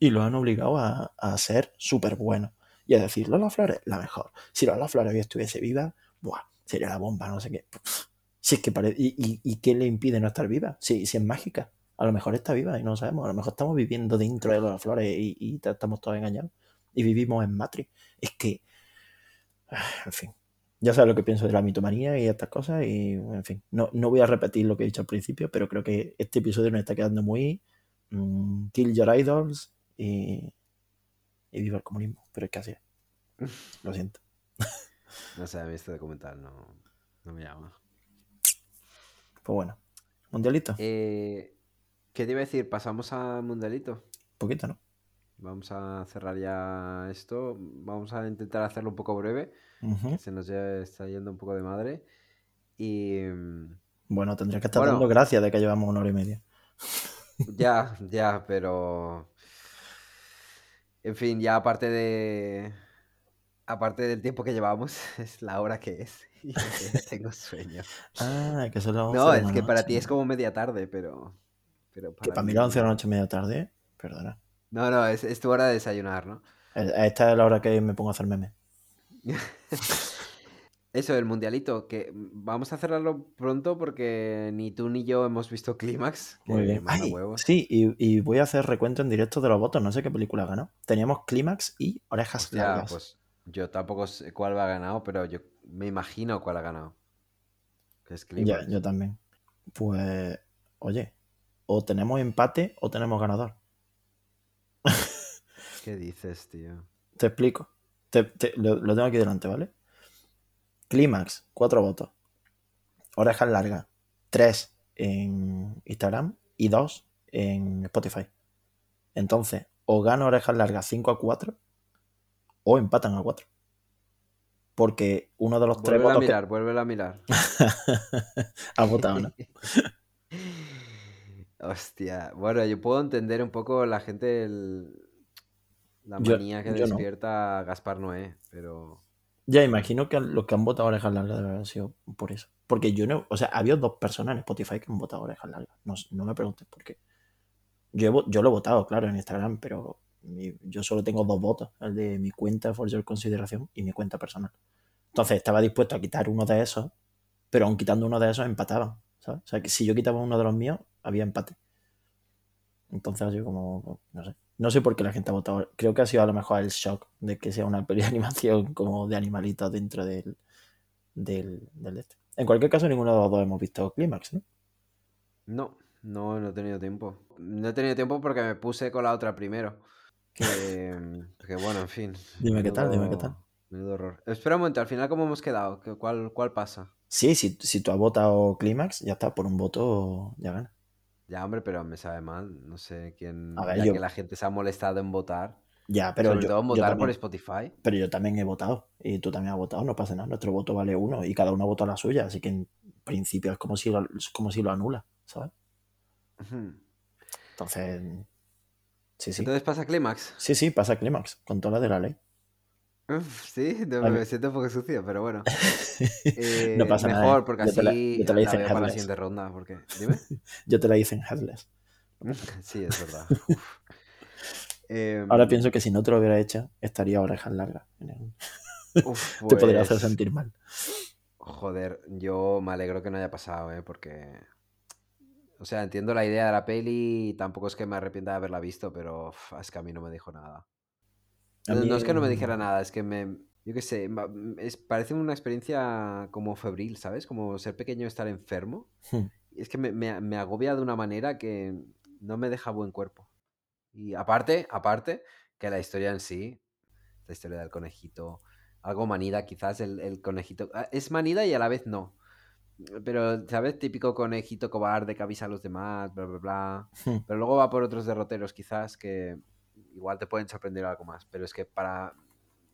y lo han obligado a, ser súper bueno y a decir, Lola Flores, la mejor. Si Lola Flores hoy estuviese viva, buah, sería la bomba, no sé qué. Si es que ¿Y, y, qué le impide no estar viva? Si, si es mágica. A lo mejor está viva y no lo sabemos. A lo mejor estamos viviendo dentro de las flores y, estamos todos engañados. Y vivimos en Matrix. Es que. En fin. Ya sabes lo que pienso de la mitomanía y estas cosas. Y, en fin. No, no voy a repetir lo que he dicho al principio, pero creo que este episodio nos está quedando muy. Mm, kill your idols y. Y viva el comunismo. Pero es que así es. Lo siento. No sé, a mí este documental no, no me llama. Pues bueno. ¿Mundialito? Eh, ¿Qué te iba a decir? ¿Pasamos al mundialito? Poquito, ¿no? Vamos a cerrar ya esto. Vamos a intentar hacerlo un poco breve. se nos ya está yendo un poco de madre. Y. Bueno, tendría que estar dando gracias de que llevamos una hora y media. Ya, ya, pero. En fin, ya aparte de. Aparte del tiempo que llevamos, es la hora que es. Y tengo sueño. Ah, que solo. No, es que para ti es como media tarde, pero que para mí la 11 de la noche, media tarde, perdona. No, no, es, tu hora de desayunar, ¿no? Esta es la hora que me pongo a hacer memes. Eso, el mundialito, que vamos a cerrarlo pronto porque ni tú ni yo hemos visto Clímax. Muy bien. sí, y, voy a hacer recuento en directo de los votos, no sé qué película ganó. Teníamos Clímax y Orejas Largas. pues yo tampoco sé cuál va a ganado, pero yo me imagino cuál ha ganado. Que es Clímax. yo también. Pues, oye, o tenemos empate o tenemos ganador. ¿Qué dices, tío? Te explico. lo, tengo aquí delante, ¿vale? Clímax, cuatro votos. Orejas largas, tres en Instagram y dos en Spotify. Entonces, o gana orejas largas 5 a 4 o empatan a 4. Porque uno de los tres votos. Vuelve a mirar, vuelve a mirar. ha votado, ¿no? Hostia, bueno, yo puedo entender un poco la gente, la manía que despierta Gaspar Noé, pero... Ya, imagino que los que han votado orejas largas debe haber sido por eso. Porque yo no, o sea, había dos personas en Spotify que han votado orejas largas. No, me preguntes por qué. Yo, lo he votado, claro, en Instagram, pero yo solo tengo dos votos, el de mi cuenta For Your Consideración y mi cuenta personal. Entonces estaba dispuesto a quitar uno de esos, pero aun quitando uno de esos empataban. O sea, que si yo quitaba uno de los míos, había empate. Entonces, yo como, no sé. No sé por qué la gente ha votado. Creo que ha sido a lo mejor el shock de que sea una peli de animación como de animalitos dentro del, del, del este. En cualquier caso, ninguno de los dos hemos visto Clímax, ¿no? No, no, no he tenido tiempo. No he tenido tiempo porque me puse con la otra primero. Que, que bueno, en fin. Dime qué tal, dime qué tal. Menudo horror. Espera un momento, al final, ¿cómo hemos quedado? ¿Qué- ¿Cuál, cuál pasa? Sí, si, si tú has votado Clímax, ya está, por un voto ya gana. Ya, hombre, pero me sabe mal. No sé quién. A ver, ya yo- que la gente se ha molestado en votar. Ya, pero sobre yo, todo en votar por Spotify. pero yo también he votado. Y tú también has votado, no pasa nada. Nuestro voto vale uno y cada uno vota la suya. Así que en principio es como si lo, es como si lo anula, ¿sabes? Entonces, sí, sí. Entonces pasa Clímax. Sí, sí, pasa Clímax, con toda la de la ley. Uf, sí, no, Vale. me siento un poco sucio, pero bueno. no Eh, pasa nada. mejor, ¿eh? porque Yo te la- así yo te la la, hice en para la siguiente ronda. Porque... Dime. Yo te la hice en Headless. Sí, es verdad. Uf. Em, Ahora pienso que si no te lo hubiera hecho, estaría orejas largas. uf, Te podría hacer pues, sentir mal. Joder, yo me alegro que no haya pasado, ¿eh? Porque... O sea, entiendo la idea de la peli y tampoco es que me arrepienta de haberla visto, pero es que a mí no me dijo nada. No, mí, no es que no me mm, dijera nada, es que me... Yo qué sé, mm, es, parece una experiencia como febril, ¿sabes? Como ser pequeño estar enfermo. hmm, es que me, me- me agobia de una manera que no me deja buen cuerpo. Y aparte, aparte, que la historia en sí, la historia del conejito, algo manida quizás, el, el conejito... ah, Es manida y a la vez no. Pero, ¿sabes? Típico conejito cobarde que avisa a los demás, bla, bla, bla. hmm. Pero luego va por otros derroteros quizás que igual te pueden sorprender algo más. Pero es que para...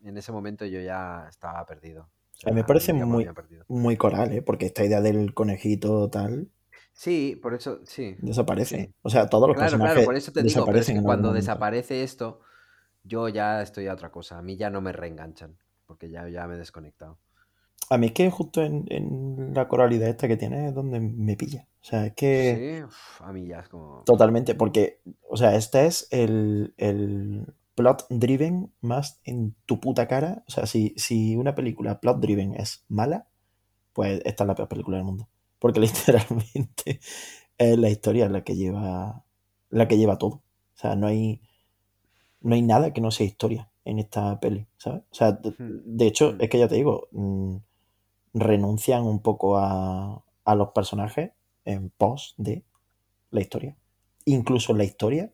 En ese momento yo ya estaba perdido. O A mí me sea, parece muy-. Muy coral, ¿eh? Porque esta idea del conejito tal Sí, por eso, sí. desaparece. Sí. O sea, todos los Claro, personajes claro, por eso te digo, pero es que cuando desaparece esto, yo ya estoy a otra cosa. A mí ya no me reenganchan, porque ya, ya me he desconectado. A mí es que justo en, en la coralidad esta que tiene es donde me pilla. O sea, es que Sí, uf, a mí ya es como... totalmente, porque, o sea, este es el, el plot driven más en tu puta cara. O sea, si, si una película plot driven es mala, pues esta es la peor película del mundo. Porque literalmente es la historia la que lleva, la que lleva todo. O sea, no hay, no hay nada que no sea historia en esta peli, ¿sabes? O sea, de, Hmm, de hecho, hmm. es que ya te digo, mm, renuncian un poco a, a los personajes en pos de la historia. Incluso la historia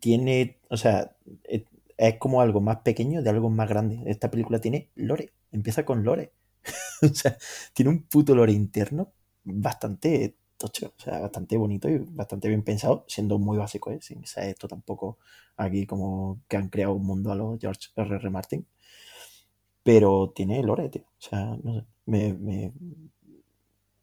tiene, o sea, es, es como algo más pequeño de algo más grande. Esta película tiene lore, empieza con lore. o sea, tiene un puto lore interno bastante tocho, o sea, bastante bonito y bastante bien pensado, siendo muy básico, ¿eh? sin ser esto tampoco aquí como que han creado un mundo a los George R. R. Martin. Pero tiene lore, tío. O sea, no sé, me, me,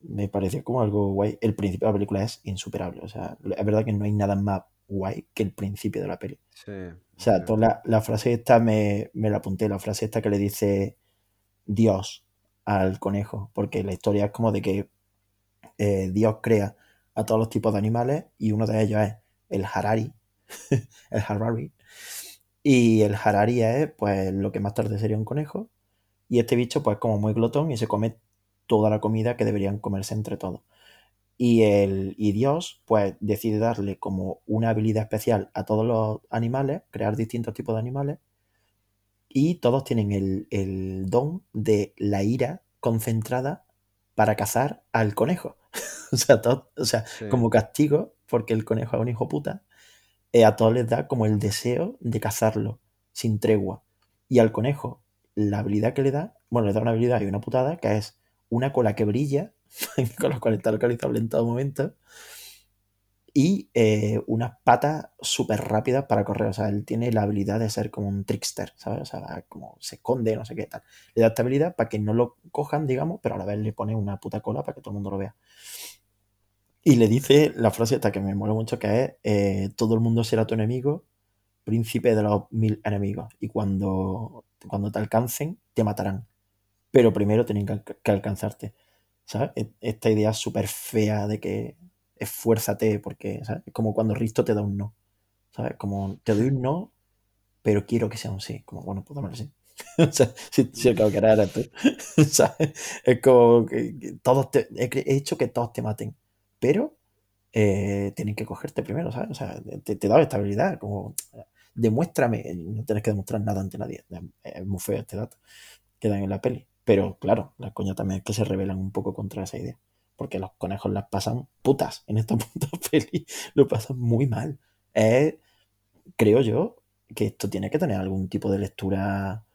me pareció como algo guay. El principio de la película es insuperable. O sea, es verdad que no hay nada más guay que el principio de la peli. Sí, O sea, sí. toda la, la frase esta me, me la apunté, la frase esta que le dice Dios al conejo, porque la historia es como de que eh, Dios crea a todos los tipos de animales y uno de ellos es el Harari, el Harari, y el Harari es pues lo que más tarde sería un conejo, y este bicho pues como muy glotón y se come toda la comida que deberían comerse entre todos. Y, el, y Dios pues decide darle como una habilidad especial a todos los animales, crear distintos tipos de animales, y todos tienen el, el don de la ira concentrada para cazar al conejo. o sea, todo- o sea Sí. como castigo, porque el conejo es un hijo puta, a todos les da como el deseo de cazarlo sin tregua. Y al conejo, la habilidad que le da, bueno, le da una habilidad y una putada, que es una cola que brilla, con la cual está localizable en todo momento, y eh, unas patas súper rápidas para correr. O sea, él tiene la habilidad de ser como un trickster, ¿sabes? O sea, como se esconde, no sé qué tal. Le da esta habilidad para que no lo cojan, digamos, pero a la vez le pone una puta cola para que todo el mundo lo vea. Y le dice la frase esta que me mola mucho, que es, eh, todo el mundo será tu enemigo, príncipe de los mil enemigos. Y cuando, cuando te alcancen, te matarán. Pero primero tienen que, que alcanzarte. ¿Sabes? E- Esta idea súper fea de que esfuérzate, porque, ¿sabes? Es como cuando Risto te da un no. ¿Sabes? Como te doy un no, pero quiero que sea un sí. Como, bueno, pues dámelo sí. o sea, si, si el que tú. ¿Sabes? Es como que, todos te, he hecho que todos te maten, pero eh, tienen que cogerte primero, ¿sabes? O sea, te, te da estabilidad, como demuéstrame, no tienes que demostrar nada ante nadie. Es muy feo este dato que dan en la peli. Pero claro, la coña también es que se rebelan un poco contra esa idea. Porque los conejos las pasan putas en esta puta peli. Lo pasan muy mal. Creo yo, que esto tiene que tener algún tipo de lectura.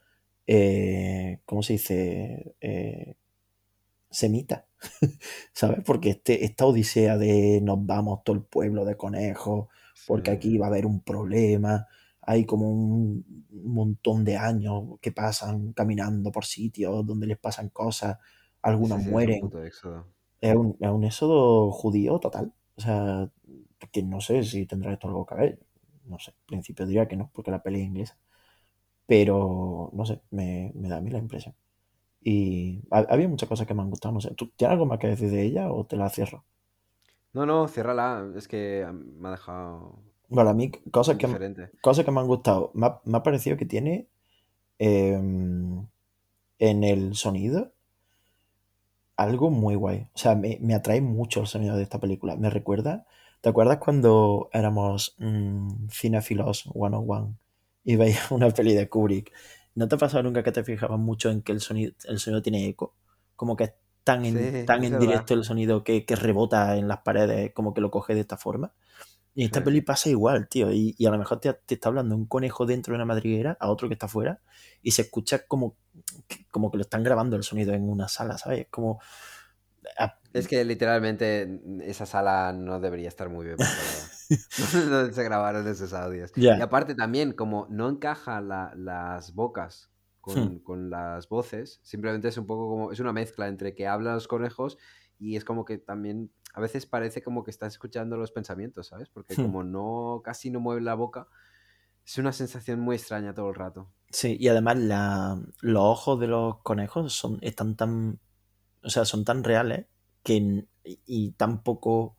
eh, ¿Cómo se dice? Eh, semita. ¿Sabes? Porque este, esta odisea de nos vamos todo el pueblo de conejos, porque Sí. aquí va a haber un problema. Hay como un montón de años que pasan caminando por sitios donde les pasan cosas, algunos Sí, sí, es un mueren. Es un, es un éxodo judío total. O sea, que no sé si tendrá esto algo que ver. No sé, en principio diría que no, porque la peli es inglesa. Pero, no sé, me, me da a mí la impresión. Y ha- había muchas cosas que me han gustado, no sé. ¿Tú tienes algo más que decir de ella o te la cierro? No, no, ciérrala. Es que me ha dejado Bueno, a mí cosas que, diferente. cosas que me han gustado. Me ha, me ha parecido que tiene em, en el sonido algo muy guay. O sea, me, me atrae mucho el sonido de esta película. Me recuerda, ¿te acuerdas cuando éramos mm, cinéfilos 101 y veías una peli de Kubrick? ¿No te ha pasado nunca que te fijabas mucho en que el sonido, el sonido tiene eco? Como que es tan en, tan en verdad. directo el sonido que, que rebota en las paredes, como que lo coge de esta forma. Y en esta Sí. peli pasa igual, tío. Y, y a lo mejor te, te está hablando un conejo dentro de una madriguera, a otro que está afuera, y se escucha como, que- como que lo están grabando el sonido en una sala, ¿sabes? Es como. a- Es que literalmente mm, esa sala no debería estar muy bien. Donde se grabaron esos audios. Y aparte también, como no encaja la- las bocas Hmm. con, las voces, simplemente es un poco como, es una mezcla entre que hablan los conejos y es como que también a veces parece como que estás escuchando los pensamientos, ¿sabes? Porque Hmm. como no, casi no mueve la boca, es una sensación muy extraña todo el rato. Sí, y además la- los ojos de los conejos son, están tan. O sea, son tan reales que, y, y tan poco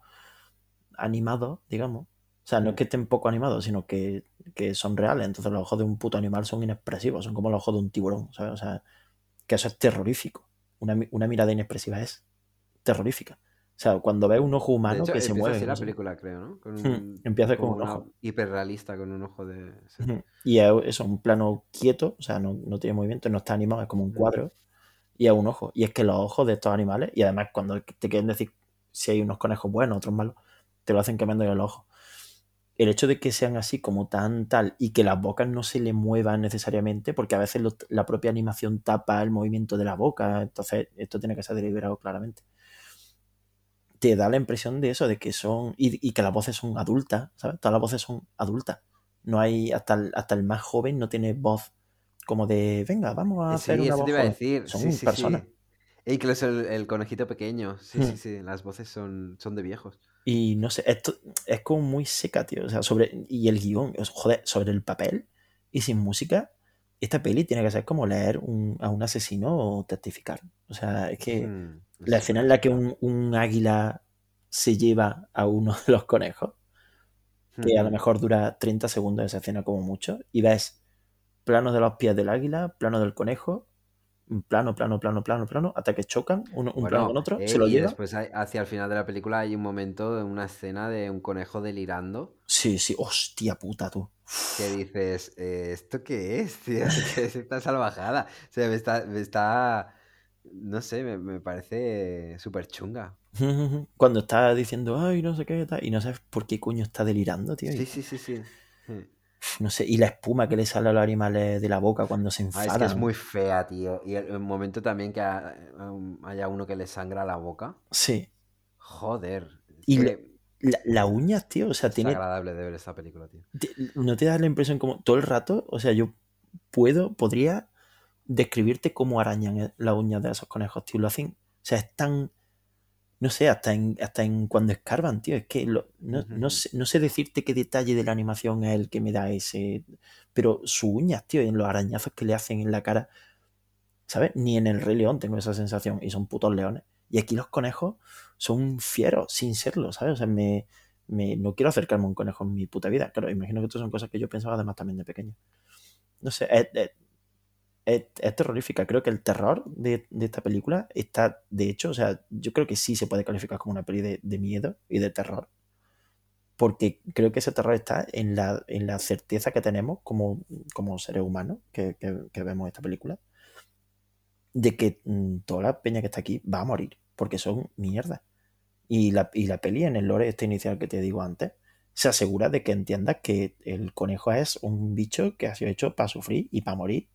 animados, digamos. O sea, no es que estén poco animados, sino que, que son reales. Entonces los ojos de un puto animal son inexpresivos, son como los ojos de un tiburón, ¿sabes? O sea, que eso es terrorífico. Una, una mirada inexpresiva es terrorífica. O sea, cuando ves un ojo humano hecho, que se empieza mueve. así la película, creo, ¿no? Con Hmm, un, Empieza con un ojo. hiperrealista, con un ojo de... sí. Ujú. Y es eso, un plano quieto, o sea, no, no tiene movimiento, no está animado, es como un cuadro y es un ojo. Y es que los ojos de estos animales, y además cuando te quieren decir si hay unos conejos buenos, otros malos, te lo hacen cambiando el ojo. El hecho de que sean así como tan tal y que las bocas no se le muevan necesariamente, porque a veces lo- la propia animación tapa el movimiento de la boca, entonces esto tiene que ser deliberado claramente. Te da la impresión de eso, de que son. Y, y que las voces son adultas, ¿sabes? Todas las voces son adultas. No hay. Hasta el, hasta el más joven no tiene voz como de. Venga, vamos a Eh, hacer Sí, una eso voz te iba a joven". decir. Son Sí, sí, personas. E incluso el, el conejito pequeño. Sí, Hmm. sí, sí. Las voces son, son de viejos. Y no sé, esto es como muy seca, tío. O sea, sobre. Y el guion, joder, sobre el papel y sin música, esta peli tiene que ser como leer un- a un asesino o testificar. O sea, es que Hmm, la es escena en la que un, un águila se lleva a uno de los conejos, que a lo Hmm. mejor dura 30 segundos esa escena como mucho, y ves planos de los pies del águila, plano del conejo, plano, plano, plano, plano, plano, hasta que chocan uno, un plano con otro, eh, se lo y lleva. después hay- hacia el final de la película hay un momento, una escena de un conejo delirando Sí, sí, hostia puta tú. que dices, eh, ¿esto qué es, tío? ¿Qué es esta salvajada? O sea, me está, me está no sé, me, me parece súper chunga. Cuando está diciendo, ay, no sé qué, y no sabes por qué coño está delirando, tío. y- Sí, sí, sí, sí. No sé, y la espuma que le sale a los animales de la boca cuando se Ah, enfadan. es que es muy fea, tío. Y el, el momento también que ha- um, haya uno que le sangra la boca. Sí. Joder. Y que La, la uñas, tío, o sea, es tiene, agradable de ver esta película, tío. ¿No te das la impresión como todo el rato? O sea, yo puedo, podría describirte cómo arañan eh, las uñas de esos conejos, tío. Lo hacen, o sea, es tan, no sé, hasta en, hasta en cuando escarban, tío. Es que lo- no, no sé, no sé decirte qué detalle de la animación es el que me da ese... Pero sus uñas, tío, en los arañazos que le hacen en la cara, ¿sabes? Ni en el Rey León tengo esa sensación y son putos leones. Y aquí los conejos son fieros sin serlo, ¿sabes? O sea, me, me- no quiero acercarme a un conejo en mi puta vida. Claro, imagino que estas son cosas que yo pensaba además también de pequeño. No sé, es, es- es- terrorífica. Creo que el terror de, esta película está, de hecho, o sea, yo creo que sí se puede calificar como una peli de, de miedo y de terror. Porque creo que ese terror está en la, en la certeza que tenemos como, como seres humanos que, que- que vemos esta película de que mm, toda la peña que está aquí va a morir, porque son mierda. Y la, y la peli en el lore este inicial que te digo antes, se asegura de que entiendas que el conejo es un bicho que ha sido hecho para sufrir y para morir.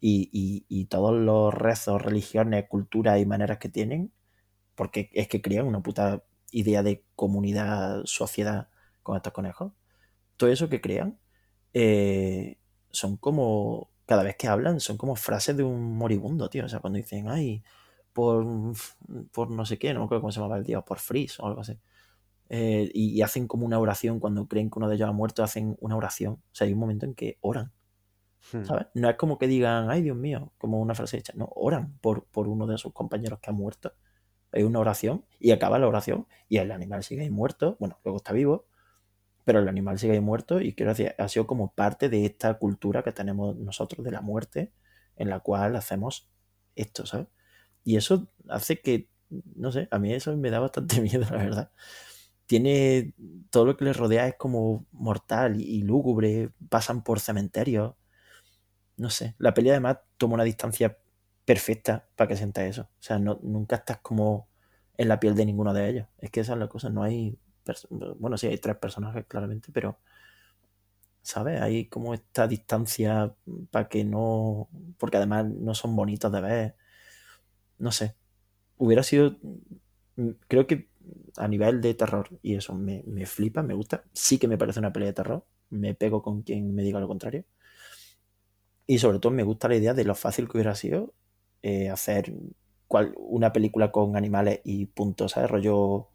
Y, y- y todos los rezos, religiones, culturas y maneras que tienen, porque es que crean una puta idea de comunidad, sociedad con estos conejos. Todo eso que crean eh, son como, cada vez que hablan, son como frases de un moribundo, tío. O sea, cuando dicen, ay, por, por no sé qué, no me acuerdo cómo se llamaba el tío, por Freeze o algo así. Eh, y, hacen como una oración, cuando creen que uno de ellos ha muerto, hacen una oración. O sea, hay un momento en que oran. ¿Sabes? No es como que digan, ay, Dios mío, como una frase hecha. No, oran por, por uno de sus compañeros que ha muerto. Hay una oración y acaba la oración y el animal sigue ahí muerto. Bueno, luego está vivo, pero el animal sigue ahí muerto y quiero decir, ha sido como parte de esta cultura que tenemos nosotros de la muerte, en la cual hacemos esto, ¿sabes? Y eso hace que, no sé, a mí eso me da bastante miedo, la verdad. Tiene todo lo que le rodea es como mortal y, y lúgubre, pasan por cementerios, no sé. La peli además toma una distancia perfecta para que sientas eso. O sea, no, nunca estás como en la piel de ninguno de ellos. Es que esa es la cosa, no hay... Bueno, sí, hay tres personajes claramente, pero ¿sabes? Hay como esta distancia para que no. Porque además no son bonitos de ver. No sé. Hubiera sido. mm, Creo que a nivel de terror, y eso me, me flipa, me gusta. Sí que me parece una pelea de terror. Me pego con quien me diga lo contrario. Y sobre todo me gusta la idea de lo fácil que hubiera sido eh, hacer cual- una película con animales y punto, ¿sabes? Rollo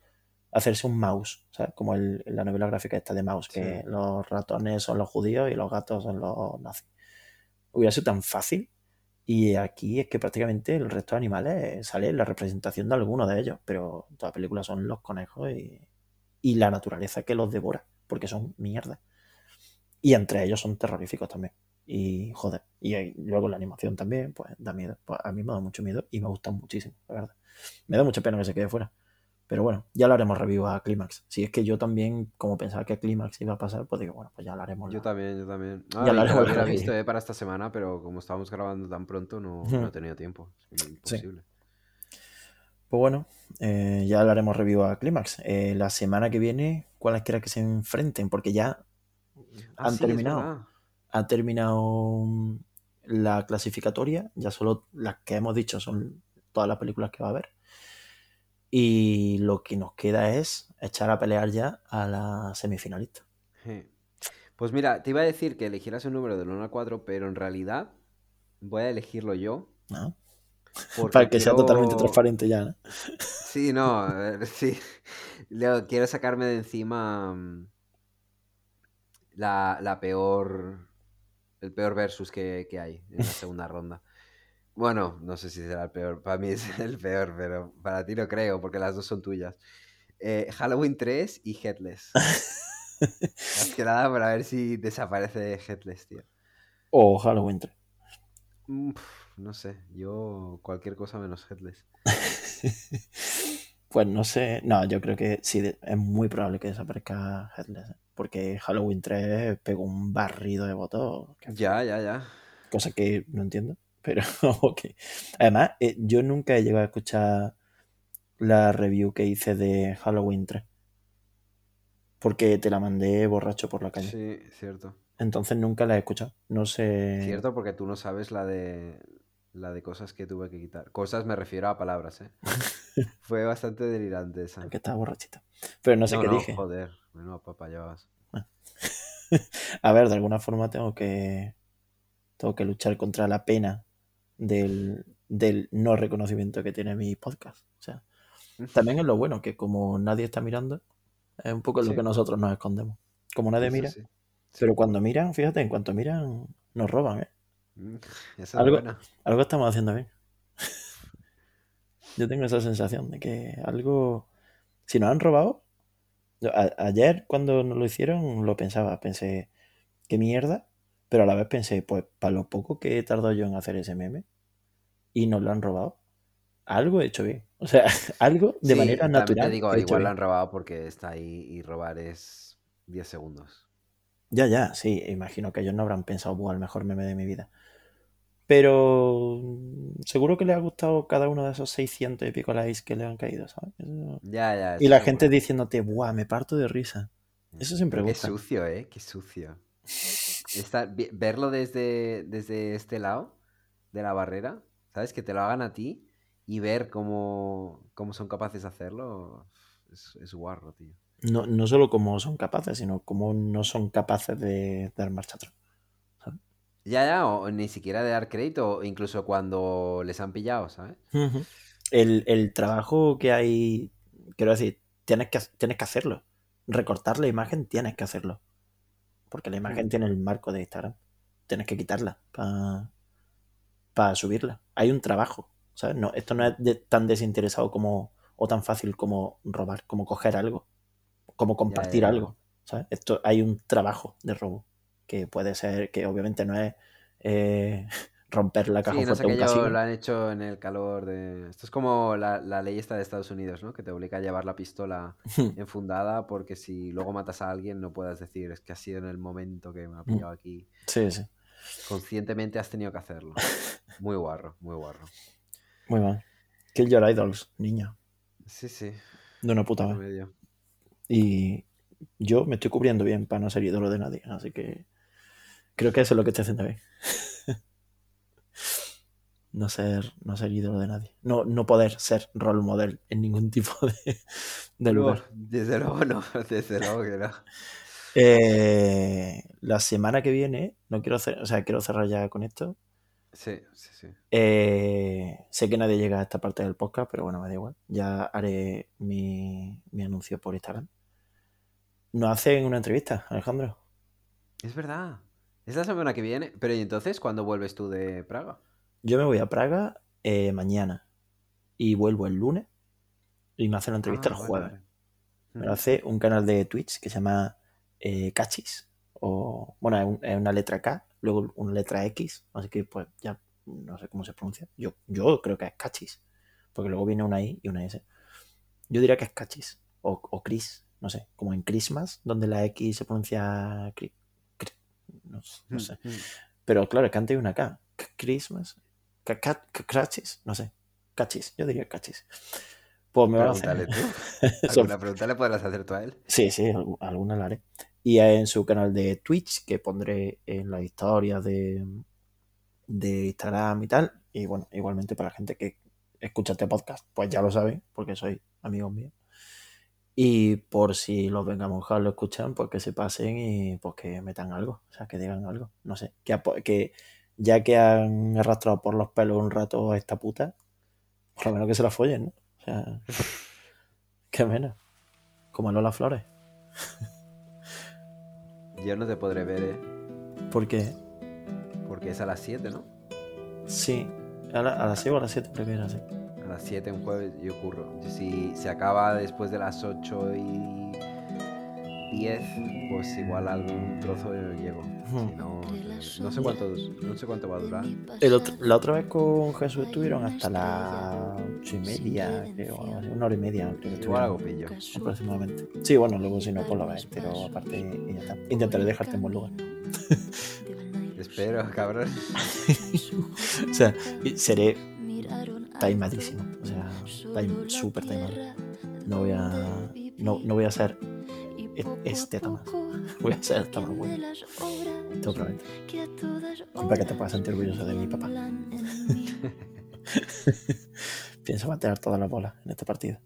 hacerse un mouse, ¿sabes? Como el- la novela gráfica esta de mouse, que los ratones son los judíos y los gatos son los nazis. Hubiera sido tan fácil. Y aquí es que prácticamente el resto de animales sale la representación de alguno de ellos, pero toda la película son los conejos y, y la naturaleza que los devora, porque son mierda. Y entre ellos son terroríficos también. Y joder, y ahí- luego la animación también, pues da miedo. Pues a mí me da mucho miedo y me gusta muchísimo, la verdad. Me da mucha pena que se quede fuera. Pero bueno, ya lo haremos review a Clímax. Si es que yo también, como pensaba que Clímax iba a pasar, pues digo, bueno, pues ya lo haremos. Yo la- también, yo también. Ya Ah, y lo visto eh, para esta semana, pero como estábamos grabando tan pronto, no, no he tenido tiempo. Es imposible. Pues bueno, eh, ya le haremos review a Clímax. Eh, la semana que viene, cualesquiera que se enfrenten, porque ya Ah, han sí, terminado. Ha terminado mm, la clasificatoria, ya solo las que hemos dicho son todas las películas que va a haber. Y lo que nos queda es echar a pelear ya a la semifinalista. Pues mira, te iba a decir que eligieras un número del 1 al 4, pero en realidad voy a elegirlo yo. ¿no? Porque Para que sea totalmente transparente ya. ¿no? Sí, no, ver, sí. Luego, quiero sacarme de encima mm, la, la peor. El peor versus que, que hay en la segunda ronda. Bueno, no sé si será el peor. Para mí es el peor, pero para ti no creo, porque las dos son tuyas. Eh, Halloween 3 y Headless. Más que nada para ver si desaparece Headless, tío. O Halloween 3. Mm, no sé, yo cualquier cosa menos Headless. Pues no sé. No, yo creo que sí, es muy probable que desaparezca Headless. ¿eh? Porque Halloween 3 pegó un barrido de votos. Ya, ya, ya. cosa que no entiendo, pero ok. Además, eh, yo nunca he llegado a escuchar la review que hice de Halloween 3. Porque te la mandé borracho por la calle. Sí, cierto. Entonces nunca la he escuchado. No sé. Cierto, porque tú no sabes la de la de cosas que tuve que quitar. Cosas me refiero a palabras, ¿eh? Fue bastante delirante esa. Que estaba borrachita. Pero no sé qué dije. joder. Bueno, papayabas. A ver, de alguna forma tengo que. Tengo que luchar contra la pena del, del no reconocimiento que tiene mi podcast. O sea, también es lo bueno, que como nadie está mirando, es un poco lo que nosotros nos escondemos. Como nadie Eso mira, sí. Sí. pero cuando miran, fíjate, en cuanto miran, nos roban, ¿eh? Mm, es Algo- buena. Algo estamos haciendo bien. Yo tengo esa sensación de que algo. Si nos han robado. a- ayer, cuando nos lo hicieron, lo pensaba. Pensé, qué mierda. Pero a la vez pensé, pues para lo poco que he tardado yo en hacer ese meme y nos lo han robado, algo he hecho bien. O sea, algo de Sí, manera natural. te digo, he igual bien. han robado porque está ahí y robar es 10 segundos. Ya, ya, sí. Imagino que ellos no habrán pensado, "Buah, el mejor meme de mi vida. Pero mm, seguro que le ha gustado cada uno de esos 600 y pico likes que le han caído, ¿sabes? Ya, ya. Y la gente bueno. diciéndote, ¡buah, me parto de risa! Eso siempre Pero Qué gusta. sucio, ¿eh? Qué sucio. Verlo desde, desde este lado de la barrera, ¿sabes? Que te lo hagan a ti y ver cómo, cómo son capaces de hacerlo es, es guarro, tío. No, no solo cómo son capaces, sino cómo no son capaces de dar marcha atrás. Ya, ya, o ni siquiera de dar crédito, incluso cuando les han pillado, ¿sabes? El, el trabajo que hay, quiero decir, tienes que, tienes que hacerlo. Recortar la imagen tienes que hacerlo. Porque la imagen tiene el marco de Instagram. Tienes que quitarla para subirla. Hay un trabajo. ¿sabes? No, esto no es de- tan desinteresado como o tan fácil como robar, como coger algo, como compartir ya, ya. algo. ¿sabes? Esto hay un trabajo de robo que puede ser que obviamente no es eh, romper la caja Sí, no sé un casino. lo han hecho en el calor de... Esto es como la, la ley esta de Estados Unidos, ¿no? Que te obliga a llevar la pistola enfundada porque si luego matas a alguien no puedas decir es que ha sido en el momento que me ha pillado aquí. Sí, sí. Conscientemente has tenido que hacerlo. Muy guarro, muy guarro. Muy mal. Kill Your Idols, niño. Sí, sí. De una puta vez. Y yo me estoy cubriendo bien para no ser ídolo de nadie. Así que creo que eso es lo que estoy haciendo bien. no ser, no ser ídolo de nadie. No, no poder ser role model en ningún tipo de, de No, lugar. desde luego no, desde luego que no. Eh, la semana que viene, no quiero hacer, o sea, quiero cerrar ya con esto. Sí, sí, sí. Eh, sé que nadie llega a esta parte del podcast, pero bueno, me da igual. Ya haré mi, mi anuncio por Instagram. Nos hacen una entrevista, Alejandro. Es verdad. Es la semana que viene. Pero ¿y entonces cuándo vuelves tú de Praga? Yo me voy a Praga eh, mañana y vuelvo el lunes y me hacen la entrevista Ah, el jueves. vale. Me lo hace un canal de Twitch que se llama eh, Cachis. O, bueno, es, un- es una letra K, luego una letra X, así que pues ya no sé cómo se pronuncia. Yo, yo creo que es Cachis, porque luego viene una I y una S. Yo diría que es Cachis o, o Chris, no sé, como en Christmas, donde la X se pronuncia Cri- no, no sé. Mm, mm. Pero claro, es que antes hay una K. Christmas. Ca- ca- ca- Cachis, no sé. Cachis, yo diría Cachis. Pues me van a hacer. Pregúntale tú. ¿Alguna pregunta le podrás hacer tú a él? Sí, sí, algu- alguna la haré. Y en su canal de Twitch, que pondré en las historias de, de Instagram y tal. Y bueno, igualmente para la gente que escucha este podcast, pues ya lo sabe, porque soy amigos míos. Y por si los vengamonjas lo escuchan, pues que se pasen y pues que metan algo, o sea, que digan algo. No sé, que, que ya que han arrastrado por los pelos un rato a esta puta, por lo menos que se la follen, ¿no? O sea, qué menos. Como Lola Flores. Yo no te podré ver, ¿eh? Porque Porque es a las 7, ¿no? sí, a, la- a las 6 o a las 7 creo que era así. A las 7 un jueves yo curro. Si se acaba después de las 8 y 10, pues igual algún trozo yo llego. Ujú. Si no, no sé cuánto, no sé cuánto va a durar. El otro- la otra vez con Jesús estuvieron hasta las 8 y media, creo, una hora y media, creo que Igual algo pillo. aproximadamente. Sí, bueno, luego si no, pues lo ves, pero aparte, y ya está. Intentaré dejarte en buen lugar. Espero, cabrón. o sea, seré timadísimo, o sea, time- súper timado. No voy a, no, no voy a ser e- este Tomás, voy a ser Tomás bueno, te lo prometo. Para que te puedas sentir orgulloso de mi papá. Pienso mantener todas las bolas en este partido.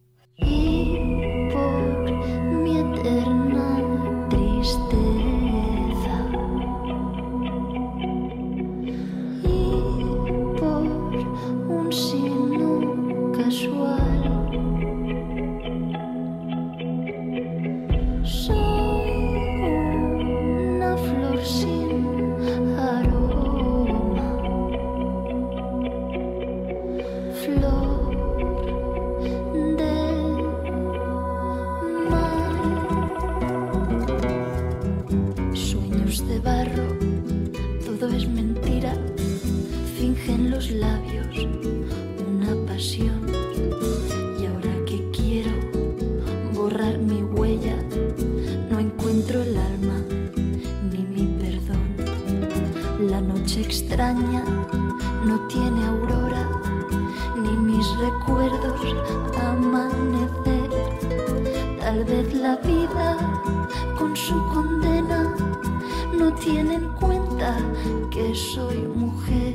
Tiene en cuenta que soy mujer.